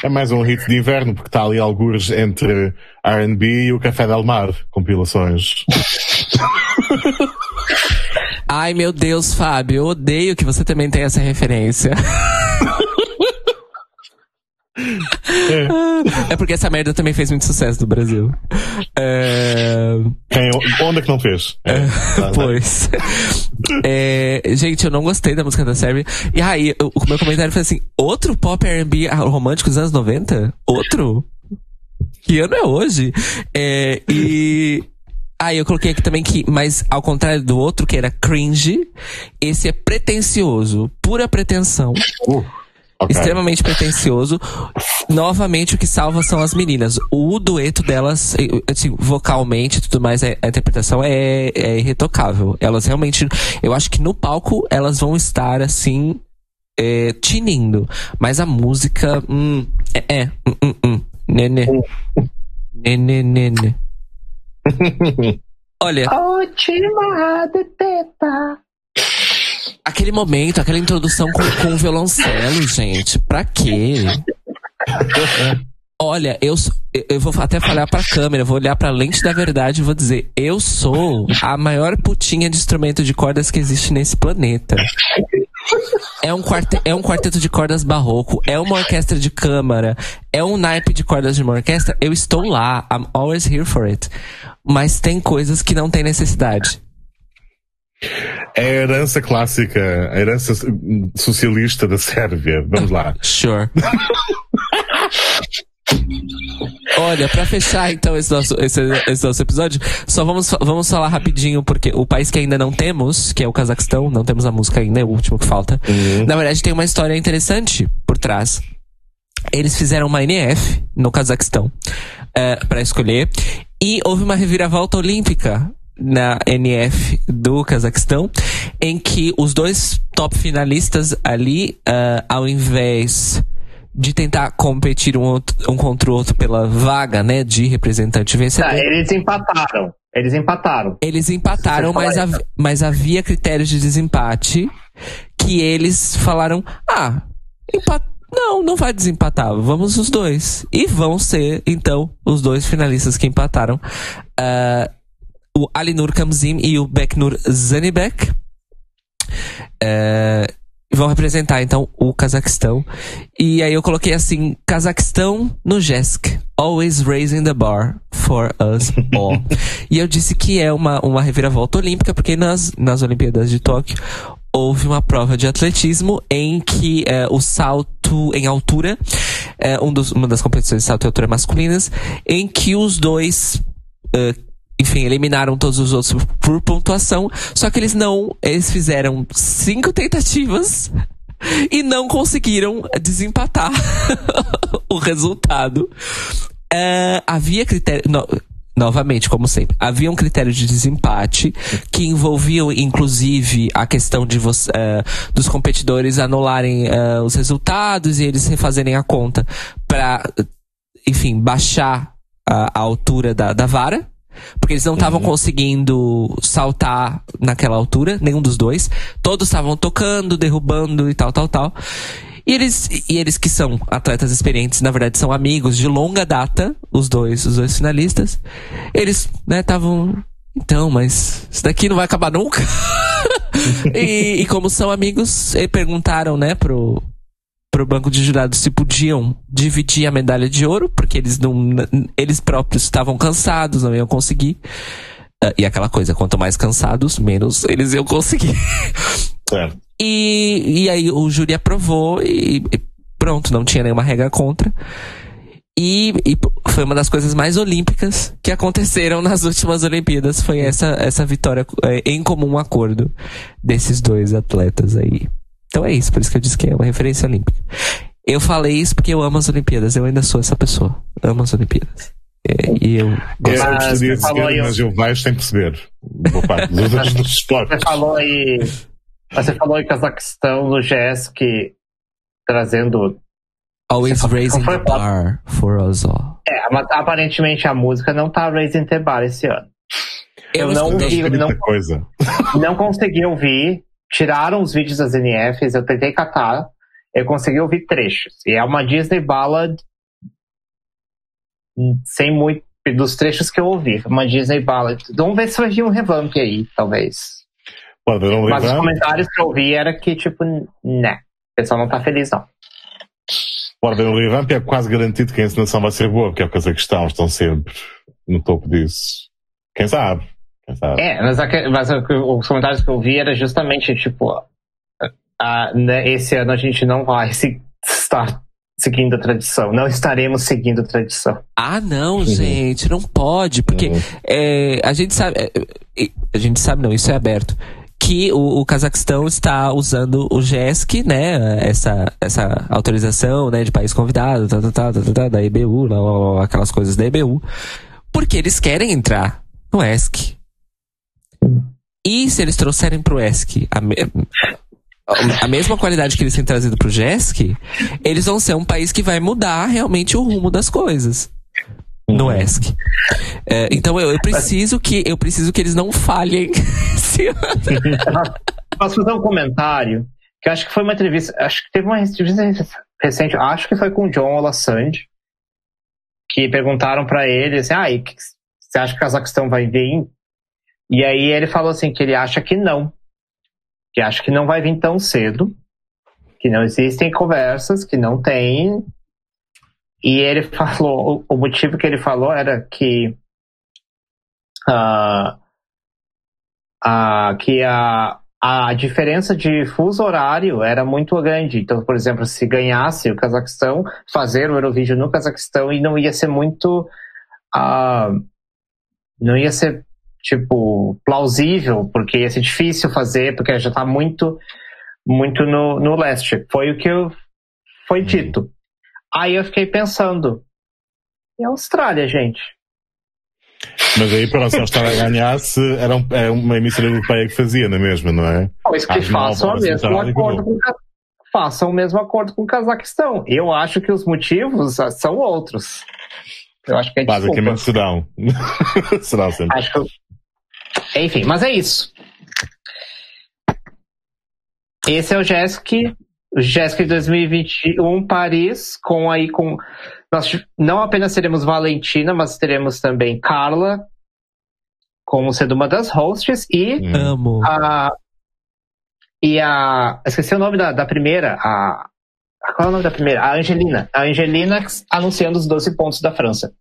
É mais um hit de inverno, porque está ali algures entre RB e o Café Del Mar, compilações. Ai, meu Deus, Fábio, eu odeio que você também tenha essa referência. É. é. porque essa merda também fez muito sucesso no Brasil. É... Quem, onde é que não fez? É, é pois. É, gente, eu não gostei da música da Sérvia. E aí, o meu comentário foi assim: outro pop RB romântico dos anos 90? Outro? Que ano é hoje? É, e. Aí ah, eu coloquei aqui também que, mas ao contrário do outro, que era cringe, esse é pretencioso, pura pretensão. Uh. Okay. Extremamente pretencioso. Novamente, o que salva são as meninas. O dueto delas, assim, vocalmente e tudo mais, é, a interpretação é, é irretocável. Elas realmente, eu acho que no palco elas vão estar assim, é, tinindo. Mas a música, hum, é, é, hum, hum, hum, nene. Nene, nene. Olha. Última de teta. Aquele momento, aquela introdução com, com o violoncelo, gente. Pra quê? Olha, eu, eu vou até falar pra câmera, vou olhar pra lente da verdade e vou dizer: eu sou a maior putinha de instrumento de cordas que existe nesse planeta. É um, quarte, é um quarteto de cordas barroco, é uma orquestra de câmara, é um naipe de cordas de uma orquestra. Eu estou lá, I'm always here for it. Mas tem coisas que não tem necessidade. É a herança clássica, a herança socialista da Sérvia. Vamos lá. Sure. Olha, para fechar então esse nosso, esse, esse, nosso episódio, só vamos, vamos falar rapidinho, porque o país que ainda não temos, que é o Cazaquistão, não temos a música ainda, é o último que falta. Uhum. Na verdade, tem uma história interessante por trás. Eles fizeram uma NF no Cazaquistão é, para escolher, e houve uma reviravolta olímpica na NF do Cazaquistão, em que os dois top finalistas ali, uh, ao invés de tentar competir um, outro, um contra o outro pela vaga, né, de representante vencedor. Tá, eles empataram. Eles empataram. Eles empataram, mas, hav mas havia critérios de desempate que eles falaram: ah, não, não vai desempatar. Vamos os dois. E vão ser, então, os dois finalistas que empataram. Uh, o Alinur Kamzim e o Beknur Zanibek. Uh, vão representar então o Cazaquistão. E aí eu coloquei assim: Cazaquistão no JESC, always raising the bar for us all. e eu disse que é uma, uma reviravolta olímpica, porque nas, nas Olimpíadas de Tóquio houve uma prova de atletismo em que é, o salto em altura, é, um dos, uma das competições de salto em altura masculinas, em que os dois. Uh, enfim, eliminaram todos os outros por pontuação. Só que eles não. Eles fizeram cinco tentativas e não conseguiram desempatar o resultado. Uh, havia critério. No, novamente, como sempre, havia um critério de desempate que envolviam, inclusive, a questão de uh, dos competidores anularem uh, os resultados e eles refazerem a conta para, enfim, baixar a, a altura da, da vara. Porque eles não estavam uhum. conseguindo saltar naquela altura, nenhum dos dois. Todos estavam tocando, derrubando e tal, tal, tal. E eles, e eles que são atletas experientes, na verdade são amigos de longa data, os dois, os dois finalistas. Eles, né, estavam. Então, mas isso daqui não vai acabar nunca. e, e, como são amigos, perguntaram, né, pro, para o banco de jurados se podiam dividir a medalha de ouro, porque eles não, eles próprios estavam cansados, não iam conseguir. Uh, e aquela coisa, quanto mais cansados, menos eles iam conseguir. Certo. E, e aí o júri aprovou e, e pronto, não tinha nenhuma regra contra. E, e, foi uma das coisas mais olímpicas que aconteceram nas últimas Olimpíadas. Foi essa, essa vitória é, em comum acordo desses dois atletas aí. Então é isso, por isso que eu disse que é uma referência olímpica. Eu falei isso porque eu amo as Olimpíadas, eu ainda sou essa pessoa. Amo as Olimpíadas. É, e eu gosto mas, de dizer, mas eu vais sem perceber. Você falou aí. Você falou em Cazaquistão no GES que trazendo Always raising the bar for us all. É, mas aparentemente a música não tá raising the bar esse ano. Eu, eu não ouvi, não, coisa. não consegui ouvir. Tiraram os vídeos das NFs, eu tentei catar. Eu consegui ouvir trechos. E é uma Disney Ballad sem muito dos trechos que eu ouvi. Uma Disney Ballad. Vamos ver se vai vir um revamp aí, talvez. Pode um Mas os comentários que eu ouvi era que, tipo, né. O pessoal não tá feliz, não. Pode haver um revamp é quase garantido que a encenação vai ser boa, porque é o questão estão sempre no topo disso. Quem sabe? É, mas, a, mas os comentários que eu vi era justamente, tipo, a, né, esse ano a gente não vai se, estar seguindo a tradição. Não estaremos seguindo a tradição. Ah, não, uhum. gente, não pode, porque uhum. é, a gente sabe. É, a gente sabe, não, isso é aberto que o, o Cazaquistão está usando o GESC, né, essa, essa autorização, né, de país convidado, tá, tá, tá, tá, tá da EBU, lá, lá, aquelas coisas da EBU, porque eles querem entrar no ESC. E se eles trouxerem pro ESC a, me, a mesma qualidade que eles têm trazido pro GESC, eles vão ser um país que vai mudar realmente o rumo das coisas no uhum. ESC. É, então eu, eu, preciso que eu preciso que eles não falhem. Posso fazer um comentário? Que acho que foi uma entrevista, acho que teve uma entrevista recente, acho que foi com o John Olassand, que perguntaram para ele assim, ah, e que, você acha que o Cazaquistão vai vir? E aí ele falou assim que ele acha que não, que acha que não vai vir tão cedo, que não existem conversas, que não tem e ele falou, o motivo que ele falou era que uh, uh, que a, a diferença de fuso horário era muito grande. Então, por exemplo, se ganhasse o Cazaquistão, fazer o Eurovision no Cazaquistão e não ia ser muito. Uh, não ia ser, tipo, plausível, porque ia ser difícil fazer, porque já está muito, muito no, no leste. Foi o que foi uhum. dito. Aí eu fiquei pensando, e a Austrália, gente? Mas aí para se a Austrália ganhasse, era, um, era uma emissora europeia que fazia, não é mesmo, não é? Pois que façam, o mesmo acordo com, façam o mesmo acordo com o Cazaquistão. Eu acho que os motivos são outros. Eu acho que é Basicamente serão. serão sempre. Acho que... Enfim, mas é isso. Esse é o Jéssica 2021 Paris, com aí com. Nós não apenas teremos Valentina, mas teremos também Carla, como sendo uma das hosts, e Amo. a. E a. Esqueci o nome da, da primeira, a. Qual é o nome da primeira? A Angelina. A Angelina anunciando os 12 pontos da França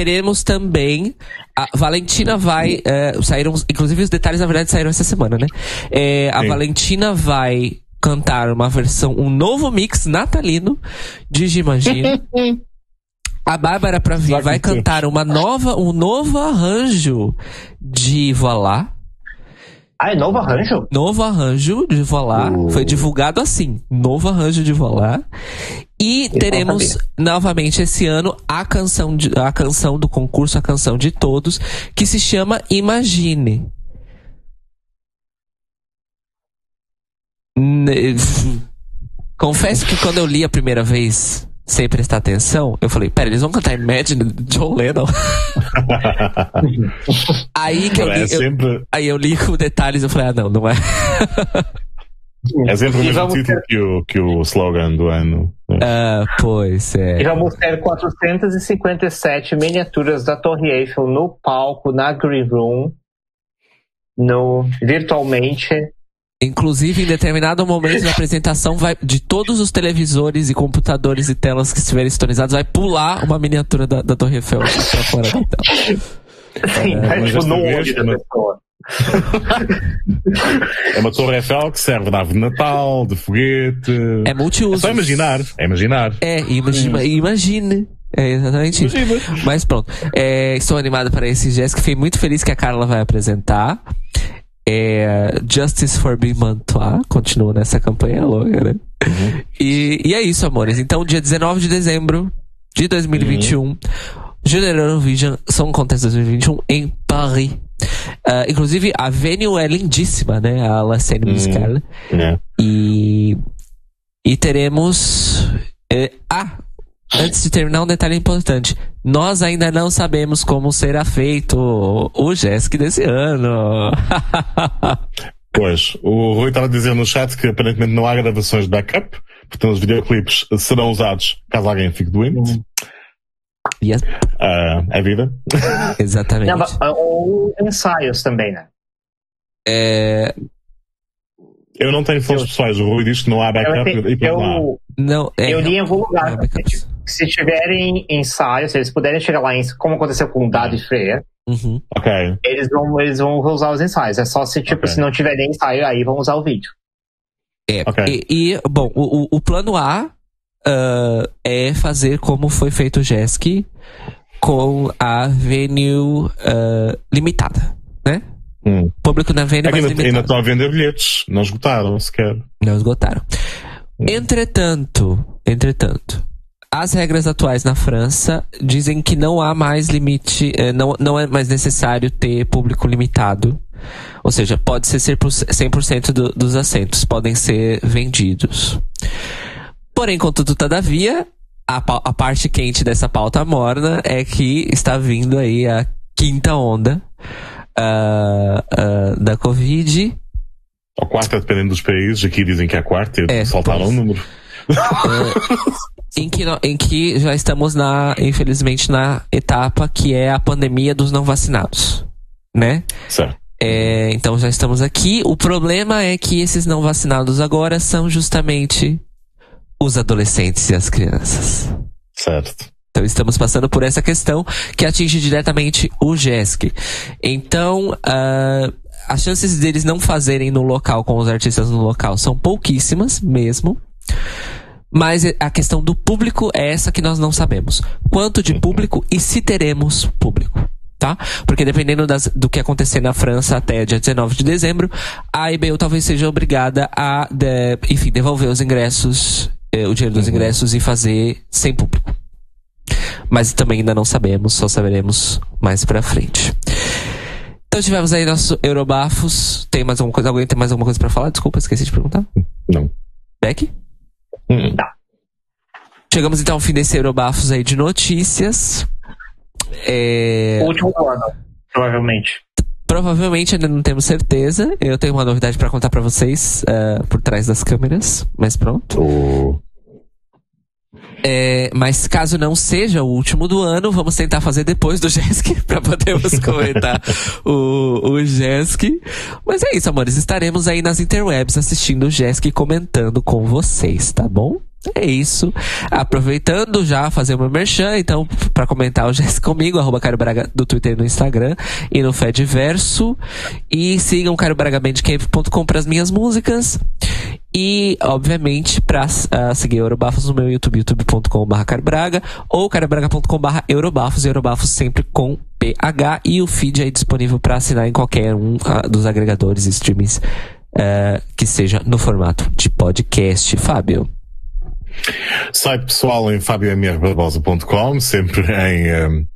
teremos também a Valentina vai é, saíram inclusive os detalhes na verdade saíram essa semana né é, a Valentina vai cantar uma versão, um novo mix natalino de Gimagine. A Bárbara Pravi vai cantar uma nova, um novo arranjo de Voilá. Ah, é novo arranjo? Novo arranjo de Voilá. Uh. Foi divulgado assim. Novo arranjo de Voilá. E Eu teremos novamente esse ano a canção, de, a canção do concurso, a canção de todos, que se chama Imagine. Confesso que quando eu li a primeira vez, sem prestar atenção, eu falei, pera, eles vão cantar Imagine de John Lennon? aí que eu li, é sempre... eu, aí eu li com detalhes, eu falei, ah não, não é. É sempre o mesmo título ter... que, o, que o slogan do ano. Né? Ah, pois é. E vamos ter 457 miniaturas da Torre Eiffel no palco, na Green Room, no, virtualmente. Inclusive, em determinado momento da apresentação, vai, de todos os televisores e computadores e telas que estiverem sintonizados, vai pular uma miniatura da, da Torre Eiffel pra fora da tela. Sim, é, tipo no olho da pessoa. é uma Torre Eiffel que serve de árvore de Natal, de foguete. É multiuso. É só imaginar. É imaginar. É, imagine. imagine. É exatamente isso. Mas pronto. É, estou animado para esse gesto. Fiquei muito feliz que a Carla vai apresentar. É, Justice for Bimantois continua nessa campanha longa, né? Uhum. E, e é isso, amores. Então, dia 19 de dezembro de 2021, uhum. Junior Eurovision Song Contest 2021 em Paris. Uh, inclusive, a venue é lindíssima, né? A La Scène uhum. Musicale. É. E, e teremos É, ah, antes de terminar, um detalhe importante. Nós ainda não sabemos como será feito o JESC desse ano. pois, o Rui estava dizendo no chat que aparentemente não há gravações de backup, portanto os videoclipes serão usados caso alguém fique doente. Yes. Uh, é vida. Exatamente. Não, ou ensaios também, né? É... Eu não tenho fontes pessoais. O Rui diz que não há backup eu, e eu, lá. Não, é, eu li em algum lugar. se tiverem ensaios, se eles puderem chegar lá, em, como aconteceu com o Dado e Freya, uhum. okay. eles, vão, eles vão usar os ensaios. É só se, tipo, okay. se não tiver nem ensaio, aí vão usar o vídeo. É, okay. e, e, bom, o, o plano A uh, é fazer como foi feito o JESC com a venue uh, limitada, né? Hum. Público na venda, é mas ainda, ainda estão a vender bilhetes. Não esgotaram sequer. Não esgotaram. Hum. Entretanto, entretanto, as regras atuais na França dizem que não há mais limite, eh, não, não é mais necessário ter público limitado. Ou seja, pode ser 100% do, dos assentos podem ser vendidos. Porém, contudo, todavia, a, a parte quente dessa pauta morna é que está vindo aí a quinta onda uh, da Covid. A quarta, dependendo dos países, aqui dizem que é a quarta, é, saltaram o número. É, em, que, em que já estamos na, infelizmente, na etapa que é a pandemia dos não vacinados, né? Certo. É, então já estamos aqui. O problema é que esses não vacinados agora são justamente os adolescentes e as crianças. Certo. Então estamos passando por essa questão que atinge diretamente o GESC. Então, uh, as chances deles não fazerem no local com os artistas no local são pouquíssimas mesmo. Mas a questão do público é essa que nós não sabemos. Quanto de público e se teremos público. Tá? Porque dependendo das, do que acontecer na França até dia 19 de dezembro, a IBU talvez seja obrigada a, de, enfim, devolver os ingressos, eh, o dinheiro dos uhum. ingressos e fazer sem público. Mas também ainda não sabemos, só saberemos mais pra frente. Então tivemos aí nosso Eurobafos. Tem mais alguma coisa? Alguém tem mais alguma coisa para falar? Desculpa, esqueci de perguntar. Não. Beck? Hum. Tá. Chegamos então ao fim desse Eurobafos aí de notícias. É... Último ano, provavelmente. Provavelmente ainda não temos certeza. Eu tenho uma novidade para contar para vocês uh, por trás das câmeras, mas pronto. Oh. É, mas caso não seja o último do ano, vamos tentar fazer depois do JESC para podermos comentar o, o JESC. Mas é isso, amores. Estaremos aí nas interwebs assistindo o JESC e comentando com vocês, tá bom? É isso. Aproveitando já fazer uma merchan, então, para comentar o Jéssica comigo, arroba Caio Braga do Twitter e no Instagram e no Fediverso. E sigam caiobragabandcamp.com para as minhas músicas. E, obviamente, para uh, ah, seguir Eurobafos no meu YouTube, youtube.com.br Braga ou carobraga.com.br Eurobafos, Eurobafos sempre com PH. E o feed é disponível para assinar em qualquer um uh, dos agregadores e streamings uh, que seja no formato de podcast. Fábio. Site pessoal em fabiomrbarbosa.com, sempre em um,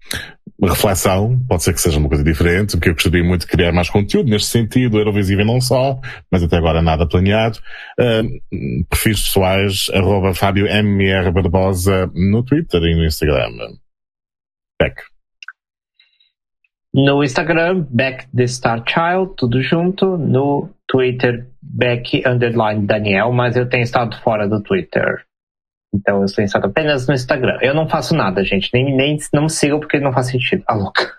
reflexão, pode ser que seja uma coisa diferente, porque eu gostaria muito de criar mais conteúdo neste sentido, Eurovisível não só, mas até agora nada planeado. Uh, perfis pessoais, arroba Fábio MR Barbosa no Twitter e no Instagram. Beck. No Instagram, Beck the Star Child, tudo junto. No Twitter, Beck underline Daniel, mas eu tenho estado fora do Twitter. Então eu sou instalado apenas no Instagram. Eu não faço nada, gente. Nem, nem não me sigam porque não faz sentido. A tá louca.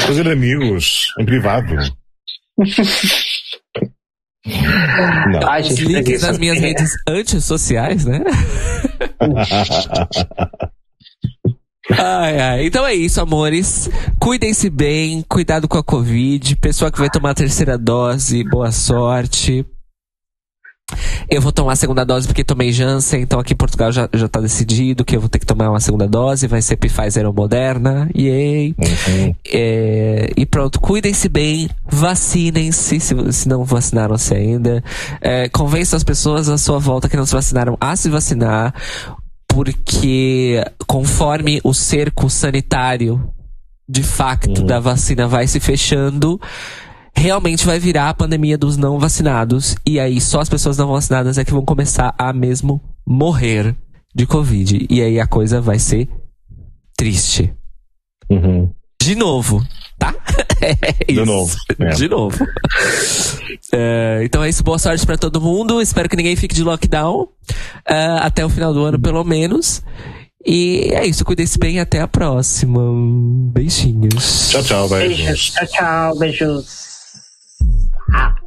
Fazer amigos em privado. Não. Ai, gente, Os links nas minhas redes antissociais, né? ai, ai. Então é isso, amores. Cuidem-se bem, cuidado com a Covid. Pessoa que vai tomar a terceira dose, boa sorte. Eu vou tomar a segunda dose porque tomei Janssen, então aqui em Portugal já, já tá decidido que eu vou ter que tomar uma segunda dose, vai ser Pfizer ou Moderna, yay! Uhum. É, e pronto, cuidem-se bem, vacinem-se, se, se não vacinaram-se ainda. É, convençam as pessoas à sua volta que não se vacinaram a se vacinar, porque conforme o cerco sanitário de facto uhum. da vacina vai se fechando, realmente vai virar a pandemia dos não vacinados. E aí só as pessoas não vacinadas é que vão começar a mesmo morrer de Covid. E aí a coisa vai ser triste. Uhum. De novo, tá? É de novo. É. De novo. É, então é isso. Boa sorte para todo mundo. Espero que ninguém fique de lockdown. Uh, até o final do ano, pelo menos. E é isso. Cuide-se bem. Até a próxima. Beijinhos. Tchau, tchau. Beijos. beijos. Tchau, tchau. Beijos. Ah.